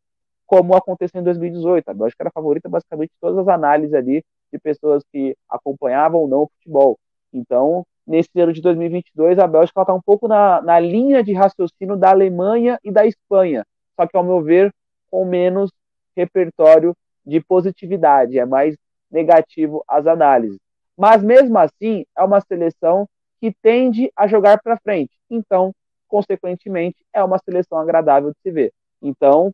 E: como aconteceu em 2018. A Bélgica era favorita basicamente todas as análises ali de pessoas que acompanhavam ou não o futebol. Então, nesse ano de 2022, a Bélgica está um pouco na, na linha de raciocínio da Alemanha e da Espanha, só que, ao meu ver, com menos repertório de positividade, é mais negativo as análises. Mas, mesmo assim, é uma seleção que tende a jogar para frente. Então, consequentemente, é uma seleção agradável de se ver. Então,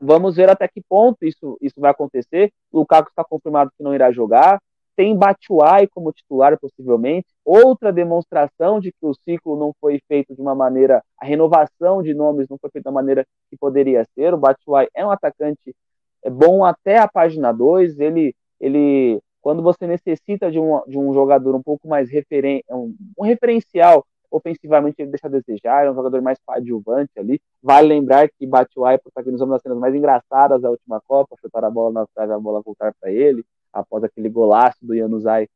E: vamos ver até que ponto isso, isso vai acontecer. O Lukaku está confirmado que não irá jogar. Tem Batshuayi como titular, possivelmente. Outra demonstração de que o ciclo não foi feito de uma maneira, a renovação de nomes não foi feita da maneira que poderia ser. O Batshuayi é um atacante é bom até a página 2. Ele, ele, quando você necessita de um, de um jogador um pouco mais referen um, um referencial ofensivamente ele deixa a desejar, é um jogador mais coadjuvante ali. Vale lembrar que Batshuayi protagonizou uma das cenas mais engraçadas da última Copa, chutar a bola na trave a bola voltar para ele, após aquele golaço do Januzaj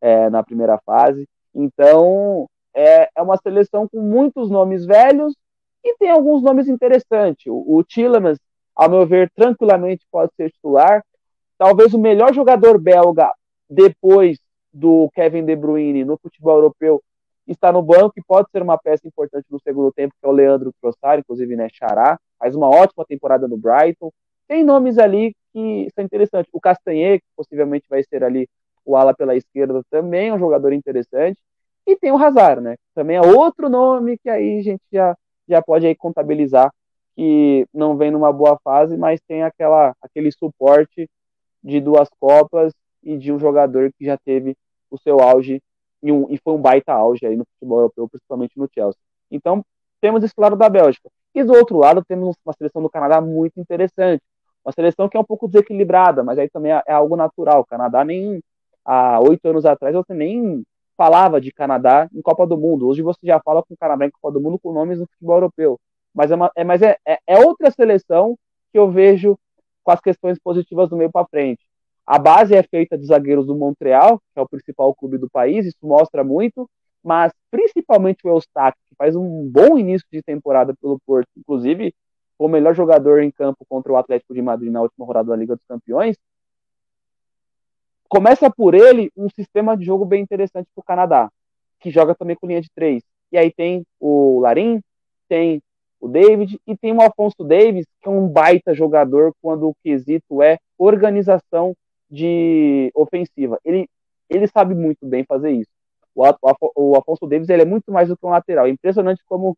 E: é, na primeira fase. Então, é, é uma seleção com muitos nomes velhos e tem alguns nomes interessantes. O, o Tillemans, ao meu ver, tranquilamente pode ser titular. Talvez o melhor jogador belga depois do Kevin De Bruyne no futebol europeu está no banco e pode ser uma peça importante no segundo tempo, que é o Leandro Trossard, inclusive, né, Xará, faz uma ótima temporada no Brighton. Tem nomes ali que são interessantes. O Castanhe, que possivelmente vai ser ali o ala pela esquerda, também é um jogador interessante. E tem o Hazard, né? Também é outro nome que aí a gente já, já pode aí contabilizar que não vem numa boa fase, mas tem aquela, aquele suporte de duas Copas e de um jogador que já teve o seu auge e, um, e foi um baita auge aí no futebol europeu, principalmente no Chelsea. Então, temos esse lado da Bélgica. E do outro lado, temos uma seleção do Canadá muito interessante. Uma seleção que é um pouco desequilibrada, mas aí também é, é algo natural. O Canadá nem há oito anos atrás você nem falava de Canadá em Copa do Mundo. Hoje você já fala com o Canadá em Copa do Mundo com nomes no futebol europeu. Mas é, uma, é, mas é, é, é outra seleção que eu vejo com as questões positivas do meio para frente. A base é feita de zagueiros do Montreal, que é o principal clube do país, isso mostra muito, mas principalmente o Eustáquio, que faz um bom início de temporada pelo Porto, inclusive foi o melhor jogador em campo contra o Atlético de Madrid na última rodada da Liga dos Campeões. Começa por ele um sistema de jogo bem interessante para o Canadá, que joga também com linha de três. E aí tem o Larim, tem o David e tem o Alfonso Davis, que é um baita jogador quando o quesito é organização de ofensiva. Ele, ele sabe muito bem fazer isso. O, o, Afonso Davis ele é muito mais do que um lateral. É impressionante como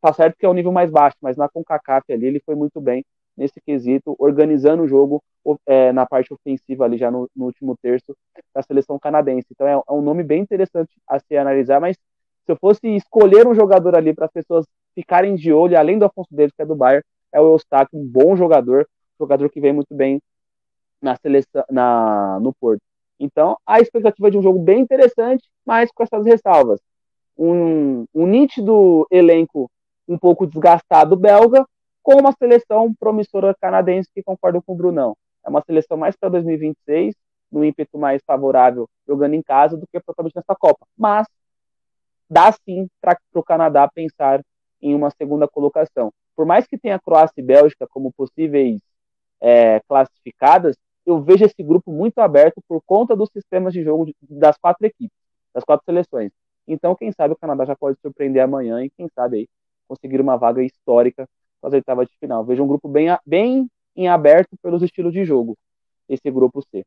E: tá certo que é um nível mais baixo, mas na CONCACAF ali ele foi muito bem nesse quesito, organizando o jogo é, na parte ofensiva ali já no, no, último terço da seleção canadense. Então é, é, um nome bem interessante a se analisar, mas se eu fosse escolher um jogador ali para as pessoas ficarem de olho, além do Afonso Davis, que é do Bayern, é o Eustáquio, um bom jogador, jogador que vem muito bem na seleção, na, no Porto. Então, a expectativa de um jogo bem interessante, mas com essas ressalvas. Um, um nítido elenco um pouco desgastado belga, com uma seleção promissora canadense que concordo com o Brunão. É uma seleção mais para 2026, no ímpeto mais favorável, jogando em casa, do que propriamente nessa Copa. Mas dá sim para o Canadá pensar em uma segunda colocação. Por mais que tenha Croácia e Bélgica como possíveis é, classificadas, eu vejo esse grupo muito aberto por conta dos sistemas de jogo das quatro equipes, das quatro seleções. Então, quem sabe o Canadá já pode surpreender amanhã e quem sabe aí conseguir uma vaga histórica para as oitavas de final. Vejo um grupo bem, bem em aberto pelos estilos de jogo, esse grupo C.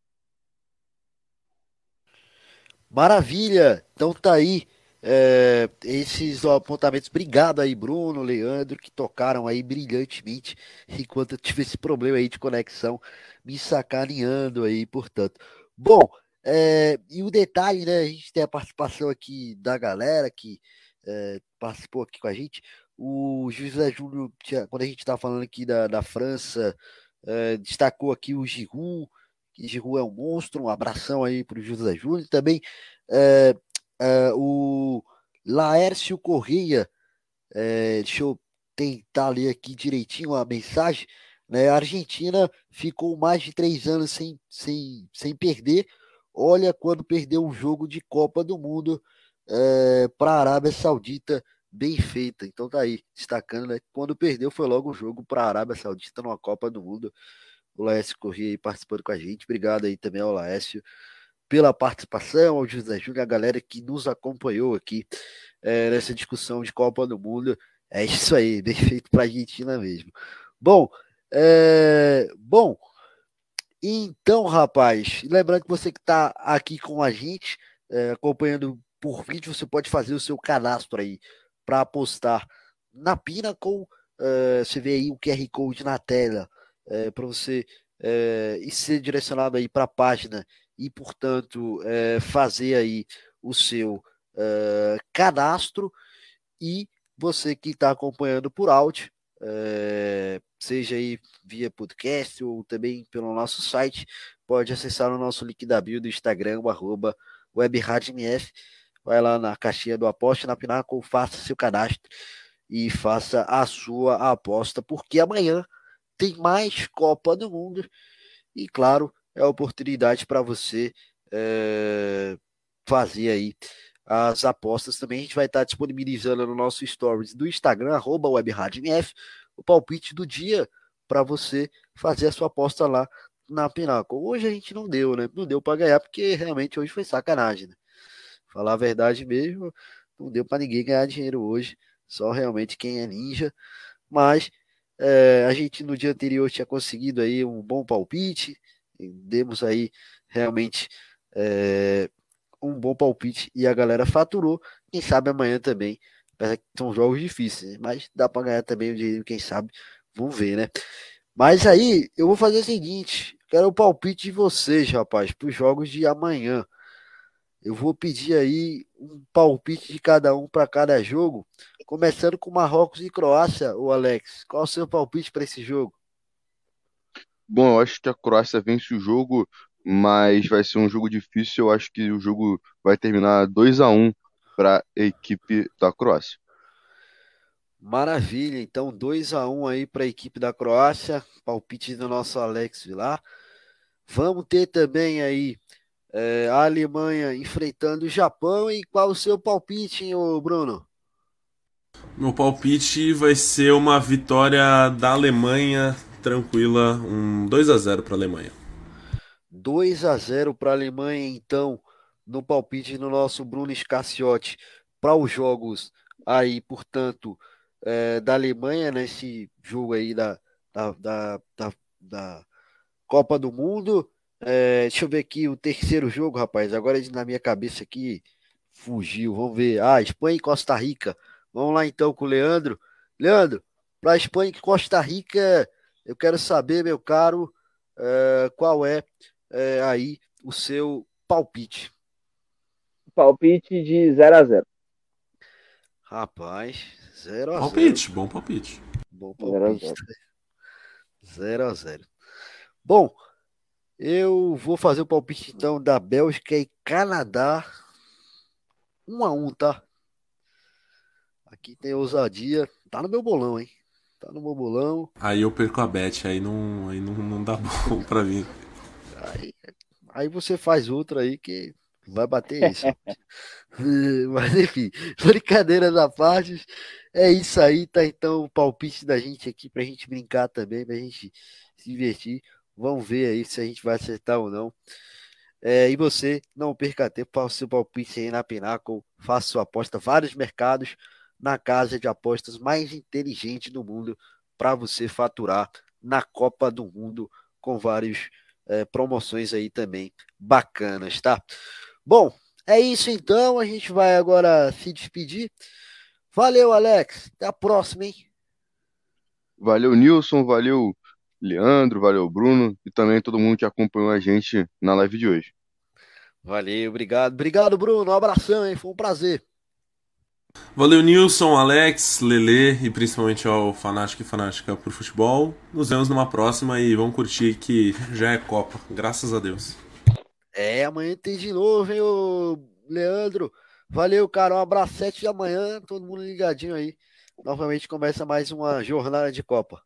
B: Maravilha! Então tá aí é, esses apontamentos. Obrigado aí, Bruno, Leandro, que tocaram aí brilhantemente enquanto eu tive esse problema aí de conexão, me sacaneando aí, portanto. Bom, é, e o detalhe, né? A gente tem a participação aqui da galera que é, participou aqui com a gente. O José Júnior, quando a gente está falando aqui da, da França, é, destacou aqui o Giroud, de rua é um monstro. Um abração aí para o José Júnior. Também é, o Laércio Correia. É, deixa eu tentar ler aqui direitinho a mensagem. Né? A Argentina ficou mais de três anos sem, sem, sem perder. Olha quando perdeu um jogo de Copa do Mundo é, para a Arábia Saudita bem feita. Então tá aí, destacando, né? Quando perdeu foi logo o jogo para a Arábia Saudita numa Copa do Mundo. O Laércio Corrêa aí participando com a gente. Obrigado aí também ao Laércio pela participação, ao José Júnior, a galera que nos acompanhou aqui é, nessa discussão de Copa do Mundo. É isso aí, bem feito para a Argentina mesmo. Bom, é, bom, então, rapaz, lembrando que você que está aqui com a gente, é, acompanhando por vídeo, você pode fazer o seu cadastro aí para apostar na Pinnacle. É, você vê aí o QR Code na tela é, para você é, e ser direcionado aí para a página e, portanto, é, fazer aí o seu é, cadastro e você que está acompanhando por áudio, é, seja aí via podcast ou também pelo nosso site, pode acessar o nosso link da bio do Instagram, arroba WebRadMF. Vai lá na caixinha do aposta na Pinaco, faça seu cadastro e faça a sua aposta, porque amanhã tem mais Copa do Mundo e, claro, é a oportunidade para você é, fazer aí as apostas também. A gente vai estar disponibilizando no nosso stories do Instagram, arroba WebRadMF, o palpite do dia para você fazer a sua aposta lá na Pinnacle. Hoje a gente não deu, né? Não deu para ganhar porque realmente hoje foi sacanagem, né? Falar a verdade mesmo, não deu para ninguém ganhar dinheiro hoje, só realmente quem é ninja. Mas é, a gente no dia anterior tinha conseguido aí um bom palpite, demos aí realmente é, um bom palpite e a galera faturou. Quem sabe amanhã também. São jogos difíceis, mas dá para ganhar também o dinheiro, quem sabe. Vamos ver, né? Mas aí eu vou fazer o seguinte: quero o palpite de vocês, rapaz, para os jogos de amanhã. Eu vou pedir aí um palpite de cada um para cada jogo, começando com Marrocos e Croácia, o Alex. Qual o seu palpite para esse jogo?
C: Bom, eu acho que a Croácia vence o jogo mas vai ser um jogo difícil. Eu acho que o jogo vai terminar 2 a 1 para a equipe da Croácia.
B: Maravilha, então 2 a 1 aí para a equipe da Croácia, palpite do nosso Alex Vilar. Vamos ter também aí é, a Alemanha enfrentando o Japão. E qual o seu palpite, hein, Bruno?
D: Meu palpite vai ser uma vitória da Alemanha tranquila, um 2 a 0 para a Alemanha.
B: 2 a 0 para a Alemanha, então, no palpite do nosso Bruno Scacciotti para os jogos aí, portanto, é, da Alemanha nesse jogo aí da, da, da, da, da Copa do Mundo. É, deixa eu ver aqui o terceiro jogo, rapaz. Agora na minha cabeça aqui fugiu. Vamos ver. Ah, Espanha e Costa Rica. Vamos lá então com o Leandro. Leandro, para Espanha e Costa Rica, eu quero saber, meu caro, é, qual é é, aí o seu palpite.
E: Palpite de 0 a 0
B: Rapaz, 0 a 0
D: Palpite, bom palpite.
B: Bom palpite. 0 a 0 Bom, eu vou fazer o palpite então da Bélgica e Canadá. 1 a 1 tá? Aqui tem ousadia. Tá no meu bolão, hein? Tá no meu bolão.
D: Aí eu perco a bet, aí não, aí não, não dá bom pra mim.
B: Aí, aí você faz outra aí que vai bater isso. Mas enfim, brincadeira da parte. É isso aí, tá? Então o palpite da gente aqui pra gente brincar também, pra gente se divertir. Vamos ver aí se a gente vai acertar ou não. É, e você, não perca tempo, faça seu palpite aí na Pinnacle, faça sua aposta, vários mercados na casa de apostas mais inteligente do mundo para você faturar na Copa do Mundo com vários é, promoções aí também bacanas, tá? Bom, é isso então. A gente vai agora se despedir. Valeu, Alex. Até a próxima, hein?
C: Valeu, Nilson. Valeu, Leandro. Valeu, Bruno. E também todo mundo que acompanhou a gente na live de hoje.
B: Valeu, obrigado. Obrigado, Bruno. Um abração, hein? Foi um prazer.
D: Valeu, Nilson, Alex, Lele e principalmente ao Fanático e Fanática por futebol. Nos vemos numa próxima e vamos curtir que já é Copa, graças a Deus.
B: É, amanhã tem de novo, hein, ô Leandro. Valeu, cara. Um abraço, sete da manhã, todo mundo ligadinho aí. Novamente começa mais uma jornada de Copa.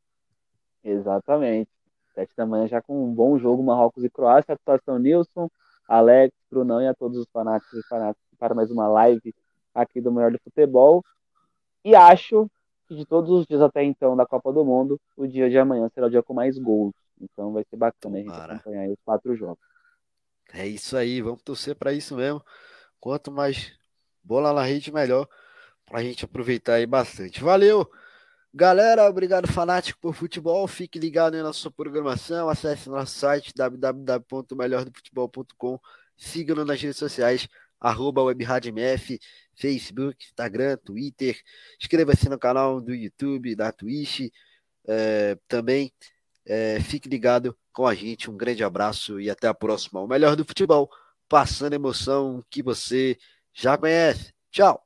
E: Exatamente. Sete da manhã já com um bom jogo, Marrocos e Croácia. Atuação Nilson, Alex, Brunão e a todos os fanáticos e fanáticos para mais uma live aqui do Melhor do Futebol. E acho que de todos os dias até então da Copa do Mundo, o dia de amanhã será o dia com mais gols. Então vai ser bacana a gente acompanhar os quatro jogos.
B: É isso aí, vamos torcer para isso mesmo. Quanto mais bola na rede, melhor para a gente aproveitar aí bastante. Valeu! Galera, obrigado fanático por futebol. Fique ligado aí na sua programação. Acesse nosso site www.melhordofutebol.com. Siga-nos nas redes sociais, arroba WebRadioMF, Facebook, Instagram, Twitter. Inscreva-se no canal do YouTube, da Twitch. É, também é, fique ligado com a gente. Um grande abraço e até a próxima. O melhor do futebol, passando emoção que você já conhece. Tchau!